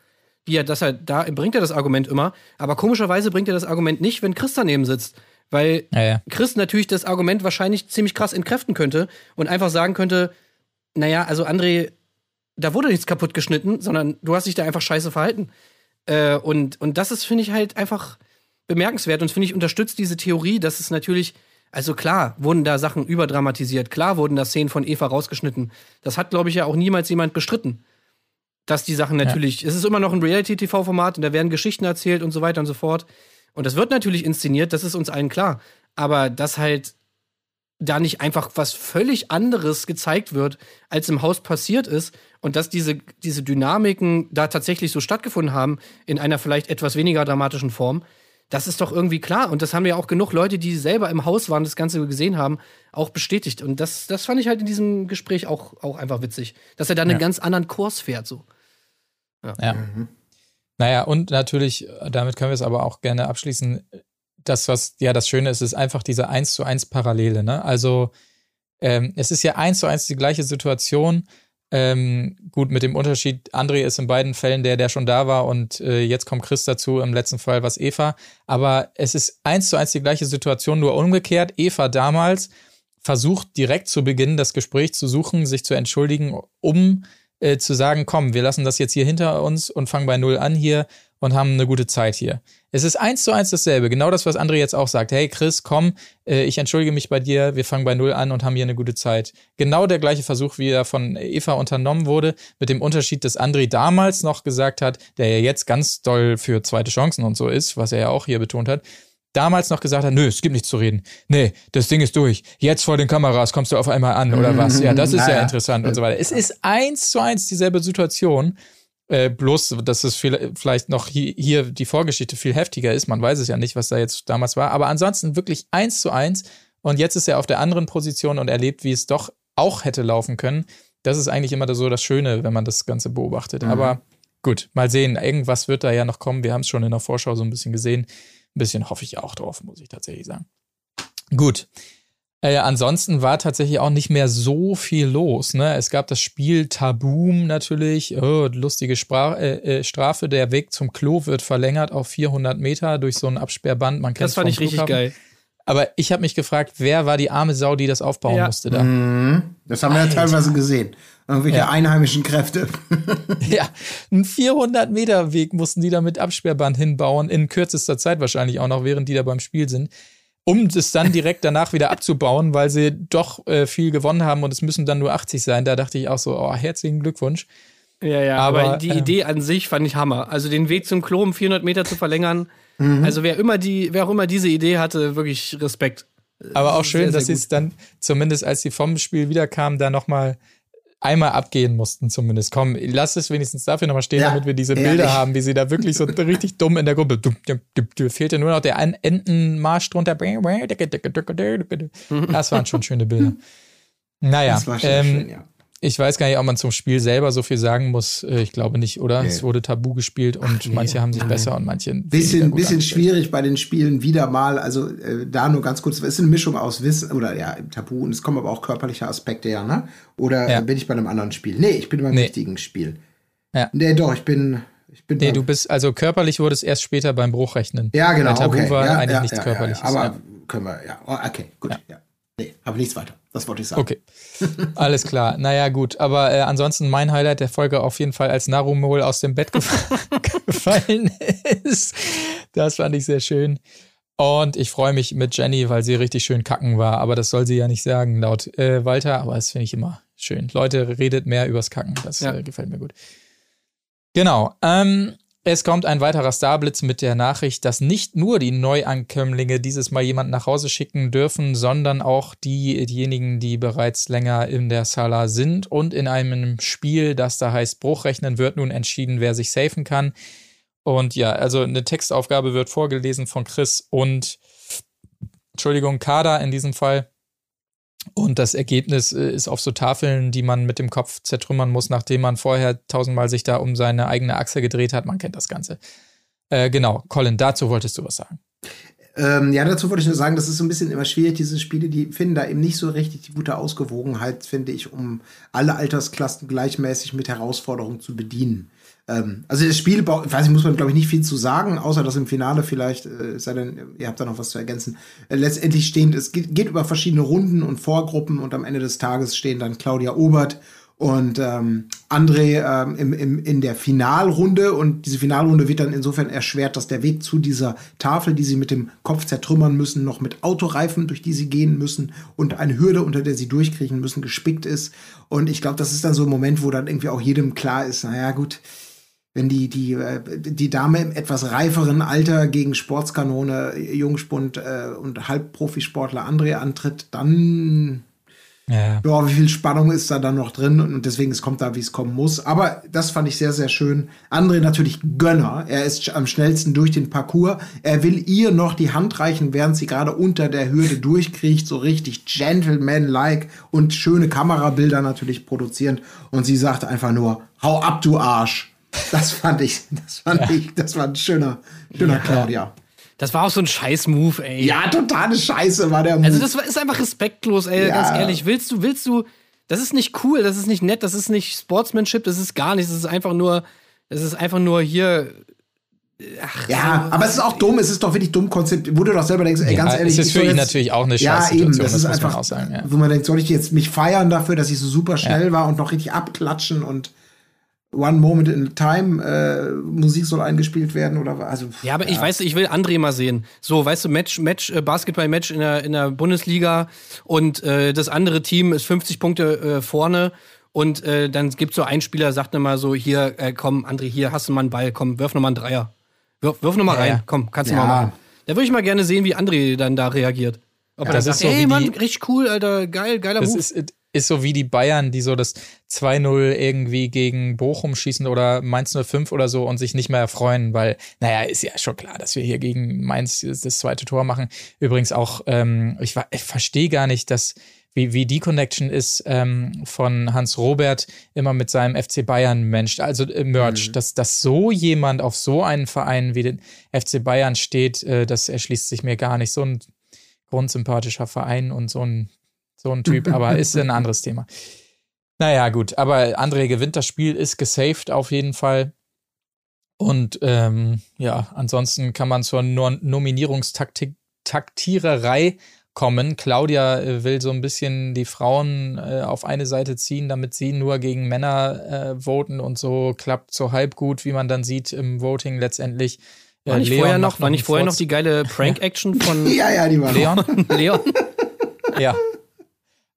wie er das halt, da bringt er das Argument immer, aber komischerweise bringt er das Argument nicht, wenn Chris daneben sitzt. Weil Ja, ja. Chris natürlich das Argument wahrscheinlich ziemlich krass entkräften könnte und einfach sagen könnte, naja, also André, da wurde nichts kaputt geschnitten, sondern du hast dich da einfach scheiße verhalten. Äh, und, und das ist, finde ich, halt einfach bemerkenswert und finde ich unterstützt diese Theorie, dass es natürlich, also klar, wurden da Sachen überdramatisiert, klar wurden da Szenen von Eva rausgeschnitten. Das hat, glaube ich, ja auch niemals jemand bestritten. Dass die Sachen natürlich, es ist immer noch ein Reality-TV-Format und da werden Geschichten erzählt und so weiter und so fort. Und das wird natürlich inszeniert, das ist uns allen klar. Aber dass halt da nicht einfach was völlig anderes gezeigt wird, als im Haus passiert ist und dass diese, diese Dynamiken da tatsächlich so stattgefunden haben, in einer vielleicht etwas weniger dramatischen Form, das ist doch irgendwie klar. Und das haben ja auch genug Leute, die selber im Haus waren, das Ganze gesehen haben, auch bestätigt. Und das, das fand ich halt in diesem Gespräch auch, auch einfach witzig, dass er da einen Ja. ganz anderen Kurs fährt. So. Ja. Naja, und natürlich, damit können wir es aber auch gerne abschließen. Das, was ja das Schöne ist, ist einfach diese eins zu eins Parallele. Ne? Also ähm, es ist ja eins zu eins die gleiche Situation. Ähm, gut, mit dem Unterschied, André ist in beiden Fällen der, der schon da war und äh, jetzt kommt Chris dazu, im letzten Fall was Eva. Aber es ist eins zu eins die gleiche Situation, nur umgekehrt. Eva damals versucht direkt zu Beginn das Gespräch zu suchen, sich zu entschuldigen, um äh, zu sagen, komm, wir lassen das jetzt hier hinter uns und fangen bei Null an hier und haben eine gute Zeit hier. Es ist eins zu eins dasselbe. Genau das, was André jetzt auch sagt. Hey Chris, komm, äh, ich entschuldige mich bei dir, wir fangen bei Null an und haben hier eine gute Zeit. Genau der gleiche Versuch, wie er von Eva unternommen wurde, mit dem Unterschied, dass André damals noch gesagt hat, der ja jetzt ganz doll für zweite Chancen und so ist, was er ja auch hier betont hat, damals noch gesagt hat, nö, es gibt nichts zu reden. Nee, das Ding ist durch. Jetzt vor den Kameras kommst du auf einmal an oder was? Ja, das ist ja Naja. interessant und so weiter. Es ist eins zu eins dieselbe Situation. Äh, bloß, dass es viel, vielleicht noch hier, hier die Vorgeschichte viel heftiger ist. Man weiß es ja nicht, was da jetzt damals war. Aber ansonsten wirklich eins zu eins. Und jetzt ist er auf der anderen Position und erlebt, wie es doch auch hätte laufen können. Das ist eigentlich immer so das Schöne, wenn man das Ganze beobachtet. Aber gut, mal sehen. Irgendwas wird da ja noch kommen. Wir haben es schon in der Vorschau so ein bisschen gesehen. Ein bisschen hoffe ich auch drauf, muss ich tatsächlich sagen. Gut. Äh, ansonsten war tatsächlich auch nicht mehr so viel los. Ne? Es gab das Spiel Taboom natürlich, oh, lustige Spra äh, äh, Strafe. Der Weg zum Klo wird verlängert auf 400 Meter durch so ein Absperrband. Man Das fand ich richtig Flughafen. geil. Aber ich habe mich gefragt, wer war die arme Sau, die das aufbauen Ja. musste da? Mhm. Das haben wir ja teilweise gesehen. Irgendwelche Ja. einheimischen Kräfte. Ja, einen 400 Meter Weg mussten die da mit Absperrband hinbauen, in kürzester Zeit wahrscheinlich auch noch, während die da beim Spiel sind, um das dann direkt danach wieder abzubauen, weil sie doch äh, viel gewonnen haben und es müssen dann nur 80 sein. Da dachte ich auch so, oh, herzlichen Glückwunsch. Ja, ja, aber, Aber, die äh, Idee an sich fand ich Hammer. Also den Weg zum Klo um 400 Meter zu verlängern. Mhm. Also wer immer die, wer auch immer diese Idee hatte, wirklich Respekt. Aber auch schön, sehr, dass sie sehr es dann, zumindest als sie vom Spiel wiederkamen, da nochmal einmal abgehen mussten zumindest. Komm, lass es wenigstens dafür nochmal stehen, Ja, damit wir diese ehrlich. Bilder haben, wie sie da wirklich so richtig dumm in der Gruppe. Du, du, du, du, fehlte nur noch der Entenmarsch drunter. Das waren schon schöne Bilder. Naja, Das war schon ähm, schön, ja. Ich weiß gar nicht, ob man zum Spiel selber so viel sagen muss. Äh, Ich glaube nicht, oder? Nee. Es wurde tabu gespielt und manche haben sich besser und manche Bisschen, gut bisschen schwierig bei den Spielen wieder mal. Also äh, da nur ganz kurz. Es ist eine Mischung aus Wissen oder ja, Tabu und es kommen aber auch körperliche Aspekte, ja, ne? Oder Ja. bin ich bei einem anderen Spiel? Nee, ich bin beim Nee. richtigen Spiel. Ja. Nee, doch, ich bin. Ich bin Nee, du bist, also körperlich wurde es erst später beim Bruchrechnen. Ja, genau. Bei Tabu okay. war ja, eigentlich ja, nichts ja, Körperliches. Aber ja. können wir, ja. Oh, okay, gut. Ja. Nee, aber nichts weiter. Das wollte ich sagen. Okay, alles klar. Naja, gut. Aber äh, ansonsten mein Highlight der Folge auf jeden Fall, als Narumol aus dem Bett gef gefallen ist. Das fand ich sehr schön. Und ich freue mich mit Jenny, weil sie richtig schön kacken war. Aber das soll sie ja nicht sagen, laut äh, Walter. Aber das finde ich immer schön. Leute, redet mehr übers Kacken. Das Ja. äh, gefällt mir gut. Genau. Ähm, es kommt ein weiterer Starblitz mit der Nachricht, dass nicht nur die Neuankömmlinge dieses Mal jemanden nach Hause schicken dürfen, sondern auch die, diejenigen, die bereits länger in der Sala sind und in einem Spiel, das da heißt Bruchrechnen, wird nun entschieden, wer sich safen kann. Und ja, also eine Textaufgabe wird vorgelesen von Chris und Entschuldigung, Kader in diesem Fall. Und das Ergebnis äh, ist auf so Tafeln, die man mit dem Kopf zertrümmern muss, nachdem man vorher tausendmal sich da um seine eigene Achse gedreht hat. Man kennt das Ganze. Äh, genau, Colin, dazu wolltest du was sagen. Ähm, ja, dazu wollte ich nur sagen, das ist so ein bisschen immer schwierig, diese Spiele, die finden da eben nicht so richtig die gute Ausgewogenheit, finde ich, um alle Altersklassen gleichmäßig mit Herausforderungen zu bedienen. Ähm, also das Spiel, ich weiß nicht, muss man glaube ich nicht viel zu sagen, außer dass im Finale vielleicht, äh, sei denn, ihr habt da noch was zu ergänzen, äh, letztendlich stehend, es geht, geht über verschiedene Runden und Vorgruppen und am Ende des Tages stehen dann Claudia Obert und ähm, André ähm, im, im, in der Finalrunde und diese Finalrunde wird dann insofern erschwert, dass der Weg zu dieser Tafel, die sie mit dem Kopf zertrümmern müssen, noch mit Autoreifen, durch die sie gehen müssen und eine Hürde, unter der sie durchkriechen müssen, gespickt ist. Und ich glaube, das ist dann so ein Moment, wo dann irgendwie auch jedem klar ist, naja gut, wenn die, die, äh, die Dame im etwas reiferen Alter gegen Sportskanone, Jungspund äh, und Halbprofisportler André antritt, dann Ja. ja, wie viel Spannung ist da dann noch drin und deswegen es kommt da, wie es kommen muss. Aber das fand ich sehr, sehr schön. André natürlich Gönner. Er ist am schnellsten durch den Parcours. Er will ihr noch die Hand reichen, während sie gerade unter der Hürde durchkriecht, so richtig gentleman-like und schöne Kamerabilder natürlich produzierend. Und sie sagt einfach nur, hau ab, du Arsch. Das fand ich, das fand ich, das war ein schöner, schöner Claudia. Das war auch so ein Scheiß-Move, ey. Ja, totale Scheiße war der Move. Also das ist einfach respektlos, ey, Ja. ganz ehrlich. Willst du, willst du, das ist nicht cool, das ist nicht nett, das ist nicht Sportsmanship, das ist gar nichts, das ist einfach nur, das ist einfach nur hier, ach, Ja, aber es ist auch dumm, es ist doch wirklich dumm konzipiert, wo du doch selber denkst, ey, Ja, ganz es ehrlich. ist ich für ihn jetzt- natürlich auch eine Ja, Scheißsituation, eben, das, das ist muss man einfach, auch sagen, ja. wo man denkt, soll ich jetzt mich feiern dafür, dass ich so super schnell war und noch richtig abklatschen und One Moment in Time äh, Musik soll eingespielt werden oder was? also Ja, aber ich weiß, ich will André mal sehen. So, weißt du, Match, Match, äh, Basketball-Match in der, in der Bundesliga und äh, das andere Team ist 50 Punkte äh, vorne und äh, dann gibt so ein Spieler, sagt dann mal so, hier, äh, komm, André, hier hast du mal einen Ball, komm, wirf noch mal einen Dreier. Wirf, wirf noch mal Ja, rein, ja. komm, kannst du Ja. mal machen. Da würde ich mal gerne sehen, wie André dann da reagiert. Ob er das sagt, ist so ey wie Mann, die- richtig cool, Alter, geil, geiler Das Move. ist, ist so wie die Bayern, die so das 2-0 irgendwie gegen Bochum schießen oder Mainz 05 oder so und sich nicht mehr erfreuen, weil, naja, ist ja schon klar, dass wir hier gegen Mainz das zweite Tor machen. Übrigens auch, ähm, ich, ich verstehe gar nicht, dass wie, wie die Connection ist ähm, von Hans Robert immer mit seinem FC Bayern Mensch, also äh, Merch, dass, dass so jemand auf so einen Verein wie den FC Bayern steht, äh, das erschließt sich mir gar nicht. So ein grundsympathischer Verein und so ein, so ein Typ, aber ist ein anderes Thema. Naja, gut, aber André gewinnt das Spiel, ist gesaved auf jeden Fall. Und ähm, ja, ansonsten kann man zur no Nominierungstaktiererei kommen. Claudia äh, will so ein bisschen die Frauen äh, auf eine Seite ziehen, damit sie nur gegen Männer äh, voten und so klappt so halb gut, wie man dann sieht im Voting letztendlich. Äh, war nicht Leon vorher noch, war nicht vorher noch die geile Prank-Action von Ja, ja, die war. Leon? Leon? Ja.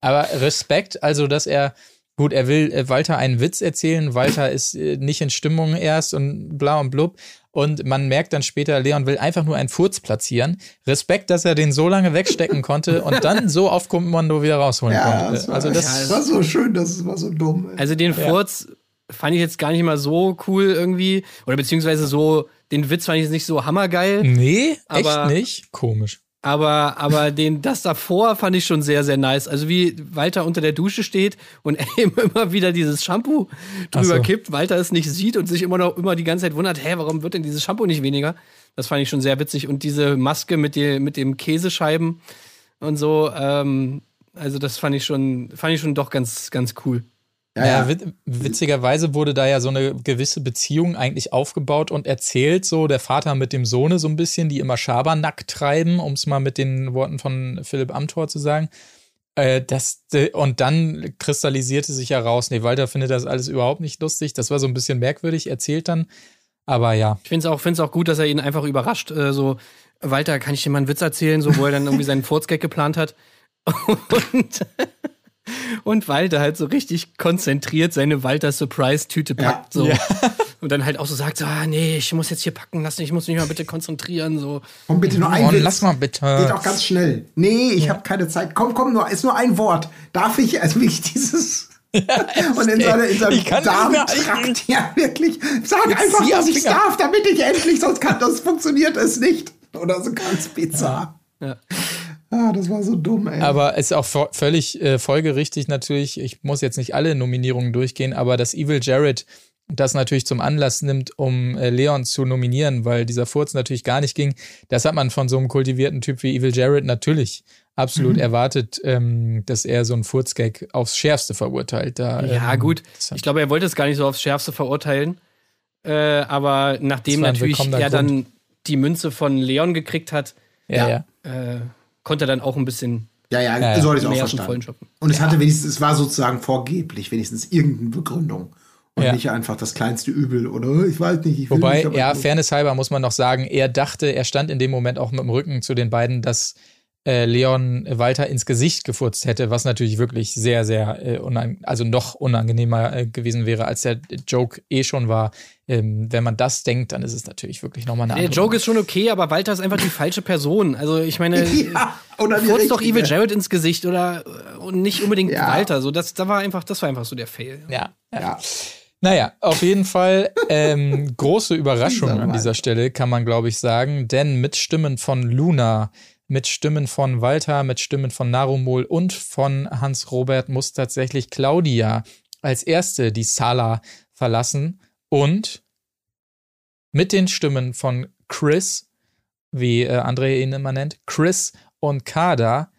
Aber Respekt, also dass er, gut, er will äh, Walter einen Witz erzählen, Walter ist äh, nicht in Stimmung erst und bla und blub. Und man merkt dann später, Leon will einfach nur einen Furz platzieren. Respekt, dass er den so lange wegstecken konnte und dann so auf Kommando wieder rausholen Ja, konnte. das war, also das, das war so schön, das war so dumm. ey. Also den Furz fand ich jetzt gar nicht mal so cool irgendwie. Oder beziehungsweise so, den Witz fand ich jetzt nicht so hammergeil. nee, Aber- echt nicht. Komisch. Aber, aber den, das davor fand ich schon sehr, sehr nice. Also wie Walter unter der Dusche steht und ihm immer wieder dieses Shampoo drüber so. kippt, Walter es nicht sieht und sich immer noch immer die ganze Zeit wundert, hä, warum wird denn dieses Shampoo nicht weniger? Das fand ich schon sehr witzig. Und diese Maske mit, die, mit dem Käsescheiben und so, ähm, also das fand ich schon, fand ich schon doch ganz, ganz cool. Ja, Ja, ja. wit- witzigerweise wurde da ja so eine gewisse Beziehung eigentlich aufgebaut und erzählt, so der Vater mit dem Sohne so ein bisschen, die immer Schabernack treiben, um es mal mit den Worten von Philipp Amthor zu sagen. Äh, das, äh, und dann kristallisierte sich heraus, nee, Walter findet das alles überhaupt nicht lustig. Das war so ein bisschen merkwürdig erzählt dann. Aber ja, Ich finde es auch, find's auch gut, dass er ihn einfach überrascht. Äh, so, Walter, kann ich dir mal einen Witz erzählen, so, wo er dann irgendwie seinen Furzgag geplant hat. Und, und Walter halt so richtig konzentriert seine Walter-Surprise-Tüte packt. So. Und dann halt auch so sagt: so, ah, nee, ich muss jetzt hier packen lassen, ich muss mich mal bitte konzentrieren. So. Komm bitte nur ein oh, Witz. lass mal Geht bitte. auch ganz schnell. Nee, ich habe keine Zeit. Komm, komm, nur, ist nur ein Wort. Darf ich, also wirklich dieses. und in, seine, in seinem Darmtrakt, ja, wirklich. Sag Jetzt einfach, am dass ich darf, damit ich endlich, sonst kann das funktioniert es nicht. Oder so ganz bizarr. Ja. Ah, das war so dumm, ey. Aber es ist auch völlig äh, folgerichtig natürlich. Ich muss jetzt nicht alle Nominierungen durchgehen, aber dass Evil Jared das natürlich zum Anlass nimmt, um äh, Leon zu nominieren, weil dieser Furz natürlich gar nicht ging. Das hat man von so einem kultivierten Typ wie Evil Jared natürlich absolut Mhm. erwartet, ähm, dass er so einen Furzgag aufs Schärfste verurteilt. Da, Ja, ähm, gut. das hat- Ich glaube, er wollte es gar nicht so aufs Schärfste verurteilen. Äh, aber nachdem natürlich er dann die Münze von Leon gekriegt hat, ja, ja. äh, konnte er dann auch ein bisschen ja, ja, Ja, ja. so hatte ich auch verstanden. Und es hatte wenigstens, es war sozusagen vorgeblich, wenigstens irgendeine Begründung. Und Ja. nicht einfach das kleinste Übel oder "Oh, ich weiß nicht, ich Wobei, nicht, ja, ich muss." Fairness halber muss man noch sagen, er dachte, er stand in dem Moment auch mit dem Rücken zu den beiden, dass äh, Leon Walter ins Gesicht gefurzt hätte, was natürlich wirklich sehr, sehr, äh, unang also noch unangenehmer äh, gewesen wäre, als der Joke eh schon war. Ähm, wenn man das denkt, dann ist es natürlich wirklich nochmal eine Der andere Joke ist schon okay, aber Walter ist einfach die falsche Person. Also ich meine, Ja, die furzt doch. Evil Jared ins Gesicht oder und nicht unbedingt Ja. Walter. So, das, da war einfach, das war einfach so der Fail. Ja, ja. Ja. Naja, auf jeden Fall ähm, große Überraschung an dieser Stelle, kann man glaube ich sagen, denn mit Stimmen von Luna, mit Stimmen von Walter, mit Stimmen von Narumol und von Hans Robert muss tatsächlich Claudia als erste die Sala verlassen. Und mit den Stimmen von Chris, wie äh, André ihn immer nennt, Chris und Kada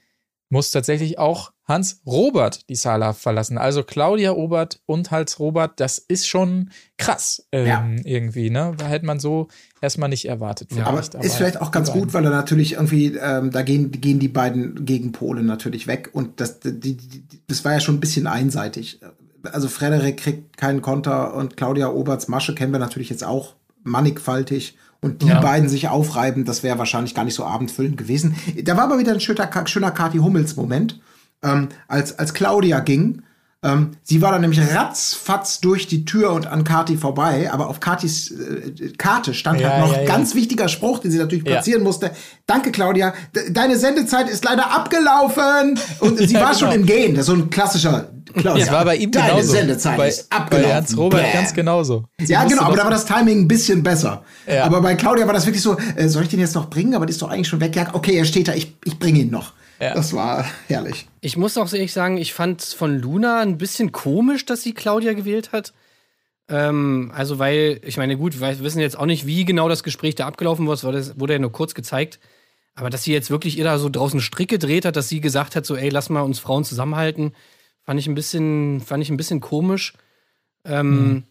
muss tatsächlich auch Hans Robert die Sala verlassen. Also Claudia Obert und Hans Robert, das ist schon krass ähm, Ja. irgendwie, ne? Da hätte man so erstmal nicht erwartet. Aber vielleicht, ist vielleicht auch ganz gut, weil er natürlich irgendwie, ähm, da gehen, gehen die beiden Gegenpole natürlich weg. Und das, die, die, das war ja schon ein bisschen einseitig. Also Frederik kriegt keinen Konter und Claudia Oberts Masche kennen wir natürlich jetzt auch mannigfaltig. Und die Ja. beiden sich aufreiben, das wäre wahrscheinlich gar nicht so abendfüllend gewesen. Da war aber wieder ein schöner, schöner Kati Hummels-Moment. Ähm, als, als Claudia ging, Ähm, sie war dann nämlich ratzfatz durch die Tür und an Kati vorbei, aber auf Katis äh, Karte stand Ja, halt noch ja, ja. ganz wichtiger Spruch, den sie natürlich platzieren musste. Danke, Claudia. De deine Sendezeit ist leider abgelaufen. Und sie war genau. schon im Gehen. Das ist so ein klassischer Claudia. Das war bei ihm Deine genauso. Sendezeit bei, ist bei abgelaufen. Ernst Robert Bäh. ganz genauso. Sie Ja, genau, aber da war das Timing ein bisschen besser. Aber bei Claudia war das wirklich so, äh, soll ich den jetzt noch bringen? Aber die ist doch eigentlich schon weg. Ja, okay, er steht da, ich, ich bringe ihn noch. Ja. Das war herrlich. Ich muss auch ehrlich sagen, ich fand es von Luna ein bisschen komisch, dass sie Claudia gewählt hat. Ähm, also, weil, ich meine, gut, wir wissen jetzt auch nicht, wie genau das Gespräch da abgelaufen war. Es wurde, wurde ja nur kurz gezeigt. Aber dass sie jetzt wirklich ihr da so draußen Strick gedreht hat, dass sie gesagt hat, so, ey, lass mal uns Frauen zusammenhalten, fand ich ein bisschen, fand ich ein bisschen komisch. Ähm,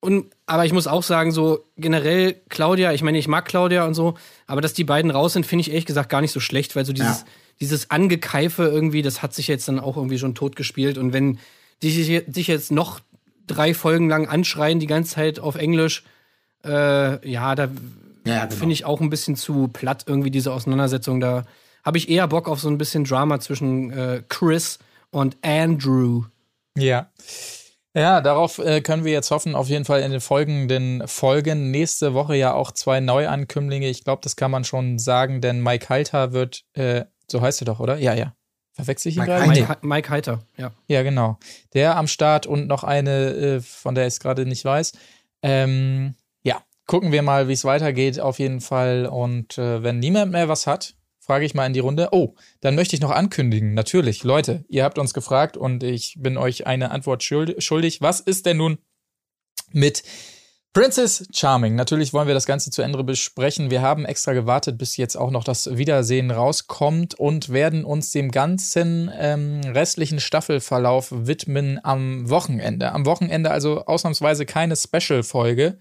und, aber ich muss auch sagen, so generell Claudia, ich meine, ich mag Claudia und so, aber dass die beiden raus sind, finde ich ehrlich gesagt gar nicht so schlecht, weil so dieses, Ja. Dieses Angekeife irgendwie, das hat sich jetzt dann auch irgendwie schon totgespielt. Und wenn die sich sich jetzt noch drei Folgen lang anschreien, die ganze Zeit auf Englisch, äh, ja, da Ja, genau. finde ich auch ein bisschen zu platt irgendwie diese Auseinandersetzung. Da habe ich eher Bock auf so ein bisschen Drama zwischen äh, Chris und Andrew. Ja. Ja, darauf äh, können wir jetzt hoffen, auf jeden Fall in den folgenden Folgen. Nächste Woche ja auch zwei Neuankömmlinge. Ich glaube, das kann man schon sagen, denn Mike Halter wird, äh, so heißt er doch, oder? Ja, ja. Verwechsel ich ihn gerade? Mike, Mike Heiter, ja. Ja, genau. Der am Start und noch eine, äh, von der ich es gerade nicht weiß. Ähm, ja, gucken wir mal, wie es weitergeht, auf jeden Fall. Und äh, wenn niemand mehr was hat, frage ich mal in die Runde. Oh, dann möchte ich noch ankündigen. Natürlich, Leute, ihr habt uns gefragt und ich bin euch eine Antwort schuld- schuldig. Was ist denn nun mit Princess Charming. Natürlich wollen wir das Ganze zu Ende besprechen. Wir haben extra gewartet, bis jetzt auch noch das Wiedersehen rauskommt und werden uns dem ganzen ähm, restlichen Staffelverlauf widmen am Wochenende. Am Wochenende also ausnahmsweise keine Special-Folge.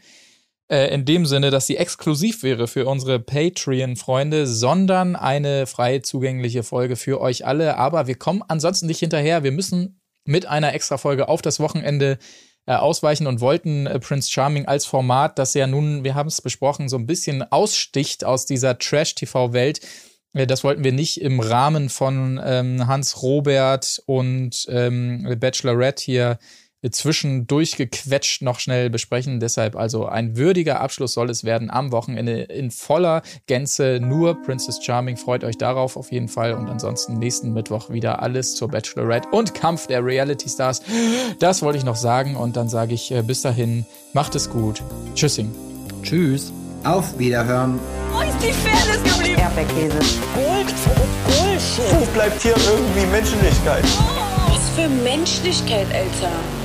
Äh, in dem Sinne, dass sie exklusiv wäre für unsere Patreon-Freunde, sondern eine frei zugängliche Folge für euch alle. Aber wir kommen ansonsten nicht hinterher. Wir müssen mit einer extra Folge auf das Wochenende äh, ausweichen und wollten äh, Prince Charming als Format, das ja nun, wir haben es besprochen, so ein bisschen aussticht aus dieser Trash-TV-Welt. Äh, Das wollten wir nicht im Rahmen von ähm, Hans Robert und ähm, Bachelorette hier zwischendurch gequetscht noch schnell besprechen. Deshalb also ein würdiger Abschluss soll es werden am Wochenende in voller Gänze. Nur Princess Charming. Freut euch darauf auf jeden Fall. Und ansonsten nächsten Mittwoch wieder alles zur Bachelorette und Kampf der Reality Stars. Das wollte ich noch sagen. Und dann sage ich äh, bis dahin, macht es gut. Tschüssing. Tschüss. Auf Wiederhören. Wo ist die Fairness geblieben? Erdbeerkäse. Gold, Bullshit. Wo bleibt hier irgendwie Menschlichkeit? Was für Menschlichkeit, Alter.